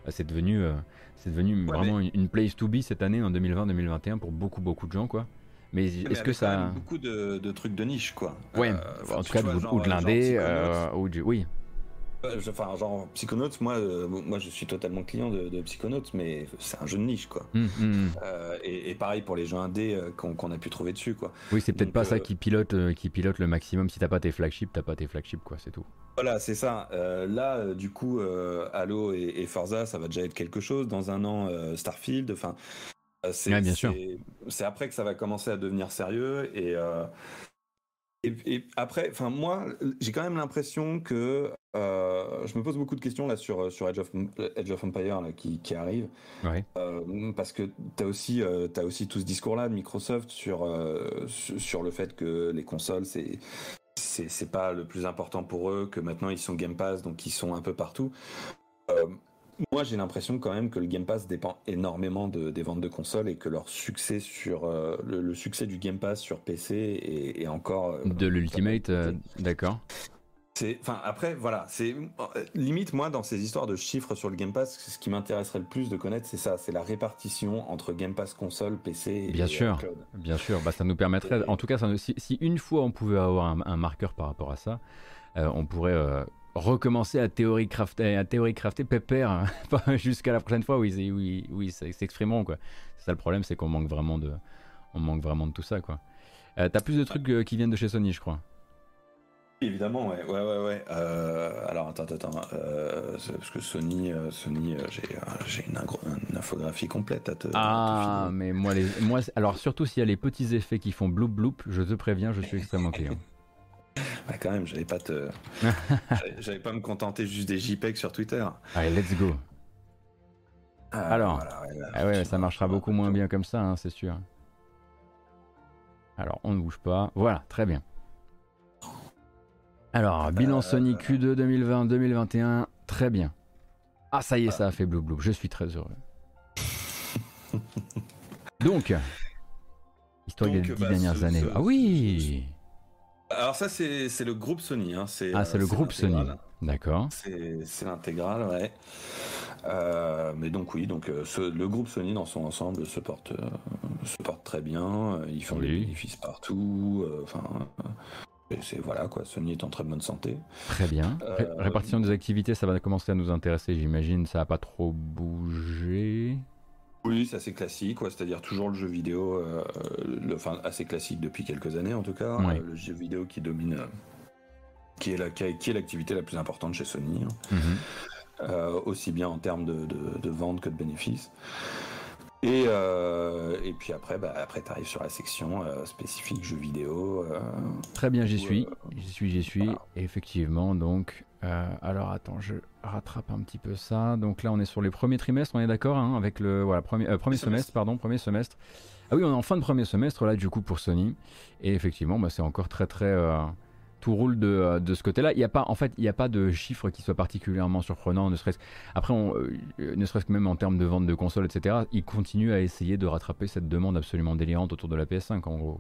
c'est devenu, euh, c'est devenu vraiment une, place to be cette année, en 2020-2021, pour beaucoup, beaucoup de gens, quoi. Mais est-ce que ça. Beaucoup de, trucs de niche, quoi. Ouais, euh, en tout cas, ou de l'indé, ou du. Oui, euh, enfin, genre Psychonauts, moi, euh, moi, je suis totalement client de, de Psychonauts, mais c'est un jeu de niche, quoi. Hum, hum, hum. Euh, et, pareil pour les jeux indés qu'on a pu trouver dessus, quoi. Oui, c'est peut-être pas ça qui pilote, qui pilote le maximum. Si t'as pas tes flagships, t'as pas tes flagships, quoi. C'est tout. Voilà, c'est ça. là, du coup, Halo et, Forza, ça va déjà être quelque chose. Dans un an, Starfield. Enfin, c'est bien sûr. C'est après que ça va commencer à devenir sérieux et. Et, après, enfin moi, j'ai quand même l'impression que euh, je me pose beaucoup de questions là sur sur Edge of Edge of Empire là, qui, qui arrive, euh, parce que t'as aussi euh, as aussi tout ce discours là de Microsoft sur sur le fait que les consoles c'est c'est pas le plus important pour eux, que maintenant ils sont Game Pass donc ils sont un peu partout. Moi, j'ai l'impression quand même que le Game Pass dépend énormément de, des ventes de consoles et que leur succès sur le, succès du Game Pass sur PC est, encore de l'Ultimate, d'accord. Enfin, après, voilà, c'est limite moi dans ces histoires de chiffres sur le Game Pass, ce qui m'intéresserait le plus de connaître, c'est ça, c'est la répartition entre Game Pass console, PC et bien sûr, cloud. Bien sûr, bah, ça nous permettrait, en tout cas, si, une fois on pouvait avoir un, marqueur par rapport à ça, euh, on pourrait euh, recommencer à théorie crafter, à théorie crafter pépère jusqu'à la prochaine fois où ils, oui, oui, s'exprimeront quoi. C'est ça le problème, c'est qu'on manque vraiment de, on manque vraiment de tout ça quoi. Euh, T'as plus de trucs euh, qui viennent de chez Sony, je crois. Évidemment, ouais, ouais, ouais, ouais. Euh, alors attends, attends, euh, parce que Sony, euh, Sony, j'ai une, infographie complète à te. Ah, mais moi, les, moi, alors surtout s'il y a les petits effets qui font bloop bloop, je te préviens, je suis extrêmement client. Bah quand même, j'allais pas te, j'allais pas me contenter juste des JPEG sur Twitter. Allez, let's go. Ah, alors, ah ouais, ça marchera beaucoup moins bien comme ça, hein, c'est sûr. Alors, on ne bouge pas. Voilà, très bien. Alors, bilan Sony Q2 2020-2021, très bien. Ah, ça y est, ça a fait blou blou. Je suis très heureux. Donc, histoire des dix bah, dernières années. ah oui Alors ça, c'est le groupe Sony. Hein. Ah, c'est le groupe Sony. D'accord. C'est l'intégral, ouais. Euh, mais donc oui, donc euh, le groupe Sony dans son ensemble se porte, euh, se porte très bien. Ils font des bénéfices partout. Enfin, c'est voilà quoi, Sony est en très bonne santé. Très bien. Euh, répartition des activités, ça va commencer à nous intéresser, j'imagine. Ça n'a pas trop bougé. Oui, c'est assez classique, c'est-à-dire toujours le jeu vidéo, euh, le, enfin assez classique depuis quelques années en tout cas. Euh, le jeu vidéo qui domine, qui est la, qui est l'activité la plus importante chez Sony, hein. mhm. aussi bien en termes de, de, de vente que de bénéfices. Et, euh, et puis après, bah, après tu arrives sur la section euh, spécifique jeux vidéo. Euh, Très bien, j'y suis. J'y suis, j'y suis. Effectivement, donc. alors attends, je rattrape un petit peu ça. Donc là, on est sur les premiers trimestres, on est d'accord hein, avec le voilà, premier, premier semestre, pardon, premier semestre. Ah oui, on est en fin de premier semestre là, du coup, pour Sony. Et effectivement, bah, c'est encore très très tout roule de, euh, de ce côté-là. Il y a pas, en fait, il n'y a pas de chiffres qui soient particulièrement surprenants, ne serait-ce après, euh, ne serait-ce que même en termes de vente de consoles, etc. Ils continuent à essayer de rattraper cette demande absolument délirante autour de la PS5, en gros.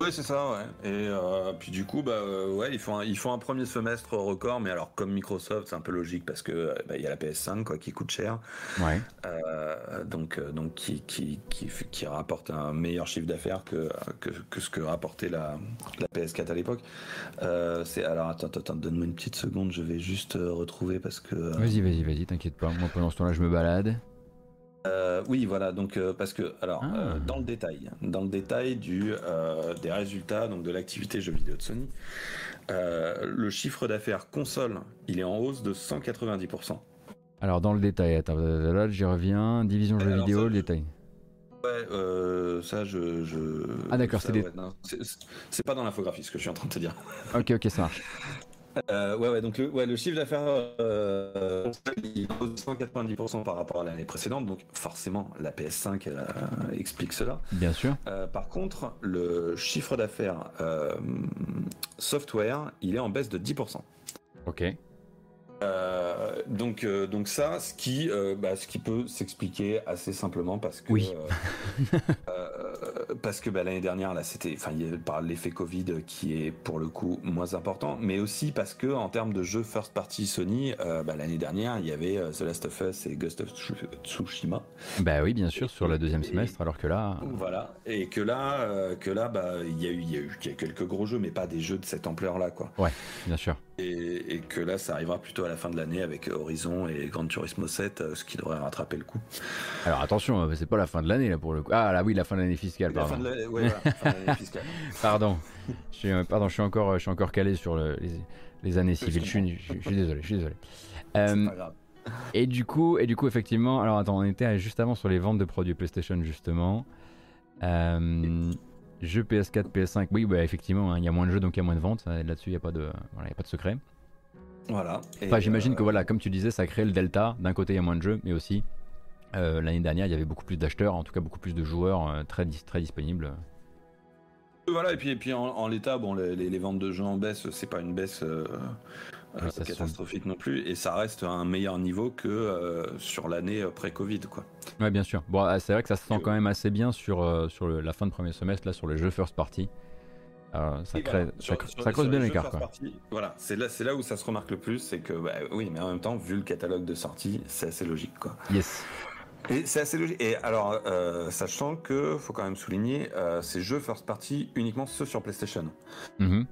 Ouais, c'est ça, ouais. Et euh, puis du coup, bah, euh, ouais, ils font, un, ils font un premier semestre record, mais alors comme Microsoft, c'est un peu logique parce que euh, bah, il y a la PS5 quoi, qui coûte cher. Ouais. donc, donc qui, qui, qui, qui, rapporte un meilleur chiffre d'affaires que, que, que, ce que rapportait la, la PS4 à l'époque. c'est alors attends, attends, donne-moi une petite seconde, je vais juste retrouver parce que. Vas-y, vas-y, vas-y, t'inquiète pas. Moi pendant ce temps-là, je me balade. Euh, oui, voilà. Donc euh, parce que alors ah. euh, dans le détail, dans le détail du des résultats donc de l'activité jeux vidéo de Sony, le chiffre d'affaires console, il est en hausse de 190%. Alors dans le détail, attends, là j'y reviens. Division jeux vidéo, le détail. Ouais, ça je, Ah d'accord, c'est des... c'est pas dans l'infographie ce que je suis en train de te dire. Ok, ok, ça marche. Euh, ouais, ouais, donc le, ouais, le chiffre d'affaires euh, il est 190% par rapport à l'année précédente, donc forcément la PS5 euh, explique cela. Bien sûr. Euh, par contre, le chiffre d'affaires software, il est en baisse de 10%. Ok. Euh, donc, euh, donc ça, ce qui, euh, bah, ce qui peut s'expliquer assez simplement parce que, oui. parce que bah, l'année dernière là, c'était, enfin, par l'effet Covid qui est pour le coup moins important, mais aussi parce que en termes de jeux first party Sony, bah, l'année dernière, il y avait The Last of Us et Ghost of Tsushima. Bah oui, bien sûr, sur le deuxième semestre, alors que là. Voilà, et que là, que là, bah, il y a eu, il y a eu quelques gros jeux, mais pas des jeux de cette ampleur là, quoi. Ouais, bien sûr. Et, et que là, ça arrivera plutôt à la fin de l'année avec Horizon et Gran Turismo 7, euh, ce qui devrait rattraper le coup. Alors attention, euh, c'est pas la fin de l'année là pour le coup. Ah là oui, la fin de l'année fiscale, pardon. pardon. Je suis, euh, pardon, je suis encore, je suis encore calé sur les, années civiles. Je suis, je, suis, désolé, je suis désolé. pas grave. Et du coup, et du coup, effectivement, alors attends, on était juste avant sur les ventes de produits PlayStation justement. Euh, jeux PS4, PS5, oui, bah, effectivement, hein, il y a moins de jeux donc il y a moins de ventes. Là-dessus, il n'y a, pas de, voilà, a pas de secret. Voilà. Enfin, j'imagine que euh, voilà, comme tu disais, ça crée le delta. D'un côté, il y a moins de jeux, mais aussi euh, l'année dernière, il y avait beaucoup plus d'acheteurs, en tout cas beaucoup plus de joueurs euh, très, très disponibles. Voilà, et puis, et puis en, l'état, bon, les, ventes de jeux en baisse, c'est pas une baisse catastrophique non plus, et ça reste à un meilleur niveau que sur l'année pré-Covid, quoi. Ouais, bien sûr. Bon, ah, c'est vrai que ça se sent quand même assez bien sur, sur la fin de premier semestre, là, sur le jeu first party. Euh, ça, crée, ça, creuse bien l'écart. Voilà, c'est là, là où ça se remarque le plus, c'est que bah, oui, mais en même temps, vu le catalogue de sortie, c'est assez logique, quoi. Yes. Et c'est assez logique. Et alors, euh, sachant que faut quand même souligner, euh, ces jeux first party uniquement ceux sur PlayStation. Mm-hmm.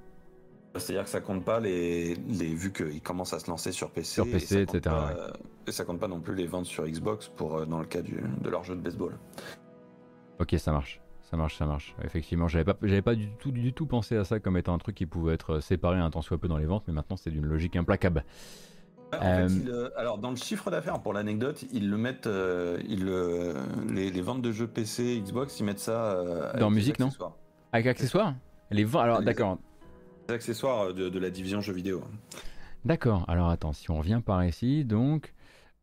C'est-à-dire que ça compte pas les, les vu qu'ils commencent à se lancer sur PC, sur PC, et etc. Pas, Et ça compte pas non plus les ventes sur Xbox pour dans le cas du, de leur jeu de baseball. Ok, ça marche. Ça marche, ça marche. Effectivement, j'avais pas, j'avais pas du tout, du tout pensé à ça comme étant un truc qui pouvait être séparé un temps soit peu dans les ventes, mais maintenant c'est d'une logique implacable. En fait, il, euh, alors dans le chiffre d'affaires, pour l'anecdote, ils le mettent, euh, ils le, les, les, ventes de jeux PC, Xbox, ils mettent ça euh, dans musique, non Avec accessoires Les ventes, alors d'accord. Les accessoires de, de, la division jeux vidéo. D'accord. Alors attends, si on revient par ici, donc.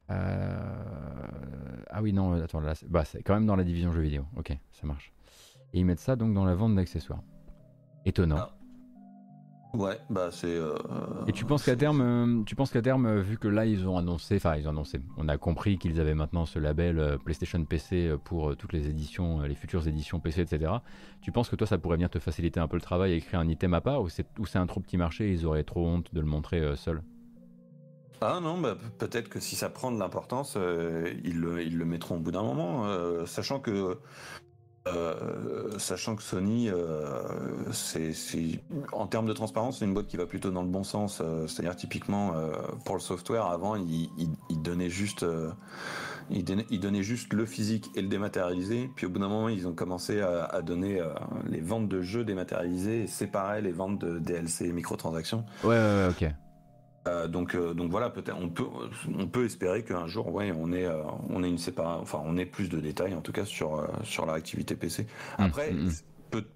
Ah oui, non, attends, là, bah, c'est quand même dans la division jeux vidéo. Ok, ça marche. Et ils mettent ça donc dans la vente d'accessoires. Étonnant. Ah. Ouais, bah c'est. Euh, et tu penses qu'à terme, euh, tu penses qu'à terme, euh, vu que là ils ont annoncé, enfin ils ont annoncé, on a compris qu'ils avaient maintenant ce label PlayStation PC pour toutes les éditions, les futures éditions PC, etc. Tu penses que toi ça pourrait venir te faciliter un peu le travail et écrire un item à part ou c'est c'est un trop petit marché et ils auraient trop honte de le montrer seul ah non, bah, peut-être que si ça prend de l'importance, ils, le, ils, le, mettront au bout d'un moment, sachant que euh, sachant que Sony, euh, c'est, en termes de transparence, c'est une boîte qui va plutôt dans le bon sens. Euh, c'est-à-dire typiquement pour le software, avant, il, il, juste, juste le physique et le dématérialisé. Puis au bout d'un moment, ils ont commencé à, donner les ventes de jeux dématérialisés et séparer les ventes de DLC et microtransactions. Ouais, ouais, ok. Euh, donc, euh, donc voilà, peut-être on peut, on peut espérer qu'un jour, ouais, on ait, euh, on ait une séparation, enfin, on ait plus de détails en tout cas sur sur leur activité PC. Hum, Après. Hum, hum.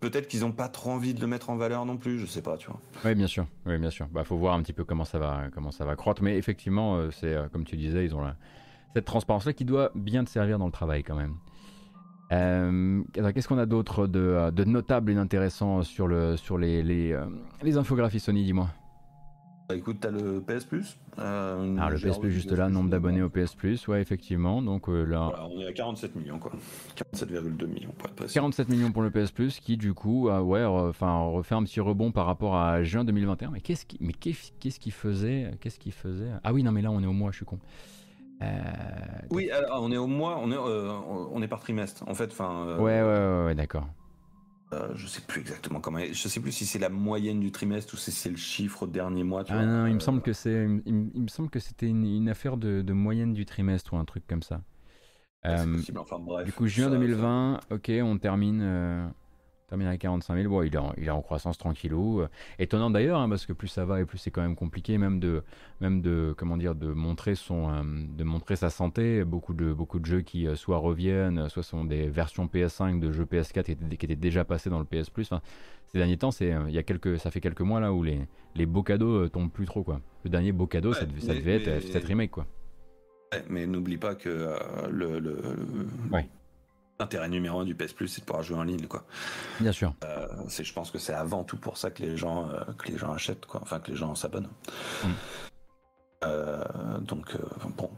Peut-être qu'ils n'ont pas trop envie de le mettre en valeur non plus, je sais pas, tu vois. Oui, bien sûr, oui, bien sûr. Bah, faut voir un petit peu comment ça va, comment ça va croître, mais effectivement, c'est comme tu disais, ils ont cette transparence-là qui doit bien te servir dans le travail quand même. Qu'est-ce qu'on a d'autre de, de, notable et d'intéressant sur, le, sur les, les, les infographies Sony, dis-moi? Bah, écoute, t'as le PS Plus. Euh, ah, le PS Plus juste là, nombre d'abonnés au PS Plus, ouais, effectivement. Donc euh, là. Voilà, on est à 47 millions, quoi. 47,2 millions pour être précis. 47 millions pour le PS Plus, qui du coup, ouais, enfin, refait un petit rebond par rapport à juin 2021. Mais qu'est-ce qui, mais qu'est-ce qui faisait, qu'est-ce qui faisait? Ah oui, non, mais là, on est au mois, je suis con. Euh... Oui, alors, on est au mois, on est, euh, on est par trimestre, en fait. Enfin. Ouais, ouais, ouais, ouais d'accord. Euh, je sais plus exactement comment. Je sais plus si c'est la moyenne du trimestre ou si c'est le chiffre au dernier mois. ah non, il me semble que c'est. Il, me semble que c'était une, affaire de, moyenne du trimestre ou un truc comme ça. Euh, enfin, bref, du coup, juin 2020, ok, on termine. Euh, termine à 45 000. Bon, il est en, il est en croissance tranquillou. Étonnant d'ailleurs, hein, parce que plus ça va et plus c'est quand même compliqué, même de, même de, comment dire, de montrer son, euh, de montrer sa santé. Beaucoup de, beaucoup de jeux qui euh, soit reviennent, soit sont des versions PS5 de jeux PS4 qui étaient, qui étaient déjà passés dans le PS Plus. Enfin, ces derniers temps, c'est, il y a quelques, ça fait quelques mois là où les, les beaux cadeaux euh, tombent plus trop quoi. Le dernier beau cadeau, ça, devait, ça devait être cette remake quoi. mais n'oublie pas que le, le, ouais. L'intérêt numéro un du PS Plus, c'est de pouvoir jouer en ligne, quoi. Bien sûr. Euh, c'est, je pense que c'est avant tout pour ça que les gens, euh, que les gens achètent, quoi. Enfin, que les gens s'abonnent. Mm. Euh, donc bon.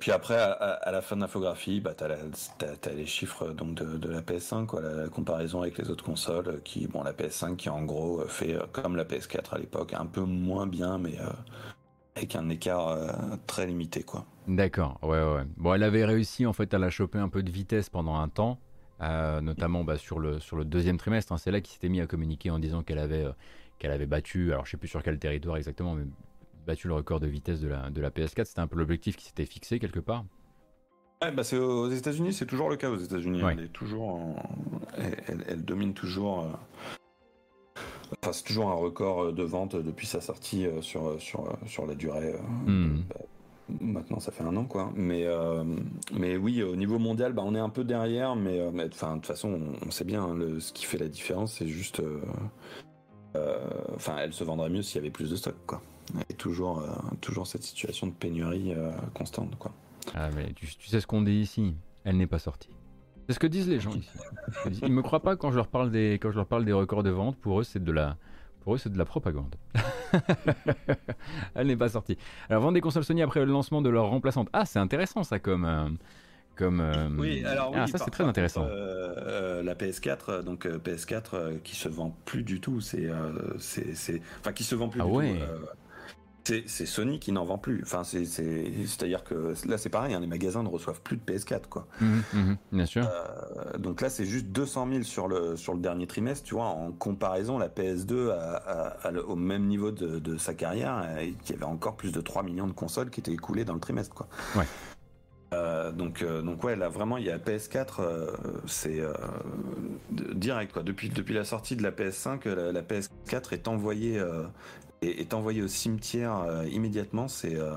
puis après, à, la fin de l'infographie, bah, t'as, as, les chiffres donc de, la PS5, quoi, la, comparaison avec les autres consoles, qui bon, la PS5 qui en gros fait comme la PS4 à l'époque, un peu moins bien, mais avec un écart très limité, quoi. D'accord, ouais, ouais. Bon, elle avait réussi en fait à la choper un peu de vitesse pendant un temps, euh, notamment bah, sur, le, sur le deuxième trimestre. Hein. C'est là qu'il s'était mis à communiquer en disant qu'elle avait, euh, qu'elle avait battu, alors je sais plus sur quel territoire exactement, mais battu le record de vitesse de la, de la PS4. C'était un peu l'objectif qui s'était fixé quelque part. Ouais, bah c'est aux États-Unis, c'est toujours le cas aux États-Unis. Elle est toujours, elle, domine toujours. Euh, enfin, c'est toujours un record de vente depuis sa sortie sur, sur, sur la durée. Hmm. Maintenant, ça fait un an, quoi. Mais, euh, mais oui, au niveau mondial, bah, on est un peu derrière, mais, euh, enfin, de toute façon, on, sait bien, hein, le, ce qui fait la différence, c'est juste. Euh, enfin, elle se vendrait mieux s'il y avait plus de stock, quoi. Et toujours, toujours cette situation de pénurie constante, quoi. Ah, mais tu, sais ce qu'on dit ici, elle n'est pas sortie. C'est ce que disent les gens ici. Ils me croient pas quand je leur parle des, quand je leur parle des records de vente. Pour eux, c'est de la, pour eux, c'est de la propagande. Elle n'est pas sortie. Alors, vendre des consoles Sony après le lancement de leur remplaçante. Ah, c'est intéressant ça comme. Euh, comme euh, Oui, alors ah, ça c'est très intéressant. Euh, la PS4, donc PS4 qui se vend plus du tout, c'est, c'est, enfin qui se vend plus ah du ouais. tout. C'est Sony qui n'en vend plus. Enfin, c'est-à-dire que là, c'est pareil, hein, les magasins ne reçoivent plus de PS4, quoi. Mhm, mhm, bien sûr. Euh, donc là, c'est juste 200 000 sur le sur le dernier trimestre. Tu vois, en comparaison, la PS2 au même niveau de, sa carrière, il y avait encore plus de 3 millions de consoles qui étaient écoulées dans le trimestre, quoi. Ouais. Euh, donc, donc ouais, là vraiment, il y a PS4, c'est direct quoi. Depuis depuis la sortie de la PS5, la, la PS4 est envoyée est, envoyé au cimetière euh, immédiatement, c'est. Euh,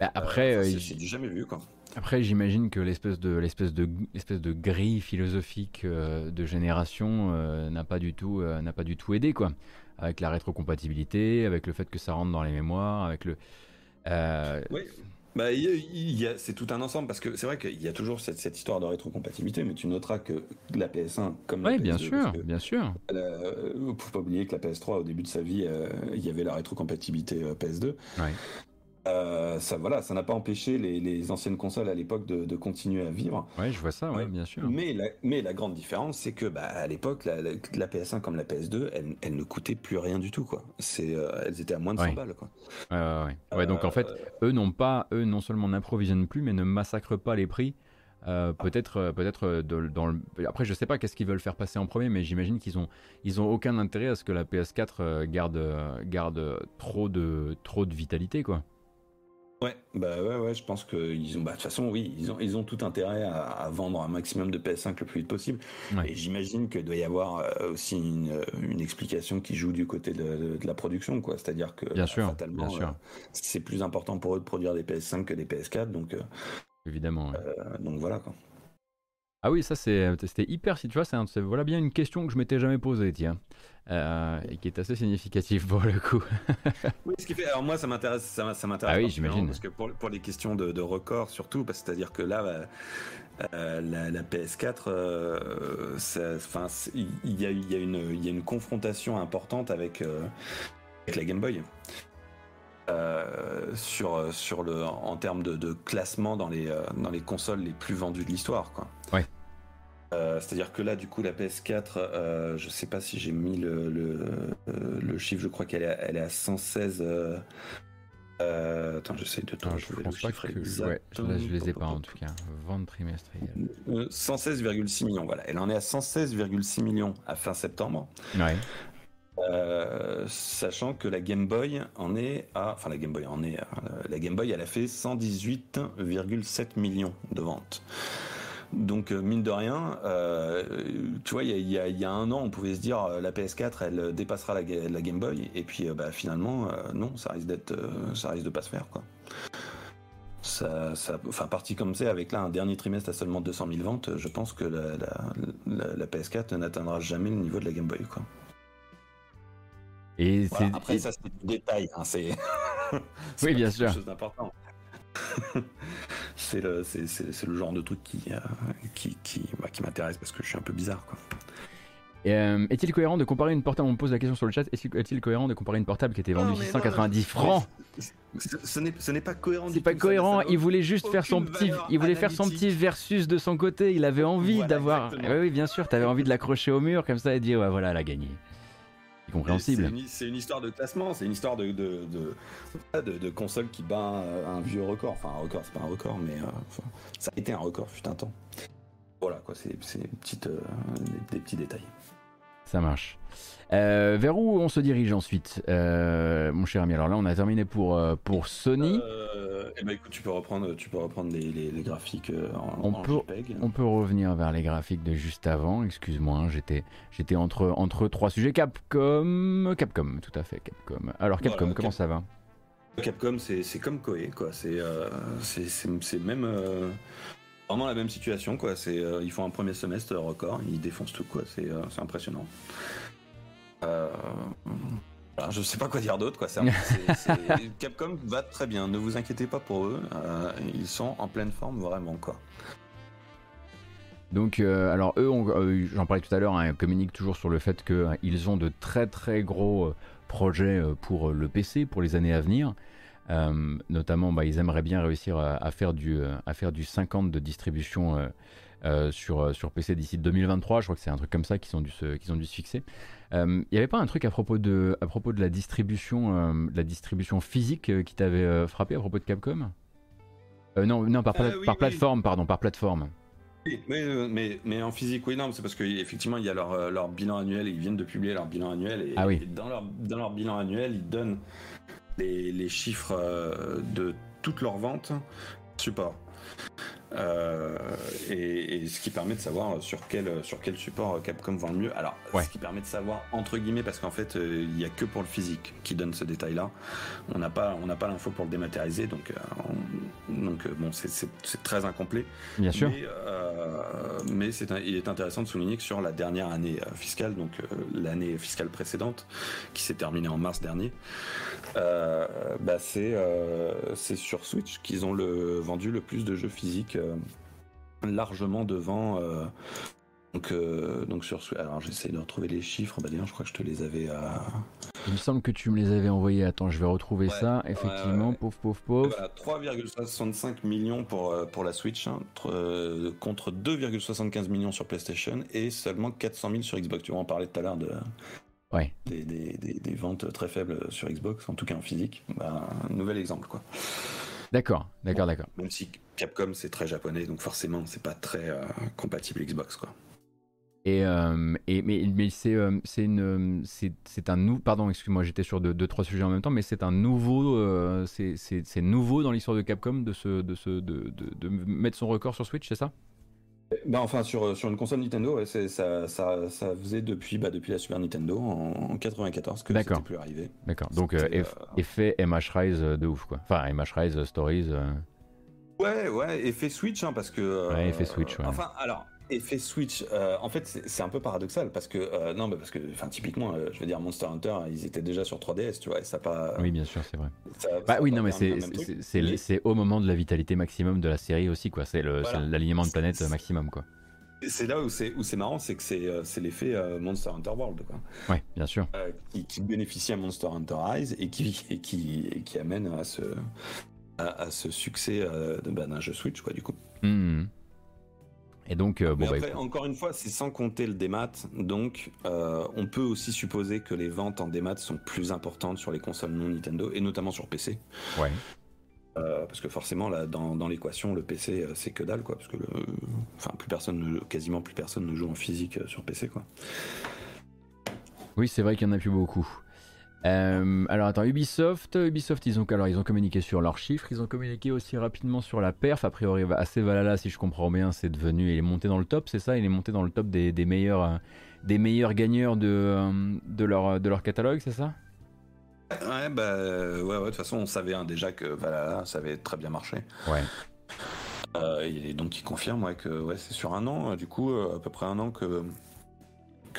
bah, après, euh, j'ai du jamais vu quoi. Après, j'imagine que l'espèce de l'espèce de l'espèce de grille philosophique de génération n'a pas du tout n'a pas du tout aidé quoi. Avec la rétrocompatibilité, avec le fait que ça rentre dans les mémoires, avec le. Oui. Bah, c'est tout un ensemble parce que c'est vrai qu'il y a toujours cette, cette, histoire de rétrocompatibilité, mais tu noteras que la PS1 comme la PS2, bien sûr, bien sûr. Euh, faut pas oublier que la PS3 au début de sa vie, euh, il y avait la rétrocompatibilité euh, PS2. Ouais. Euh, ça voilà, ça n'a pas empêché les, anciennes consoles à l'époque de, continuer à vivre. Oui, je vois ça, ouais, bien sûr. Mais la, mais la grande différence, c'est que bah, à l'époque, la, PS1 comme la PS2, elle, ne coûtait plus rien du tout, quoi. C'est, euh, elles étaient à moins de 100 balles, quoi. Ouais, ouais, donc en fait, euh, eux n'ont pas, eux non seulement n'approvisionnent plus, mais ne massacrent pas les prix. peut-être, peut-être dans le... après je sais pas qu'est-ce qu'ils veulent faire passer en premier, mais j'imagine qu'ils ont, ils ont aucun intérêt à ce que la PS4 garde, garde trop de, trop de vitalité quoi. Ouais, bah ouais, ouais, je pense qu'ils ont, bah, de toute façon, oui, ils ont, ils ont tout intérêt à, vendre un maximum de PS5 le plus vite possible. Et j'imagine qu'il doit y avoir euh, aussi une, une, explication qui joue du côté de, la production, quoi. C'est-à-dire que, bien sûr, bien sûr. Euh, c'est plus important pour eux de produire des PS5 que des PS4, donc. Euh, Évidemment. donc voilà, quoi. Ah oui, ça c'était hyper, si tu vois, c'est voilà bien une question que je m'étais jamais posée, tiens. Euh, et qui est assez significatif pour le coup. oui, ce qui fait. Alors moi, ça m'intéresse, ça, m'intéresse. Ah oui, j'imagine. Parce que pour, pour les questions de, de record surtout, parce c'est-à-dire que là, euh, la, PS4, euh, enfin, il y a, y, a une, y a une confrontation importante avec avec la Game Boy. sur, sur le, en termes de, de, classement dans les, dans les consoles les plus vendues de l'histoire. Quoi. Ouais. Euh, c'est-à-dire que là, du coup, la PS4, euh, je sais pas si j'ai mis le, le, chiffre, je crois qu'elle est, elle est à 116. Euh, attends, j'essaie de je pense pas que, ouais, je les ai pas en tout cas. Vente trimestrielle. 116,6 millions, voilà. Elle en est à 116,6 millions à fin septembre. Ouais. sachant que la Game Boy en est à, enfin la Game Boy en est, la Game Boy elle a fait 118,7 millions de ventes. Donc euh, mine de rien, euh, tu vois, il y a, y a, un an, on pouvait se dire euh, la PS4, elle dépassera la, la Game Boy, et puis bah, finalement, non, ça risque d'être, ça risque de pas se faire, quoi. Ça, ça, enfin, parti comme c'est, avec là un dernier trimestre à seulement 200 000 ventes, je pense que la, la, la PS4 n'atteindra jamais le niveau de la Game Boy, quoi. Et après, ça, c'est du détail. Hein, c'est oui, bien sûr. chose d'important. c'est le, c'est, le genre de truc qui, euh, qui, qui, bah, qui m'intéresse parce que je suis un peu bizarre. Quoi. Euh, est-il cohérent de comparer une portable On me pose la question sur le chat. Est-il cohérent de comparer une portable qui était vendue 690 francs Ce n'est pas cohérent. C'est pas cohérent. Il voulait juste faire son petit. Il voulait faire son petit versus de son côté. Il avait envie d'avoir. Oui, oui, bien sûr. T'avais envie de l'accrocher au mur comme ça et dire ouais, voilà, elle a gagné compréhensible. C'est une, histoire de classement, c'est une histoire de de, de, de, console qui bat un vieux record. Enfin, un record, c'est pas un record, mais euh, ça a été un record, fut un temps. Voilà, quoi, c'est euh, des, petits détails. Ça marche. Euh, vers où on se dirige ensuite, mon cher ami? Alors là, on a terminé pour, pour Sony. Eh ben, écoute, tu peux reprendre, tu peux reprendre les, les, graphiques euh, en, on peut, On peut revenir vers les graphiques de juste avant. Excuse-moi, hein, j'étais, j'étais entre, entre trois sujets. Capcom, Capcom, tout à fait, Capcom. Alors Capcom, comment ça va? Capcom, c'est comme Koei, quoi. C'est euh, c'est même euh, vraiment la même situation, quoi. C'est ils font un premier semestre record, ils défoncent tout, quoi. C'est impressionnant. Euh, je sais pas quoi dire d'autre, quoi. Capcom va très bien, ne vous inquiétez pas pour eux, euh, ils sont en pleine forme vraiment, quoi. Donc, euh, alors eux, euh, j'en parlais tout à l'heure, hein, communiquent toujours sur le fait qu'ils ont de très très gros projets pour le PC pour les années à venir. notamment, bah, ils aimeraient bien réussir à, faire du, à faire du 50 de distribution sur, sur PC d'ici 2023. Je crois que c'est un truc comme ça qu'ils ont dû se, qu'ils ont dû se fixer. Il n'y avait pas un truc à propos de, à propos de la distribution, la distribution physique qui t'avait frappé à propos de Capcom? Non, non par, par plateforme, pardon, par plateforme. Euh, mais, mais, en physique, oui, non, c'est parce qu'effectivement, il y a leur, euh, leur, bilan annuel, ils viennent de publier leur bilan annuel, et, ah dans, leur, dans leur bilan annuel, ils donnent les, les chiffres euh, de toutes leurs ventes support. Euh, et, ce qui permet de savoir sur quel, sur quel support Capcom vend le mieux. Alors, ce qui permet de savoir entre guillemets, parce qu'en fait, euh, il n'y a que pour le physique qui donne ce détail-là. On n'a pas, on pas l'info pour le dématérialiser, donc, euh, donc bon, c'est très incomplet. Bien sûr. Mais, il est intéressant de souligner que sur la dernière année fiscale, donc l'année fiscale précédente, qui s'est terminée en mars dernier, bah c'est c'est sur Switch qu'ils ont le, vendu le plus de jeux physiques euh, largement devant. Euh, donc, euh, donc sur alors j'essaie de retrouver les chiffres. Bah d'ailleurs, je crois que je te les avais à. Il me semble que tu me les avais envoyés. Attends, je vais retrouver ça. Effectivement, pauvre, pauvre, pauvre. 3,65 millions pour, pour la Switch, hein, contre 2,75 millions sur PlayStation et seulement 400 000 sur Xbox. Tu vas en parler tout à l'heure de. Des, des, des, ventes très faibles sur Xbox, en tout cas en physique. Bah, un nouvel exemple, quoi. D'accord, d'accord, d'accord. Même si Capcom c'est très japonais, donc forcément c'est pas très euh, compatible Xbox quoi. Et, euh, et mais, mais c'est euh, c'est une c'est un nouveau pardon excuse-moi j'étais sur deux, trois sujets en même temps mais c'est un nouveau c'est nouveau dans l'histoire de Capcom de se de, se de, de, de, mettre son record sur Switch c'est ça? Bah enfin sur, sur une console Nintendo ça, ça, ça, faisait depuis bah, depuis la Super Nintendo en, 94 que c'était plus arrivé. D'accord donc effet MH Rise de ouf quoi. Enfin MH Rise Stories. Ouais, ouais, effet Switch, hein, parce que. Euh, ouais, effet Switch, ouais. Enfin, alors, effet Switch, euh, en fait, c'est un peu paradoxal, parce que. Euh, non, mais parce que, enfin, typiquement, je veux dire, Monster Hunter, ils étaient déjà sur 3DS, tu vois, et ça pas. Oui, bien sûr, c'est vrai. bah oui, non, mais c'est au moment de la vitalité maximum de la série aussi, quoi. C'est l'alignement de planète maximum, quoi. C'est là où c'est où c'est marrant, c'est que c'est l'effet Monster Hunter World, quoi. Ouais, bien sûr. qui, bénéficie à Monster Hunter Rise et qui et qui, qui amène à ce à, ce succès euh, bah, d'un jeu Switch, quoi, du coup. Hmm. Et donc, euh, bon, bah, après, encore une fois, c'est sans compter le démat. Donc, euh, on peut aussi supposer que les ventes en démat sont plus importantes sur les consoles non Nintendo et notamment sur PC. Ouais. parce que forcément, là, dans, dans l'équation, le PC, c'est que dalle, quoi. Parce que, le, enfin, plus personne, quasiment plus personne ne joue en physique sur PC, quoi. Oui, c'est vrai qu'il n'y en a plus beaucoup. Euh, alors attends, Ubisoft, Ubisoft ils ont, alors, ils ont communiqué sur leurs chiffres, ils ont communiqué aussi rapidement sur la perf, a priori assez Valhalla si je comprends bien c'est devenu, il est monté dans le top, c'est ça? Il est monté dans le top des, meilleurs, euh, des meilleurs gagneurs de, euh, de, leur, de leur catalogue, c'est ça? Ouais, bah ouais, ouais, de toute façon on savait hein, déjà que Valhalla ça avait très bien marché. Ouais. et donc il confirme ouais, que ouais, c'est sur un an, du coup à peu près un an que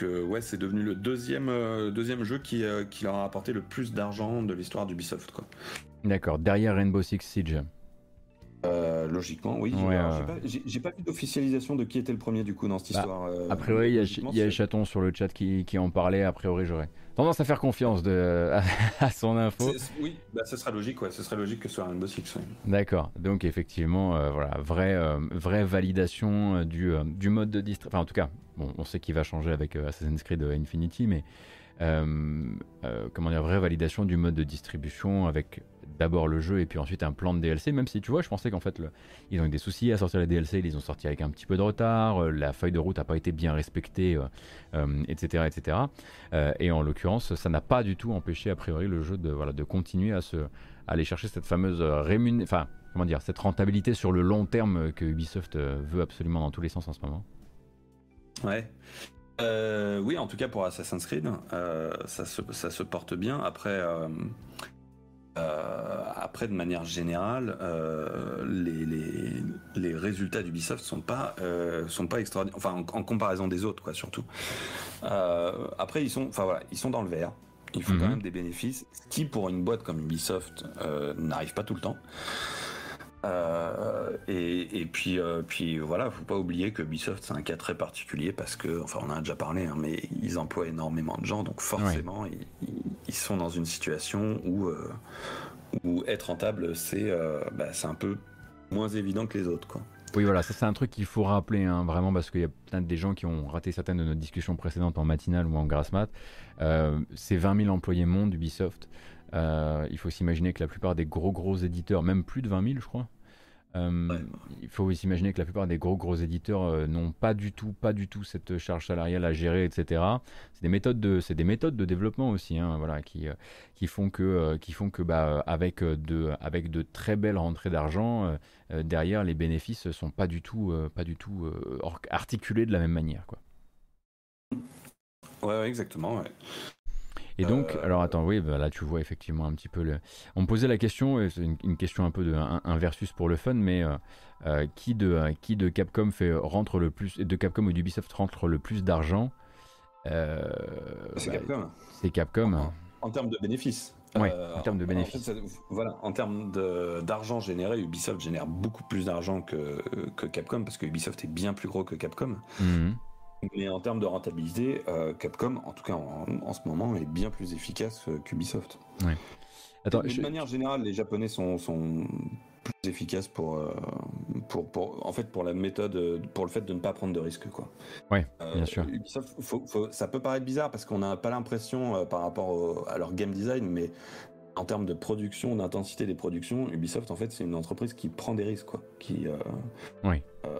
ouais, c'est devenu le deuxième, euh, deuxième jeu qui, euh, qui, leur a apporté le plus d'argent de l'histoire d'Ubisoft. D'accord, derrière Rainbow Six Siege. Euh, logiquement, oui. j'ai pas, vu d'officialisation de qui était le premier du coup dans cette bah, histoire. a priori, il y a, Chaton sur le chat qui, qui en parlait. A priori, j'aurais tendance à faire confiance de, à, son info. Oui, bah, ce serait logique, ouais. Ce serait logique que ce soit Rainbow Six. D'accord. Donc effectivement, voilà, vraie, vraie validation du, du mode de distribution. Enfin, en tout cas, on sait qu'il va changer avec euh, Assassin's Creed Infinity, mais euh, euh, comment dire, vraie validation du mode de distribution avec d'abord le jeu et puis ensuite un plan de DLC, même si tu vois, je pensais qu'en fait, ils ont eu des soucis à sortir les DLC, ils les ont sortis avec un petit peu de retard, la feuille de route n'a pas été bien respectée, etc. etc. et en l'occurrence, ça n'a pas du tout empêché a priori le jeu de, voilà, de continuer à, se, aller chercher cette fameuse enfin, comment dire, cette rentabilité sur le long terme que Ubisoft veut absolument dans tous les sens en ce moment. Ouais. Euh, oui, en tout cas pour Assassin's Creed, euh, ça, se, porte bien. Après, euh, après de manière générale, les, les, résultats d'Ubisoft sont pas sont pas extraordinaires. Enfin, en, comparaison des autres, quoi, surtout. après, ils sont, enfin voilà, ils sont dans le vert. Ils font quand mhm. même des bénéfices, qui pour une boîte comme Ubisoft n'arrive pas tout le temps. Euh, et, puis, euh, puis voilà, faut pas oublier que Ubisoft c'est un cas très particulier parce que, enfin, on en a déjà parlé, hein, mais ils emploient énormément de gens, donc forcément, ils, sont dans une situation où, euh, où être rentable, c'est bah, c'est un peu moins évident que les autres, quoi. Oui, voilà, ça c'est un truc qu'il faut rappeler, hein, vraiment, parce qu'il y a plein des gens qui ont raté certaines de nos discussions précédentes en matinale ou en grasse mat. Euh, c'est 20 000 employés monde Ubisoft. Euh, il faut s'imaginer que la plupart des gros gros éditeurs, même plus de 20 000 je crois, euh, il faut s'imaginer que la plupart des gros gros éditeurs euh, n'ont pas du tout, pas du tout cette charge salariale à gérer, etc. C'est des méthodes de, c'est des méthodes de développement aussi, hein, voilà, qui, euh, qui font que, qui font que, bah, avec de, avec de très belles rentrées d'argent, derrière les bénéfices sont pas du tout, pas du tout articulés de la même manière, quoi. Ouais, exactement. Ouais. Et donc, euh, alors attends, oui, bah là tu vois effectivement un petit peu le. On me posait la question, c'est une, question un peu de un, versus pour le fun, mais euh, euh, qui de qui de Capcom fait rentre le plus, de Capcom ou d'Ubisoft rentre le plus d'argent C'est bah, Capcom. C'est Capcom. En, termes de bénéfices. Oui, en termes de bénéfices. voilà, en termes d'argent généré, Ubisoft génère beaucoup plus d'argent que, que, Capcom parce que Ubisoft est bien plus gros que Capcom. Mmh. Mais en termes de rentabilité, euh, Capcom, en tout cas en, ce moment, est bien plus efficace euh, qu'Ubisoft. Ouais. Attends, de manière générale, les Japonais sont, sont plus efficaces pour, euh, pour, pour, en fait, pour la méthode, pour le fait de ne pas prendre de risques, quoi. Ouais, bien sûr. Ubisoft, ça peut paraître bizarre parce qu'on n'a pas l'impression par rapport à leur game design, mais en termes de production, d'intensité des productions, Ubisoft, en fait, c'est une entreprise qui prend des risques, quoi. Qui, euh, oui. Euh,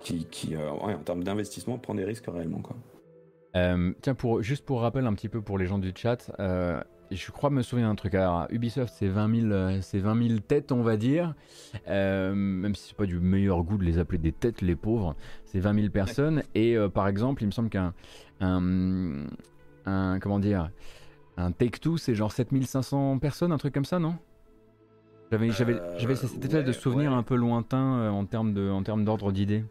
qui, qui euh, en termes d'investissement, prend des risques réellement, quoi. tiens, pour, juste pour rappel un petit peu pour les gens du chat, je crois me souvenir d'un truc. Alors, Ubisoft, c'est 20, 000, c'est 20 000 têtes, on va dire. même si c'est pas du meilleur goût de les appeler des têtes, les pauvres. C'est 20 000 personnes. Et par exemple, il me semble qu'un. Un, un, comment dire un Take-Two, c'est genre 7500 personnes, un truc comme ça, non? J'avais j'avais j'avais cette espèce de souvenir un peu lointain euh, en termes de en termes d'ordre d'idée.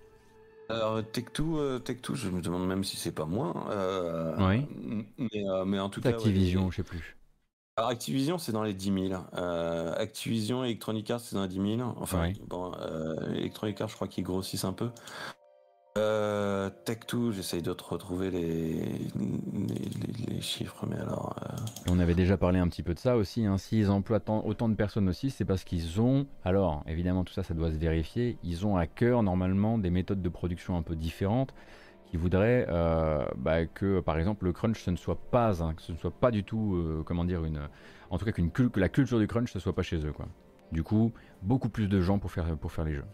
Alors Take-Two, euh, Take-Two, je me demande même si c'est pas moins. Euh, oui. Mais, mais, en tout cas. Activision, je sais plus. Alors Activision, c'est dans les 10 000. Activision, Electronic Arts, c'est dans les 10 000. Enfin, bon, Electronic Arts, je crois qu'ils grossissent un peu. Euh, Tech2, j'essaye de te retrouver les, chiffres, mais alors. Euh, On avait déjà parlé un petit peu de ça aussi. Hein. S'ils emploient autant de personnes aussi, c'est parce qu'ils ont. Alors, évidemment, tout ça, ça doit se vérifier. Ils ont à cœur, normalement, des méthodes de production un peu différentes qui voudraient euh, bah, que, par exemple, le crunch, ce ne soit pas, ce ne soit pas du tout, comment dire, une. En tout cas, que la culture du crunch, ne soit pas chez eux. Du coup, beaucoup plus de gens pour faire, pour faire les jeux.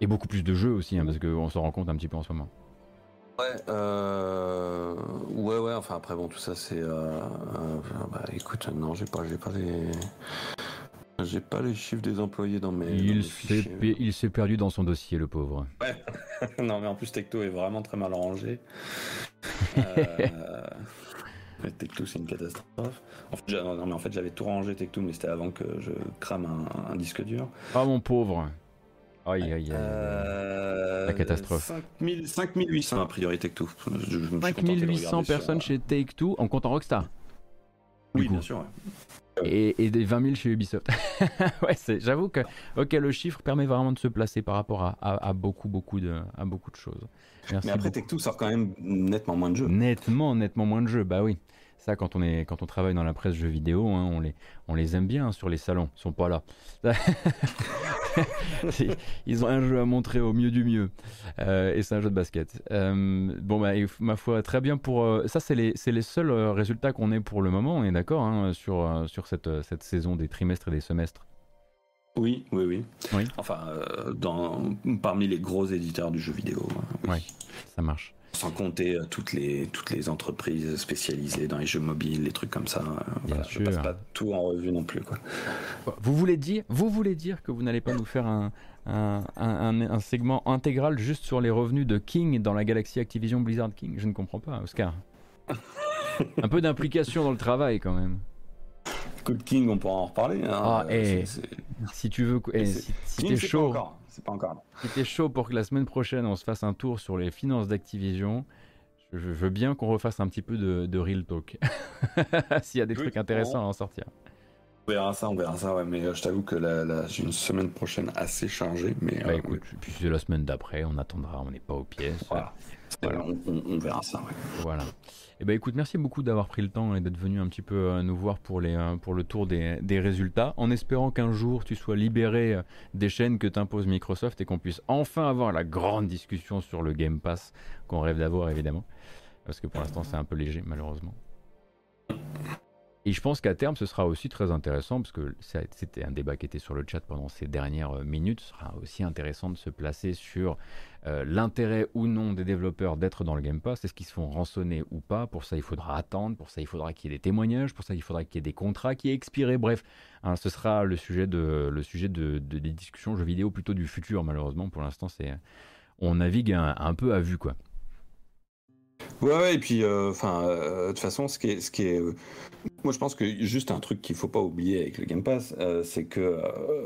Et beaucoup plus de jeux aussi, hein, parce qu'on s'en rend compte un petit peu en ce moment. Ouais, euh... ouais, ouais. Enfin après bon, tout ça c'est. Euh... euh bah écoute, non, j'ai pas, j'ai pas les. J'ai pas les chiffres des employés dans mes. Il s'est, il s'est perdu dans son dossier, le pauvre. Ouais. non, mais en plus Tecto est vraiment très mal rangé. euh... Tecto, c'est une catastrophe. En fait, non, mais en fait, j'avais tout rangé Tecto, mais c'était avant que je crame un, un disque dur. Ah mon pauvre. Aïe, aïe, aïe. La catastrophe. 5800 a priori Take-Two. 5800 personnes chez Take-Two en comptant Rockstar. Oui, bien sûr. Et, et, des 20 000 chez Ubisoft. ouais, j'avoue que ok, le chiffre permet vraiment de se placer par rapport à, à, beaucoup, beaucoup de, à beaucoup de choses. Mais après, Take-Two sort quand même nettement moins de jeux. Nettement, nettement moins de jeux, bah oui. Ça, quand on, est, quand on travaille dans la presse jeux vidéo, hein, on, les, on les aime bien hein, sur les salons. Ils sont pas là. Ils ont un jeu à montrer au mieux du mieux. Euh, et c'est un jeu de basket. Euh, bon, bah, ma foi, très bien pour. Euh, ça, c'est les, les, seuls résultats qu'on ait pour le moment, on est d'accord, hein, sur, sur cette, cette saison des trimestres et des semestres. Oui, oui, oui. oui. Enfin, dans, parmi les gros éditeurs du jeu vidéo. Oui, ça marche. Sans compter euh, toutes, les, toutes les entreprises spécialisées dans les jeux mobiles, les trucs comme ça. Euh, Bien sûr. Je passe pas tout en revue non plus. Quoi. Vous, voulez dire, vous voulez dire que vous n'allez pas nous faire un, un, un, segment intégral juste sur les revenus de King dans la galaxie Activision Blizzard King? Je ne comprends pas, Oscar. un peu d'implication dans le travail quand même. Code King, on pourra en reparler. Hein. Ah, et si tu veux, et si, si chaud c'est pas encore. C'était chaud pour que la semaine prochaine on se fasse un tour sur les finances d'Activision. Je, veux bien qu'on refasse un petit peu de, real talk. S'il y a des trucs intéressants à en sortir. On verra ça, on verra ça, ouais, mais euh, je t'avoue que j'ai une semaine prochaine assez chargée. Mais, bah, euh, écoute, puis c'est la semaine d'après, on attendra, on n'est pas aux pièces. on, verra ça. Voilà. Eh ben écoute, merci beaucoup d'avoir pris le temps et d'être venu un petit peu euh, nous voir pour, euh, le tour des, résultats, en espérant qu'un jour tu sois libéré euh, des chaînes que t'impose Microsoft et qu'on puisse enfin avoir la grande discussion sur le Game Pass qu'on rêve d'avoir évidemment, parce que pour l'instant c'est un peu léger malheureusement. Et je pense qu'à terme, ce sera aussi très intéressant, parce que c'était un débat qui était sur le chat pendant ces dernières minutes, ce sera aussi intéressant de se placer sur euh, l'intérêt ou non des développeurs d'être dans le Game Pass, est-ce qu'ils se font rançonner ou pas, pour ça il faudra attendre, pour ça il faudra qu'il y ait des témoignages, pour ça il faudra qu'il y ait des contrats qui aient expiré, bref, hein, ce sera le sujet, de, le sujet de, des discussions jeux vidéo plutôt du futur, malheureusement, pour l'instant c'est on navigue un, peu à vue quoi. Ouais, et puis, euh, enfin, euh, de toute façon, ce qui est, ce qui est, moi, je pense que juste un truc qu'il faut pas oublier avec le Game Pass, c'est que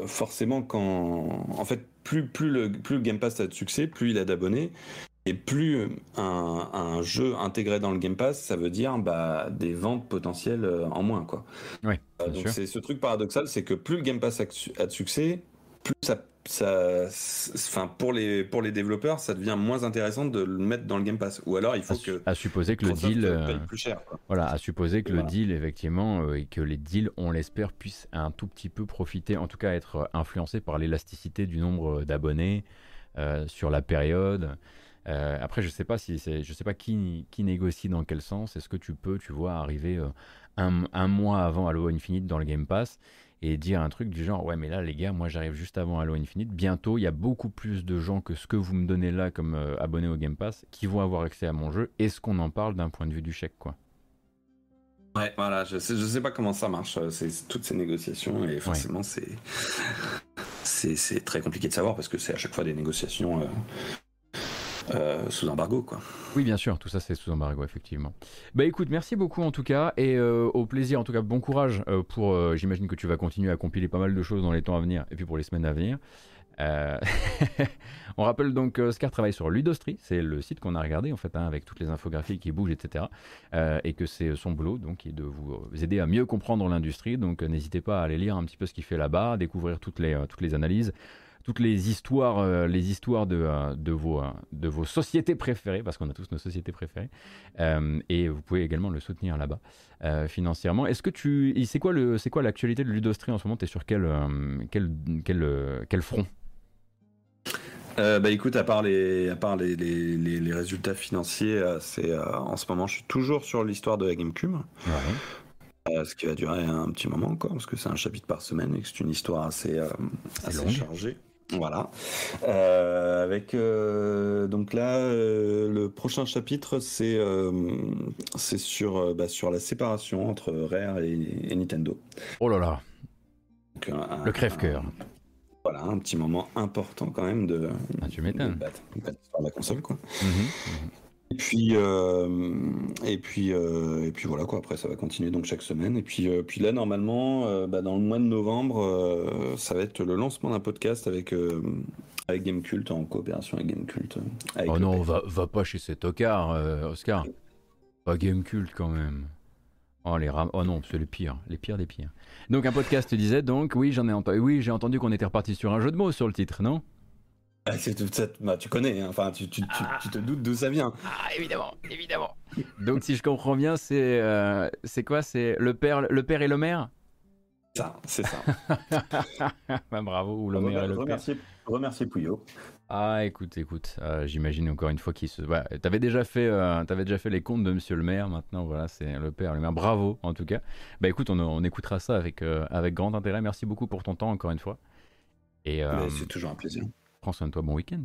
forcément, quand, en fait, plus, plus le, plus le Game Pass a de succès, plus il a d'abonnés, et plus un, un, jeu intégré dans le Game Pass, ça veut dire bah, des ventes potentielles en moins, quoi. Ouais. donc c'est ce truc paradoxal, c'est que plus le Game Pass a, a de succès, plus ça ça, enfin pour les pour les développeurs, ça devient moins intéressant de le mettre dans le Game Pass. Ou alors il faut que à supposer que le deal paye plus cher. Voilà, à supposer que le deal effectivement euh, et que les deals, on l'espère, puissent un tout petit peu profiter, en tout cas être influencés par l'élasticité du nombre d'abonnés euh, sur la période. Euh, après, je sais pas si c'est, je sais pas qui, qui négocie dans quel sens. Est-ce que tu peux, tu vois, arriver un, un, mois avant Halo Infinite dans le Game Pass et dire un truc du genre ouais mais là les gars moi j'arrive juste avant Halo Infinite. Bientôt il y a beaucoup plus de gens que ce que vous me donnez là comme euh, abonné au Game Pass qui vont avoir accès à mon jeu est-ce qu'on en parle d'un point de vue du chèque quoi. Ouais voilà je sais, je sais pas comment ça marche euh, c'est toutes ces négociations et forcément c'est c'est très compliqué de savoir parce que c'est à chaque fois des négociations euh, euh, sous embargo, quoi. Oui, bien sûr, tout ça c'est sous embargo, effectivement. Bah écoute, merci beaucoup en tout cas, et euh, au plaisir, en tout cas, bon courage euh, pour. J'imagine que tu vas continuer à compiler pas mal de choses dans les temps à venir, et puis pour les semaines à venir. On rappelle donc que Scar travaille sur Ludostri, c'est le site qu'on a regardé en fait, hein, avec toutes les infographies qui bougent, etc. et que c'est son boulot, donc, est de vous aider à mieux comprendre l'industrie. Donc n'hésitez pas à aller lire un petit peu ce qu'il fait là-bas, découvrir toutes les, toutes les analyses toutes les histoires, euh, les histoires de, euh, de, vos, euh, de vos sociétés préférées, parce qu'on a tous nos sociétés préférées. et vous pouvez également le soutenir là-bas financièrement. Est-ce que tu, c'est quoi le, c'est quoi l'actualité de Ludostri en ce moment? Tu es sur quel, quel, quel, quel front? Bah écoute, à part les, à part les, les, les, résultats financiers, c'est en ce moment, je suis toujours sur l'histoire de la GameCube. ce qui va durer un petit moment encore, parce que c'est un chapitre par semaine et que c'est une histoire assez, assez chargée. Voilà. Euh, avec euh, donc là, euh, le prochain chapitre, c'est c'est sur bah, sur la séparation entre Rare et, Nintendo. Oh là là. le crève-cœur. Voilà, un petit moment important quand même de. Ah, tu m'étonnes. De, la console quoi. Mhm, mhm. Et puis, euh, et puis, euh, et puis voilà quoi. Après, ça va continuer donc chaque semaine. Et puis, euh, puis là, normalement, bah, dans le mois de novembre, ça va être le lancement d'un podcast avec avec Gamecult en coopération avec Gamecult. oh non, va, va pas chez cet tocard, Oscar. Pas Gamecult quand même. Oh les ram... oh non, c'est le pire, les pires des pires. Donc un podcast disait donc oui j'en ai entendu, oui j'ai entendu qu'on était reparti sur un jeu de mots sur le titre, non? Ah, bah, tu connais, hein. enfin, tu, tu, tu, te doutes d'où ça vient. Ah, évidemment, évidemment. Donc, si je comprends bien, c'est euh, c'est quoi? C'est le père, le père et le maire? Ça, c'est ça. bah, bravo, ou le maire et le remercier, père. Remercier Pouillot. Ah, écoute, écoute, euh, j'imagine encore une fois qu'il se. Ouais, t'avais déjà fait, euh, avais déjà fait les comptes de Monsieur le Maire. Maintenant, voilà, c'est le père, le maire. Bravo, en tout cas. Bah, écoute, on, on écoutera ça avec avec grand intérêt. Merci beaucoup pour ton temps encore une fois. Et c'est toujours un plaisir. Prends soin de toi, bon week-end.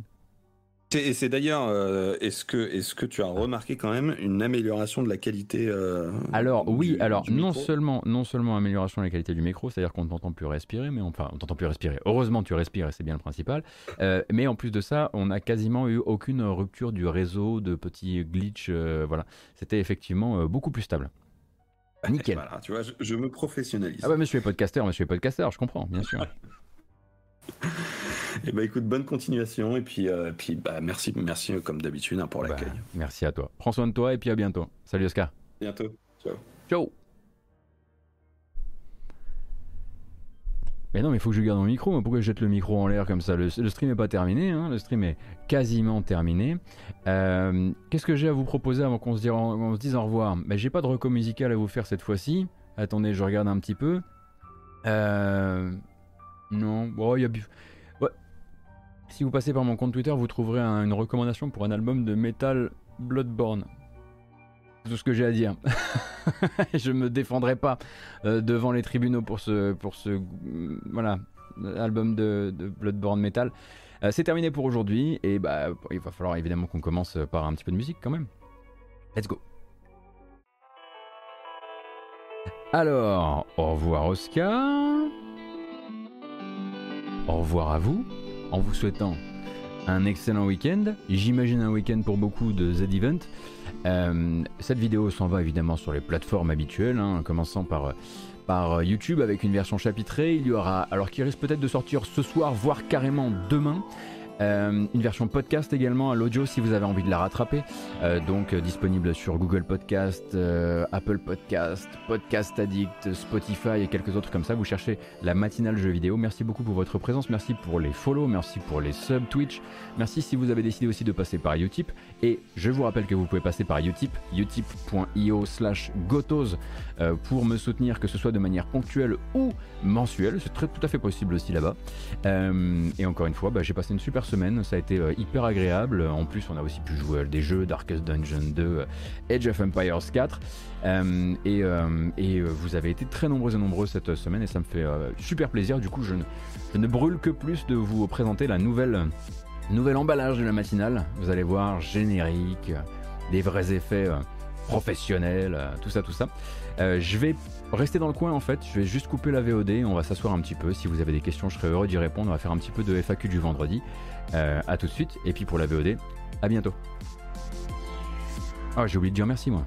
Et c'est d'ailleurs, euh, est-ce que, est que tu as remarqué quand même une amélioration de la qualité euh, Alors oui, alors non seulement, non seulement amélioration de la qualité du micro, c'est-à-dire qu'on ne t'entend plus respirer, mais enfin on t'entend plus respirer. Heureusement tu respires et c'est bien le principal. Euh, mais en plus de ça, on n'a quasiment eu aucune rupture du réseau, de petits glitch. voilà, c'était effectivement beaucoup plus stable. Nickel. Voilà, tu vois, je, me professionnalise. Ah bah monsieur est podcasteur, monsieur est podcasteur, je comprends, bien sûr. Et eh bah ben, écoute, bonne continuation et puis, euh, puis bah merci, merci comme d'habitude hein, pour bah, l'accueil. merci à toi. Prends soin de toi et puis à bientôt. Salut Oscar. Bientôt. Ciao. Ciao. Mais non, mais il faut que je garde mon micro. Pourquoi je jette le micro en l'air comme ça? Le, stream n'est pas terminé. Hein. le stream est quasiment terminé. Euh, qu'est-ce que j'ai à vous proposer avant qu'on se, se, dise au revoir? Ben, J'ai pas de reco musical à vous faire cette fois-ci. Attendez, je regarde un petit peu. Euh, non, bon, il y a. Si vous passez par mon compte Twitter, vous trouverez une recommandation pour un album de metal Bloodborne. C'est tout ce que j'ai à dire. je me défendrai pas euh, devant les tribunaux pour ce, mm, voilà, album de, Bloodborne Metal. Euh, c'est terminé pour aujourd'hui et bah, il va falloir évidemment qu'on commence par un petit peu de musique quand même. Let's go. Alors, au revoir Oscar. Au revoir à vous, en vous souhaitant un excellent week-end. J'imagine un week-end pour beaucoup de Z-Event. Euh, cette vidéo s'en va évidemment sur les plateformes habituelles, hein, en commençant par, par YouTube avec une version chapitrée. Il y aura, alors qui risque peut-être de sortir ce soir, voire carrément demain, euh, une version podcast également à l'audio si vous avez envie de la rattraper. Euh, donc euh, disponible sur Google Podcast, Apple Podcast, Podcast Addict, Spotify et quelques autres comme ça. Vous cherchez la matinale jeu vidéo. Merci beaucoup pour votre présence. Merci pour les follow. Merci pour les subs Twitch. Merci si vous avez décidé aussi de passer par Utip. Et je vous rappelle que vous pouvez passer par Utip, utip.io slash gotos pour me soutenir que ce soit de manière ponctuelle ou mensuelle. C'est tout à fait possible aussi là-bas. et encore une fois, bah, j'ai passé une super semaine, ça a été euh, hyper agréable. En plus, on a aussi pu jouer des jeux, Darkest Dungeon 2, Age of Empires 4. Euh, et, euh, vous avez été très nombreux et nombreux cette semaine et ça me fait super plaisir. Du coup, je ne, je ne, brûle que plus de vous présenter la nouvelle, nouvelle emballage de la matinale. Vous allez voir, générique, des vrais effets professionnels, tout ça, tout ça. je vais rester dans le coin en fait, je vais juste couper la VOD, on va s'asseoir un petit peu. Si vous avez des questions, je serai heureux d'y répondre. On va faire un petit peu de FAQ du vendredi. Euh, à tout de suite. Et puis pour la VOD, à bientôt. Ah, j'ai oublié de dire merci moi.